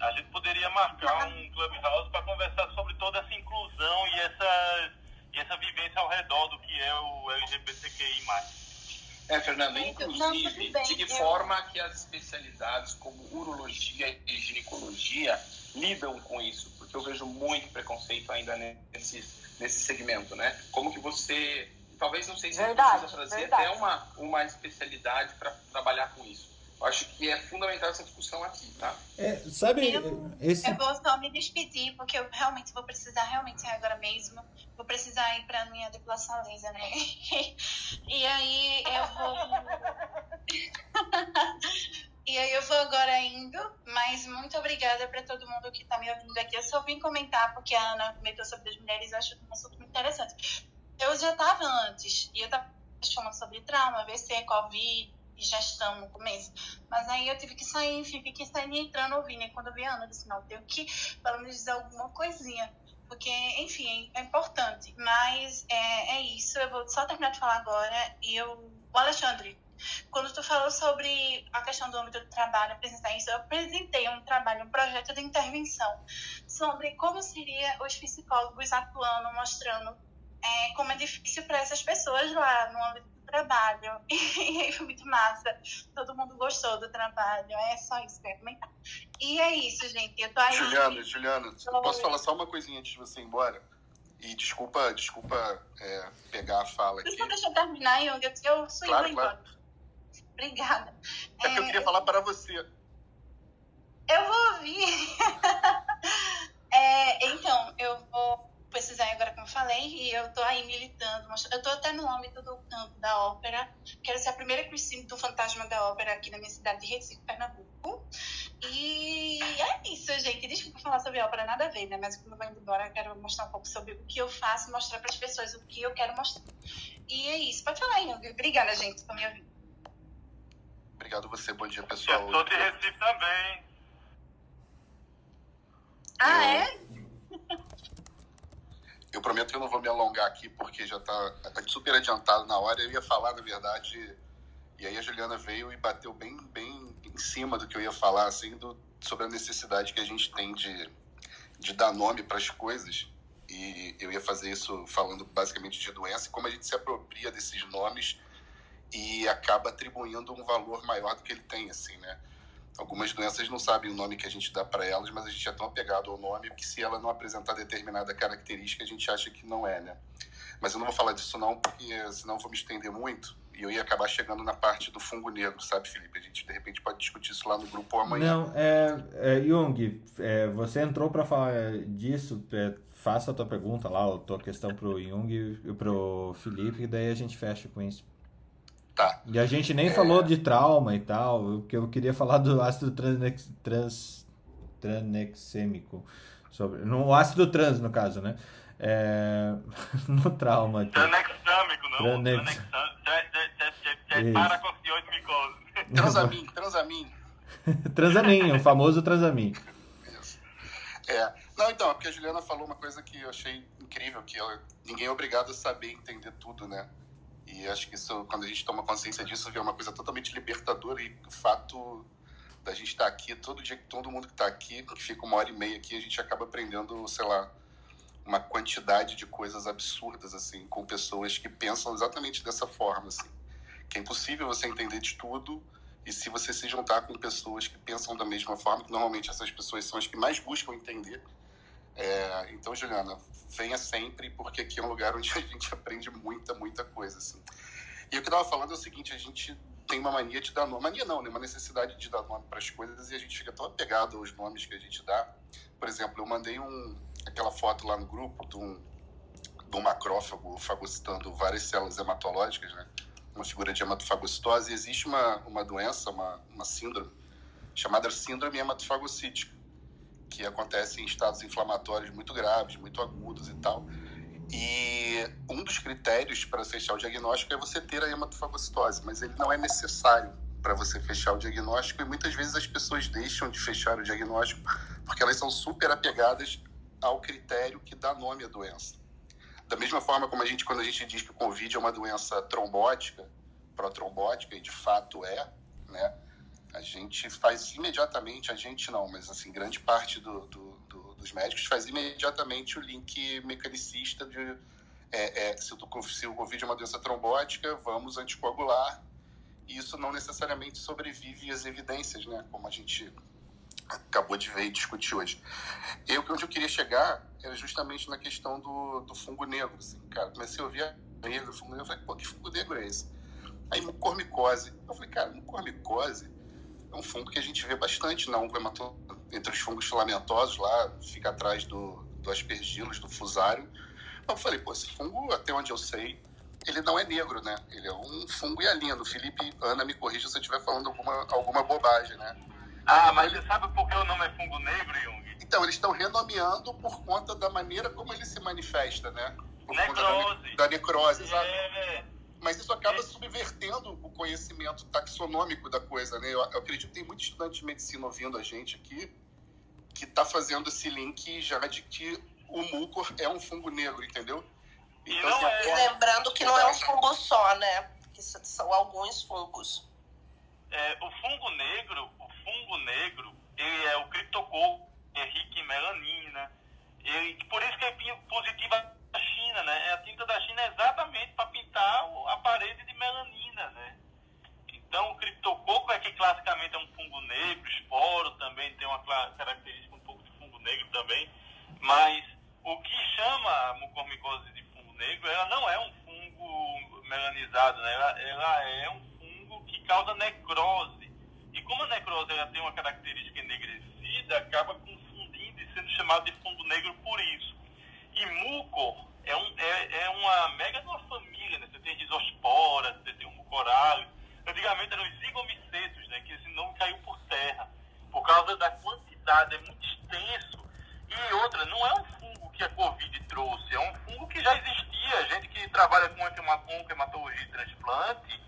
A gente poderia marcar um clubhouse para conversar sobre toda essa inclusão e essa, e essa vivência ao redor do que é o LGBTQI+. É, Fernando, inclusive, de que forma que as especialidades como urologia e ginecologia lidam com isso? Porque eu vejo muito preconceito ainda nesse, nesse segmento, né? Como que você, talvez não sei se Verdade, precisa trazer verdade. até uma, uma especialidade para trabalhar com isso. Eu acho que é fundamental essa discussão aqui, tá? É, sabe, Eu- esse. Eu vou só me despedir, porque eu realmente vou precisar, realmente agora mesmo, vou precisar ir pra minha depilação laser, né? <laughs> E aí eu vou. <laughs> E aí eu vou agora indo, mas muito obrigada para todo mundo que tá me ouvindo aqui. Eu só vim comentar porque a Ana comentou sobre as mulheres, eu acho um assunto muito interessante. Eu já estava antes, e eu estava falando sobre trauma, AVC, Covid, gestão no começo. Mas aí eu tive que sair, enfim, fiquei saindo e entrando ouvindo. E quando eu vi a Ana, eu disse, não, tenho que pelo menos dizer alguma coisinha. Porque, enfim, é importante. Mas é, é isso, eu vou só terminar de falar agora. E eu. O Alexandre, quando tu falou sobre a questão do âmbito do trabalho, apresentar isso, eu apresentei um trabalho, um projeto de intervenção sobre como seria os psicólogos atuando, mostrando é, como é difícil para essas pessoas lá no âmbito trabalho. <laughs> E aí foi muito massa. Todo mundo gostou do trabalho. É só isso que eu ia comentar. E é isso, gente. Eu tô aí. Juliana, Juliana, eu posso falar só uma coisinha antes de você ir embora? E desculpa, desculpa é, pegar a fala aqui. Só deixa eu terminar, Young. Eu, eu sou Claro, claro. Obrigada. É porque eu queria falar para você. Eu vou ouvir. <laughs> É, então, eu vou precisar agora, como eu falei, e eu tô aí militando. Eu tô até no âmbito do campo da ópera. Quero ser a primeira Christine do Fantasma da Ópera aqui na minha cidade de Recife, Pernambuco. E é isso, gente. Desculpa falar sobre ópera, nada a ver, né? Mas quando eu vou indo embora, eu quero mostrar um pouco sobre o que eu faço, mostrar para as pessoas o que eu quero mostrar. E é isso. Pode falar, Young. Obrigada, gente, por me ouvir. Obrigado você, bom dia, Eu pessoal. sou de Recife também. Ah, Eu- é? <laughs> Eu prometo que eu não vou me alongar aqui, porque já tá, tá super adiantado na hora. Eu ia falar, na verdade, e aí a Juliana veio e bateu bem, bem em cima do que eu ia falar, assim, do, sobre a necessidade que a gente tem de, de dar nome para as coisas. E eu ia fazer isso falando basicamente de doença e como a gente se apropria desses nomes e acaba atribuindo um valor maior do que ele tem, assim, né? Algumas doenças não sabem o nome que a gente dá para elas, mas a gente é tão apegado ao nome que se ela não apresentar determinada característica, a gente acha que não é, né? Mas eu não vou falar disso não, porque senão vou me estender muito e eu ia acabar chegando na parte do fungo negro, sabe, Felipe? A gente de repente pode discutir isso lá no grupo amanhã. Não, é, é, Jung, é, você entrou para falar disso, é, faça a tua pergunta lá, a tua questão pro Jung e pro Felipe, e daí a gente fecha com isso. Tá. E a gente nem falou de trauma e tal, porque eu queria falar do ácido transex, trans, tranexêmico. Sobre, no ácido trans, no caso, né? É, <laughs> no trauma aqui. Tranexâmico, não. Tranex- Tranexâmico. Tê- tê- tê- tê- tê- Isso. Paracocioide micose. Transamin, transamin. <laughs> Transamin, o famoso transamin. Isso. É. Não, então, é porque a Juliana falou uma coisa que eu achei incrível, que ela, ninguém é obrigado a saber entender tudo, né? E acho que isso, quando a gente toma consciência disso, vê uma coisa totalmente libertadora e o fato da gente estar aqui, todo dia, todo mundo que está aqui, que fica uma hora e meia aqui, a gente acaba aprendendo, sei lá, uma quantidade de coisas absurdas, assim, com pessoas que pensam exatamente dessa forma, assim. Que é impossível você entender de tudo e se você se juntar com pessoas que pensam da mesma forma, que normalmente essas pessoas são as que mais buscam entender. É, então, Juliana, venha sempre, porque aqui é um lugar onde <laughs> a gente aprende muita, muita coisa, assim. E o que eu estava falando é o seguinte, a gente tem uma mania de dar nome, mania não, né? Uma necessidade de dar nome para as coisas e a gente fica tão apegado aos nomes que a gente dá. Por exemplo, eu mandei um, aquela foto lá no grupo de um, de um macrófago fagocitando várias células hematológicas, né? Uma figura de hematofagocitose. E existe uma, uma doença, uma, uma síndrome, chamada síndrome hematofagocítica, que acontece em estados inflamatórios muito graves, muito agudos e tal. E um dos critérios para fechar o diagnóstico é você ter a hematofagocitose, mas ele não é necessário para você fechar o diagnóstico e muitas vezes as pessoas deixam de fechar o diagnóstico porque elas são super apegadas ao critério que dá nome à doença. Da mesma forma como a gente, quando a gente diz que o Covid é uma doença trombótica, protrombótica, e de fato é, né? A gente faz imediatamente, a gente não, mas assim, grande parte do, do, do, dos médicos faz imediatamente o link mecanicista de é, é, se, o, se o Covid é uma doença trombótica, vamos anticoagular. E isso não necessariamente sobrevive às evidências, né? Como a gente acabou de ver e discutir hoje. Eu, onde eu queria chegar era justamente na questão do, do fungo negro. Assim, cara, comecei a ouvir a negro, fungo negro, eu falei, pô, que fungo negro é esse? Aí mucormicose. Eu falei, cara, mucormicose é um fungo que a gente vê bastante na oncohemato, entre os fungos filamentosos lá, fica atrás do, do aspergilos, do fusário. Eu falei, pô, esse fungo, até onde eu sei, ele não é negro, né? Ele é um fungo hialino. Felipe, Ana, me corrija se eu estiver falando alguma, alguma bobagem, né? Ah, mas você sabe por que o nome é fungo negro, Jung? Então, eles estão renomeando por conta da maneira como ele se manifesta, né? Por conta Necrose. Da, ne- da necrose, exato. É, Mas isso acaba subvertendo o conhecimento taxonômico da coisa, né? Eu, eu acredito que tem muito estudante de medicina ouvindo a gente aqui que está fazendo esse link já de que o mucor é um fungo negro, entendeu? E não assim, é. E forma- lembrando que não é um fungo só, né? Que são alguns fungos. é, o fungo negro, o fungo negro, ele é o criptococo, é rico em melanina. Ele, por isso que é positiva da China, né? A tinta da China é exatamente para pintar a parede de melanina, né? Então, o criptococo é que classicamente é um fungo negro, esporo também tem uma característica um pouco de fungo negro também, mas o que chama a mucormicose de fungo negro, ela não é um fungo melanizado, né? ela, ela é um fungo que causa necrose. E como a necrose ela tem uma característica enegrecida, acaba confundindo e sendo chamado de fungo negro por isso. E mucor é, um, é, é uma mega de uma família, né? Você tem rizospora, você tem o mucorales. Antigamente eram os zigomicetos, né? Que esse nome caiu por terra. Por causa da quantidade, é muito extenso. E outra, não é um fungo que a Covid trouxe, é um fungo que já existia. Gente que trabalha com hematologia e transplante,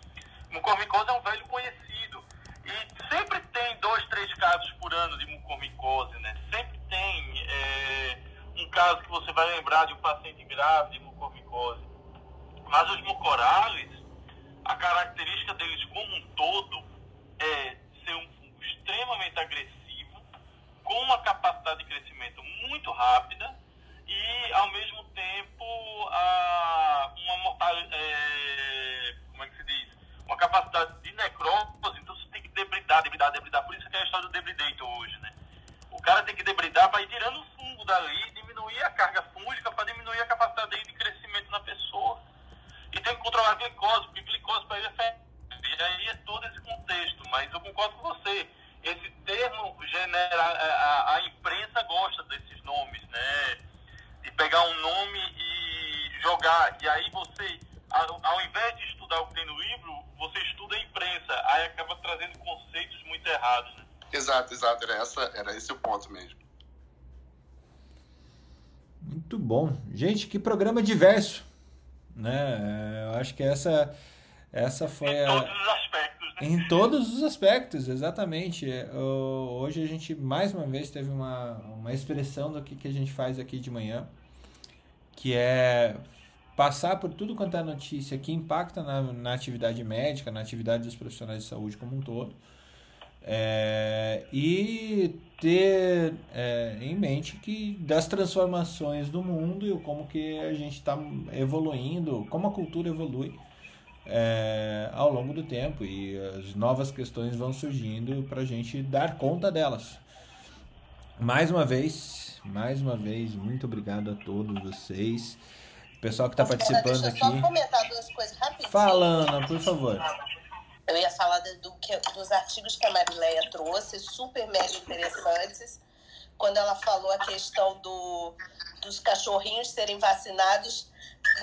mucormicose é um velho conhecido. E sempre tem dois, três casos por ano de mucormicose, né? Sempre tem é, um caso que você vai lembrar de um paciente grave de mucormicose. Mas os mucorales, a característica deles como um todo é ser um fungo extremamente agressivo, com uma capacidade de crescimento muito rápida e, ao mesmo tempo, a, uma mortalidade, como é que se diz? Uma capacidade de necrose, então você tem que debridar, debridar, debridar. Por isso que é a história do debridator hoje, né? O cara tem que debridar para ir tirando o fungo dali, diminuir a carga fúngica para diminuir a capacidade de crescimento na pessoa. E tem que controlar a glicose, porque glicose para ele é febre. E aí é todo esse contexto. Mas eu concordo com você. Esse termo genera. A, a imprensa gosta desses nomes, né? e pegar um nome e jogar. E aí você, ao, ao invés de estudar o que tem no livro, você estuda a imprensa. Aí acaba trazendo conceitos muito errados. Né? Exato, exato. Era, essa, era esse o ponto mesmo. Muito bom. Gente, que programa diverso. Né? Eu acho que essa, essa foi em a... todos os aspectos. Né? Em todos os aspectos, exatamente. Hoje a gente mais uma vez teve uma, uma expressão do que, que a gente faz aqui de manhã, que é passar por tudo quanto é notícia que impacta na, na atividade médica, na atividade dos profissionais de saúde como um todo. É, e ter é, em mente que das transformações do mundo e como que a gente está evoluindo, como a cultura evolui é, ao longo do tempo e as novas questões vão surgindo para a gente dar conta delas. Mais uma vez, mais uma vez, muito obrigado a todos vocês. O pessoal que está participando aqui. só comentar duas coisas rapidinho. Fala, Ana, por favor. Eu ia falar do, que, dos artigos que a Marileia trouxe, super mega interessantes. Quando ela falou a questão do, dos cachorrinhos serem vacinados,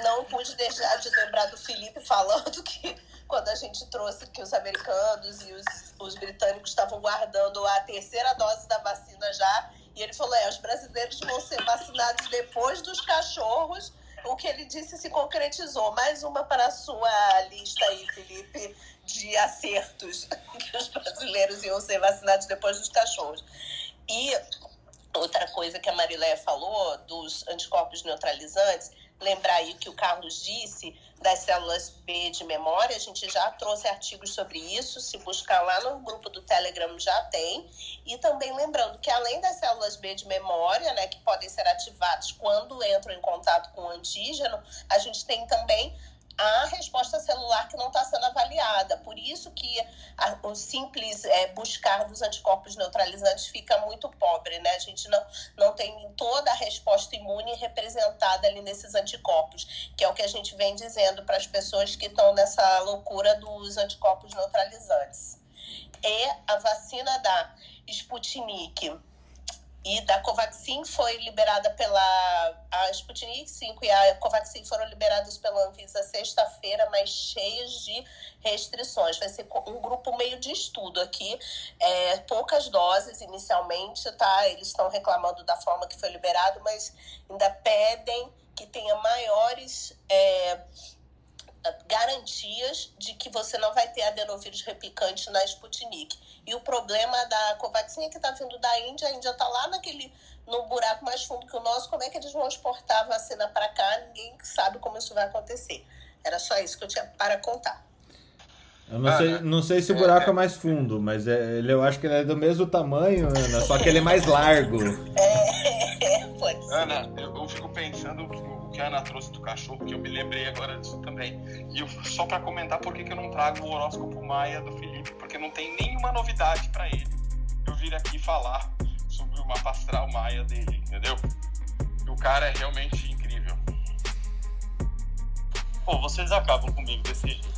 não pude deixar de lembrar do Felipe falando que quando a gente trouxe que os americanos e os, os britânicos estavam guardando a terceira dose da vacina já, e ele falou: é, os brasileiros vão ser vacinados depois dos cachorros. O que ele disse se concretizou. Mais uma para a sua lista aí, Felipe, de acertos <laughs> que os brasileiros iam ser vacinados depois dos cachorros. E outra coisa que a Mariléia falou dos anticorpos neutralizantes, lembrar aí que o Carlos disse das células B de memória, a gente já trouxe artigos sobre isso, se buscar lá no grupo do Telegram já tem. E também lembrando que além das células B de memória, né, que podem ser ativadas quando entram em contato com o antígeno, a gente tem também a resposta celular que não está sendo avaliada. Por isso que a, o simples é, buscar dos anticorpos neutralizantes fica muito pobre, né? A gente não, não tem toda a resposta imune representada ali nesses anticorpos, que é o que a gente vem dizendo para as pessoas que estão nessa loucura dos anticorpos neutralizantes. E a vacina da Sputnik e da Covaxin foi liberada pela a Sputnik 5 e a Covaxin foram liberadas pela Anvisa sexta-feira, mas cheias de restrições. Vai ser um grupo meio de estudo aqui, é, poucas doses inicialmente, tá? Eles estão reclamando da forma que foi liberado, mas ainda pedem que tenha maiores é, garantias de que você não vai ter adenovírus replicante na Sputnik. E o problema da Covaxin é que está vindo da Índia, a Índia está lá naquele no buraco mais fundo que o nosso. Como é que eles vão exportar a vacina para cá? Ninguém sabe como isso vai acontecer. Era só isso que eu tinha para contar. Eu não, sei, não sei se o buraco é, mais fundo, mas é, ele, eu acho que ele é do mesmo tamanho, Ana, só que ele é mais largo. É, <laughs> pode ser. Ana, eu, eu fico pensando o que a Ana trouxe do cachorro, que eu me lembrei agora disso também. E eu, só para comentar por que, que eu não trago o horóscopo maia do Felipe, porque não tem nenhuma novidade para ele. Eu vir aqui falar sobre o mapa astral maia dele, entendeu? E o cara é realmente incrível. Pô, vocês acabam comigo desse jeito.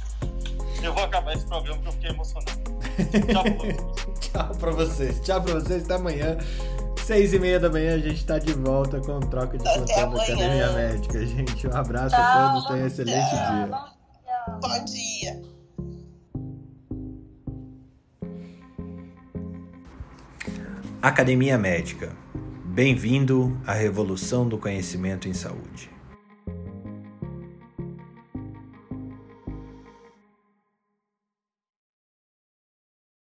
Eu vou acabar esse programa porque eu fiquei emocionado. Tchau pra vocês. <laughs> Tchau pra vocês. Tchau pra vocês. Até amanhã. Seis e meia da manhã a gente tá de volta com troca de plantão da Academia Médica, gente. Um abraço a todos. Tenham um excelente dia. Bom dia. Academia Médica. Bem-vindo à revolução do conhecimento em saúde.